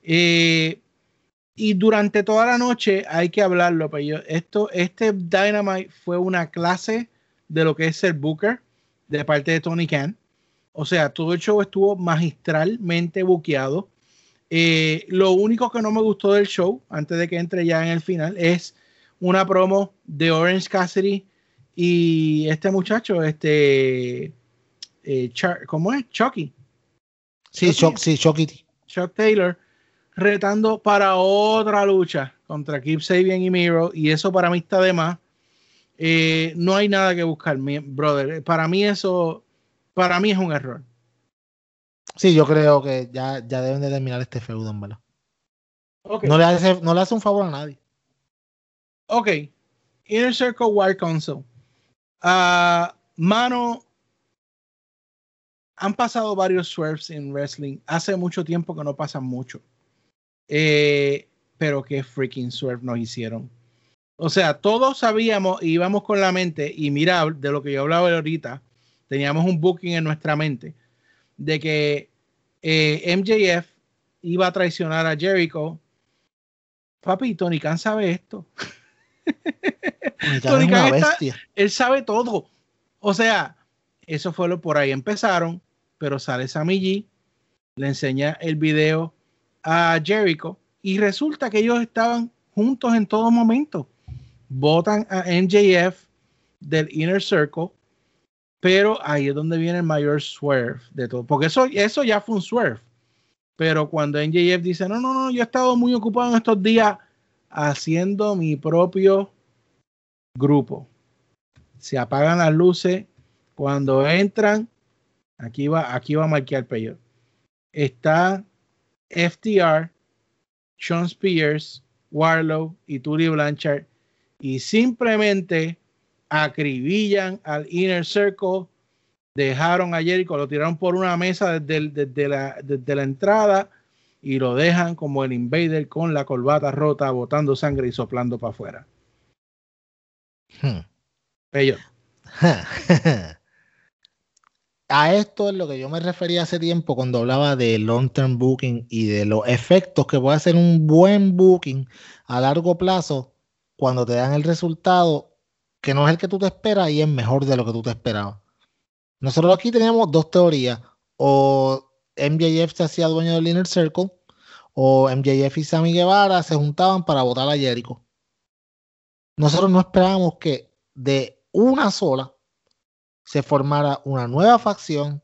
Eh, y durante toda la noche hay que hablarlo, pero yo, esto, este Dynamite fue una clase de lo que es ser Booker de parte de Tony Khan. O sea, todo el show estuvo magistralmente buqueado. Eh, lo único que no me gustó del show, antes de que entre ya en el final, es una promo de Orange Cassidy y este muchacho, este, eh, ¿cómo es? Chucky. Sí, Chuck, sí, Chucky. Chuck Taylor retando para otra lucha contra Keep Sabian y Miro y eso para mí está de más. Eh, no hay nada que buscar, mi brother. Para mí eso, para mí es un error. Sí, yo creo que ya, ya deben de terminar este feudo, ¿verdad? No, le hace, no le hace un favor a nadie. Ok. Inner Circle War Council. Uh, mano, han pasado varios swerves en wrestling. Hace mucho tiempo que no pasan mucho. Eh, pero qué freaking swerve nos hicieron. O sea, todos sabíamos, íbamos con la mente, y mira, de lo que yo hablaba ahorita, teníamos un booking en nuestra mente, de que eh, MJF iba a traicionar a Jericho. Papi, Tony Khan sabe esto. él sabe todo. O sea, eso fue lo por ahí empezaron, pero sale Sammy G, le enseña el video a Jericho y resulta que ellos estaban juntos en todo momento. Votan a MJF del Inner Circle, pero ahí es donde viene el mayor swerve de todo, porque eso, eso ya fue un swerve. Pero cuando MJF dice, no, no, no, yo he estado muy ocupado en estos días haciendo mi propio grupo. Se apagan las luces. Cuando entran, aquí va, aquí va a marcar peor. Está FTR, Sean Spears, Warlow y Tully Blanchard. Y simplemente acribillan al Inner Circle. Dejaron a Jericho, lo tiraron por una mesa desde, desde, la, desde la entrada y lo dejan como el invader con la corbata rota, botando sangre y soplando para afuera. Hmm. <laughs> a esto es lo que yo me refería hace tiempo cuando hablaba de long term booking y de los efectos que puede hacer un buen booking a largo plazo cuando te dan el resultado que no es el que tú te esperas y es mejor de lo que tú te esperabas. Nosotros aquí teníamos dos teorías. O MJF se hacía dueño del Inner Circle o MJF y Sammy Guevara se juntaban para votar a Jericho. Nosotros no esperábamos que de una sola se formara una nueva facción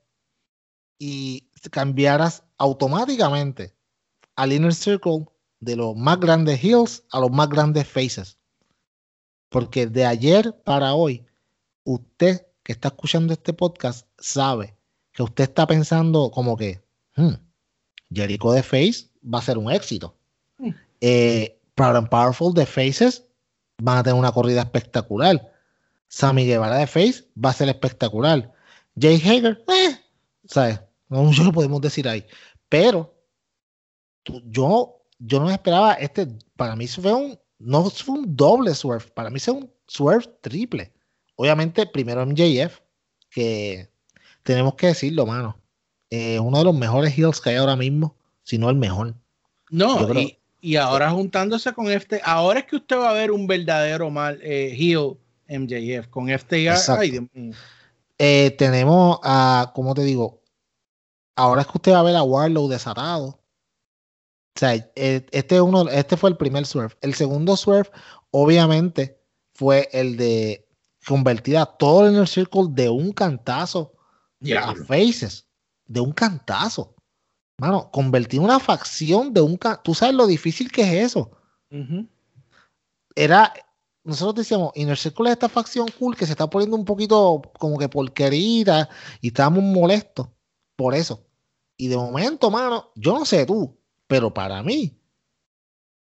y cambiaras automáticamente al Inner Circle de los más grandes heels a los más grandes faces. Porque de ayer para hoy, usted que está escuchando este podcast sabe que usted está pensando como que, hmm, Jericho de Face va a ser un éxito. Mm. Eh, Proud and Powerful de Faces van a tener una corrida espectacular. Sammy Guevara de Face va a ser espectacular. Jay Hager, eh, ¿sabes? No mucho lo podemos decir ahí. Pero yo, yo no esperaba este. Para mí fue un, no fue un doble swerve, para mí es un swerve triple. Obviamente, primero MJF, que tenemos que decirlo, mano. Eh, uno de los mejores heels que hay ahora mismo, si no el mejor. No, y, ahora juntándose con este, ahora es que usted va a ver un verdadero mal eh, heel MJF con este. eh, tenemos a, ¿cómo te digo? Ahora es que usted va a ver a Warlow desatado. O sea, eh, este, uno, este fue el primer swerve. El segundo swerve, obviamente, fue el de convertir a todo el Inner Circle de un cantazo a Faces. De un cantazo. Mano, convertir una facción de un cantazo. Tú sabes lo difícil que es eso. Era. Nosotros decíamos, Inner Circle es esta facción cool que se está poniendo un poquito como que porquerita y estábamos molestos por eso. Y de momento, mano, yo no sé tú, pero para mí,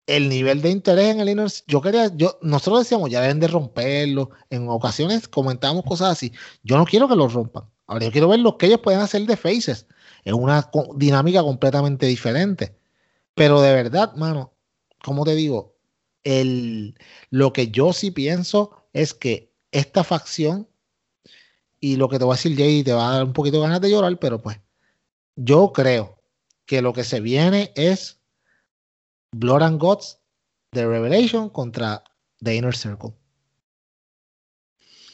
el nivel de interés en el Inner yo quería, yo, nosotros decíamos, ya deben de romperlo. En ocasiones comentábamos cosas así. Yo no quiero que lo rompan. Ahora yo quiero ver lo que ellos pueden hacer de faces. Es una dinámica completamente diferente. Pero de verdad, mano, como te digo, el, lo que yo sí pienso es que esta facción, y lo que te voy a decir Jay, te va a dar un poquito de ganas de llorar, pero pues yo creo que lo que se viene es Blood and Gods de Revelation contra The Inner Circle.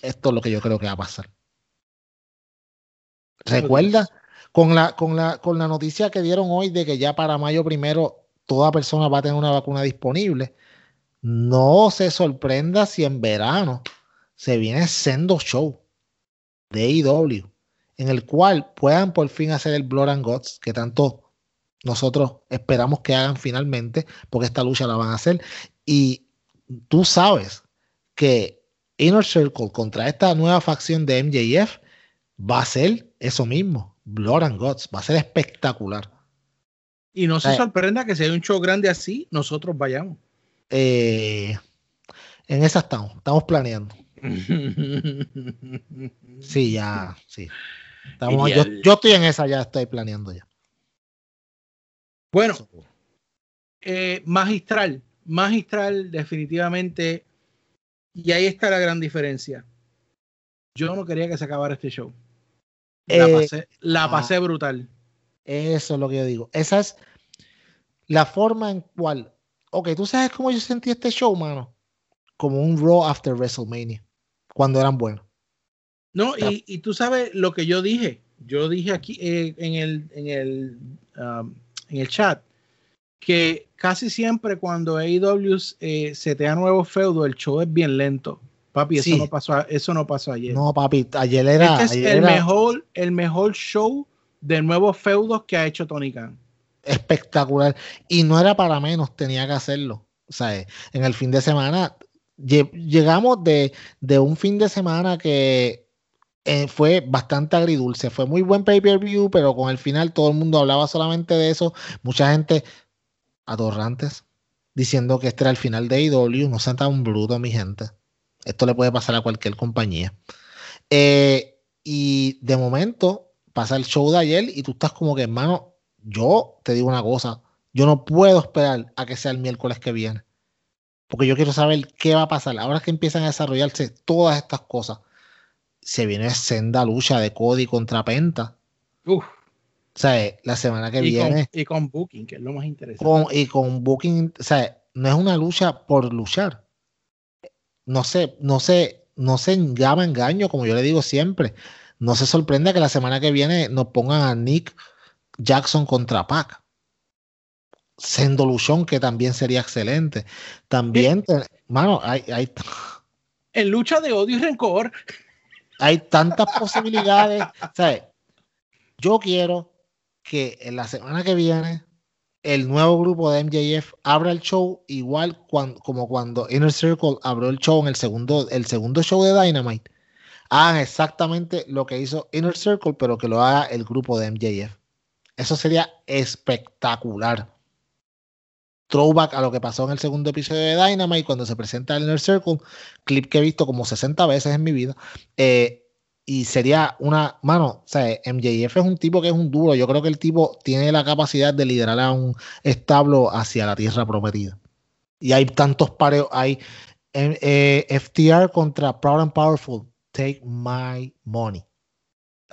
Esto es lo que yo creo que va a pasar. Recuerda con la, con la, con la noticia que dieron hoy de que ya para mayo primero toda persona va a tener una vacuna disponible. No se sorprenda si en verano se viene Sendo Show de AEW, en el cual puedan por fin hacer el Blood and Gods que tanto nosotros esperamos que hagan finalmente, porque esta lucha la van a hacer. Y tú sabes que Inner Circle contra esta nueva facción de MJF va a ser eso mismo, Blood and Gods, va a ser espectacular. Y no se sorprenda que si hay un show grande así, nosotros vayamos. Eh, en esa estamos, estamos planeando. <laughs> sí, ya, sí. yo, yo estoy en esa, ya estoy planeando ya. Bueno, eh, magistral, magistral definitivamente. Y ahí está la gran diferencia. Yo no quería que se acabara este show. La eh, pasé, ah. brutal. Eso es lo que yo digo. Esa es la forma en cual. Ok, tú sabes cómo yo sentí este show, mano. Como un Raw after WrestleMania. Cuando eran buenos. No, y, tú sabes lo que yo dije. Yo dije aquí eh, en el, en el um, en el chat que casi siempre cuando AEW eh, setea nuevo feudo, el show es bien lento. Papi, eso, no pasó, eso no pasó ayer. No, papi, ayer era. Este es el, Mejor, el mejor show de nuevos feudos que ha hecho Tony Khan. Espectacular. Y no era para menos, tenía que hacerlo. O sea, en el fin de semana, llegamos de, de un fin de semana que eh, fue bastante agridulce. Fue muy buen pay-per-view, pero con el final todo el mundo hablaba solamente de eso. Mucha gente atorrantes diciendo que este era el final de AEW. No sean tan bruto, mi gente. Esto le puede pasar a cualquier compañía. Eh, y de momento pasa el show de ayer y tú estás como que, hermano, yo te digo una cosa. Yo no puedo esperar a que sea el miércoles que viene. Porque yo quiero saber qué va a pasar. Ahora que empiezan a desarrollarse todas estas cosas se viene senda lucha de Cody contra Penta. Uf. O sea, la semana que viene. y con Booking, que es lo más interesante. y con Booking, o sea, no es una lucha por luchar. No sé, no sé, no se llama engaño, como yo le digo siempre. No se sorprenda que la semana que viene nos pongan a Nick Jackson contra Pac. Sendo Luchón, que también sería excelente. También, mano, hay, hay. En lucha de odio y rencor hay tantas posibilidades. Yo quiero que en la semana que viene el nuevo grupo de MJF abra el show igual como cuando Inner Circle abrió el show en el segundo, el segundo show de Dynamite. Hagan exactamente lo que hizo Inner Circle, pero que lo haga el grupo de MJF. Eso sería espectacular throwback a lo que pasó en el segundo episodio de Dynamite cuando se presenta el Inner Circle, clip que he visto como 60 veces en mi vida. Eh, y sería una mano, o sea, MJF es un tipo que es un duro. Yo creo que el tipo tiene la capacidad de liderar a un establo hacia la tierra prometida. Y hay tantos pareos, hay eh, FTR contra Proud and Powerful, Take My Money.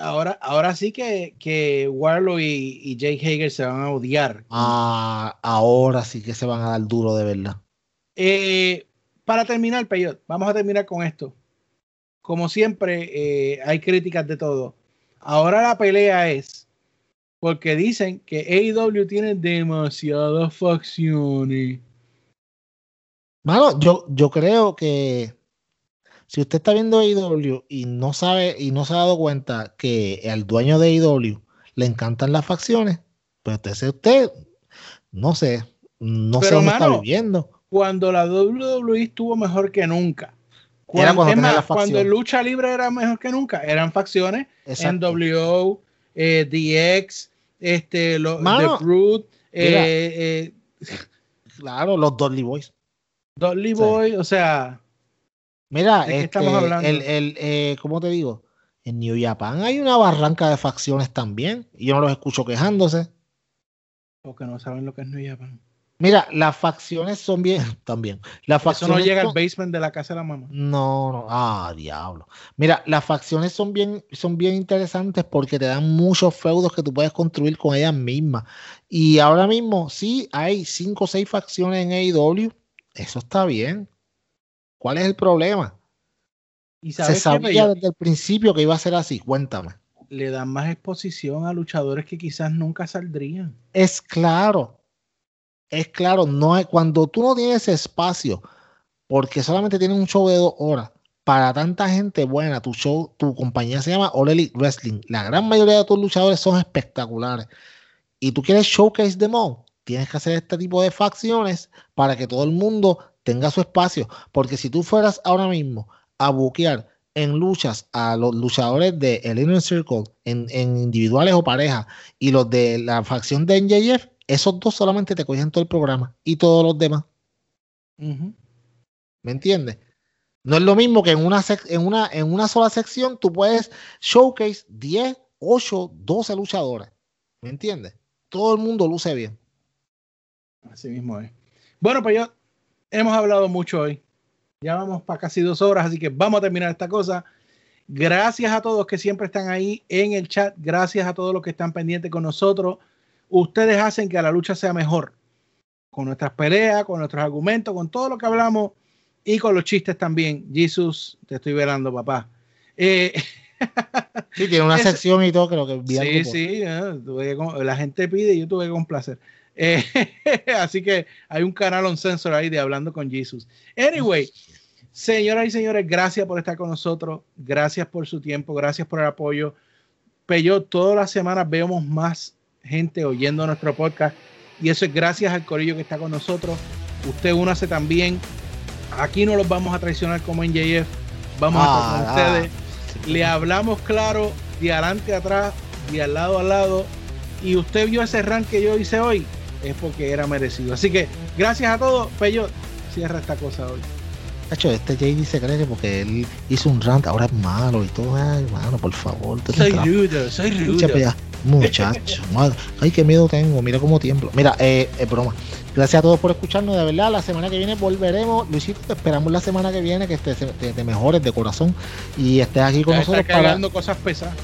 Ahora, ahora sí que, que Warlow y, Jake Hager se van a odiar. Ah, ahora sí que se van a dar duro de verdad. Eh, para terminar, Peyot, vamos a terminar con esto. Como siempre, eh, hay críticas de todo. Ahora la pelea es porque dicen que AEW tiene demasiadas facciones. Mano, yo, yo creo que si usted está viendo AEW y no sabe y no se ha dado cuenta que al dueño de AEW le encantan las facciones, pues usted, usted no sé, no sé dónde está viviendo. Cuando la WWE estuvo mejor que nunca. Cuando, cuando lucha libre era mejor que nunca, eran facciones NWO, eh, DX, este, lo, The Brood, eh, eh, claro, los Dudley Boys. Dudley Boys, o sea, Mira, este, hablando? El, el eh, ¿cómo te digo? En New Japan hay una barranca de facciones también y yo no los escucho quejándose. Porque no saben lo que es New Japan. Mira, las facciones son bien, <laughs> también. Las facciones Eso no llega al basement de la casa de la mamá. No, no, ah, diablo. Mira, las facciones son bien, son bien interesantes porque te dan muchos feudos que tú puedes construir con ellas mismas. Y ahora mismo, sí, hay cinco o seis facciones en AEW. Eso está bien. ¿Cuál es el problema? ¿Y Se sabía desde el principio que iba a ser así. Cuéntame. Le dan más exposición a luchadores que quizás nunca saldrían. Es claro. Es claro. No hay, cuando tú no tienes espacio, porque solamente tienes un show de dos horas, para tanta gente buena, tu show, tu compañía se llama All Elite Wrestling. La gran mayoría de tus luchadores son espectaculares. Y tú quieres showcase them all. Tienes que hacer este tipo de facciones para que todo el mundo tenga su espacio. Porque si tú fueras ahora mismo a buquear en luchas a los luchadores de el Inner Circle, en, individuales o parejas, y los de la facción de NJF, esos dos solamente te cogen todo el programa y todos los demás. ¿Me entiendes? No es lo mismo que en una, en, una, en una sola sección tú puedes showcase 10, 8, 12 luchadores. ¿Me entiendes? Todo el mundo luce bien. Así mismo es. Bueno, pues yo hemos hablado mucho hoy. Ya vamos para casi dos horas, así que vamos a terminar esta cosa. Gracias a todos que siempre están ahí en el chat. Gracias a todos los que están pendientes con nosotros. Ustedes hacen que la lucha sea mejor. Con nuestras peleas, con nuestros argumentos, con todo lo que hablamos y con los chistes también. Jesus, te estoy velando, papá. Eh, sí, tiene una <laughs> sección y todo, creo que Sí, sí, la gente pide y yo tuve que complacer. Eh, <laughs> así que hay un canal on sensor ahí de Hablando con Jesus. Anyway, señoras y señores, gracias por estar con nosotros. Gracias por su tiempo. Gracias por el apoyo. Pero todas las semanas vemos más gente oyendo nuestro podcast. Y eso es gracias al corillo que está con nosotros. Usted únase también. Aquí no los vamos a traicionar como en JF. Vamos a estar con ah, ustedes. Ah. Le hablamos claro de adelante a atrás, de al lado a lado. Y usted vio ese rank que yo hice hoy es porque era merecido. Así que gracias a todos. Peyo, cierra esta cosa hoy. Hacho, este JD se cree porque él hizo un rant, ahora es malo y todo. Ay, mano, por favor. Soy rudo, soy rudo. Muchacho, <laughs> ay, qué miedo tengo. Mira cómo tiemblo. Mira, eh, es broma. Gracias a todos por escucharnos. De verdad, la semana que viene volveremos. Luisito, te esperamos la semana que viene que te, te, mejores de corazón y estés aquí con nosotros. Está cargando cosas pesadas.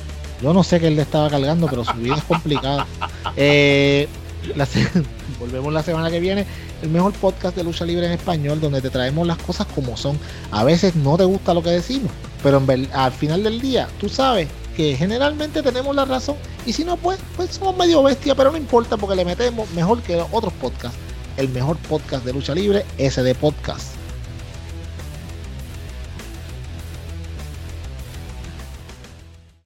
Yo no sé qué él le estaba cargando, pero su vida es complicada. <laughs> Eh, <laughs> volvemos la semana que viene. El mejor podcast de lucha libre en español, donde te traemos las cosas como son. A veces no te gusta lo que decimos, pero al final del día, tú sabes que generalmente tenemos la razón. Y si no, pues, pues somos medio bestia, pero no importa porque le metemos mejor que otros podcasts. El mejor podcast de lucha libre, SD Podcast.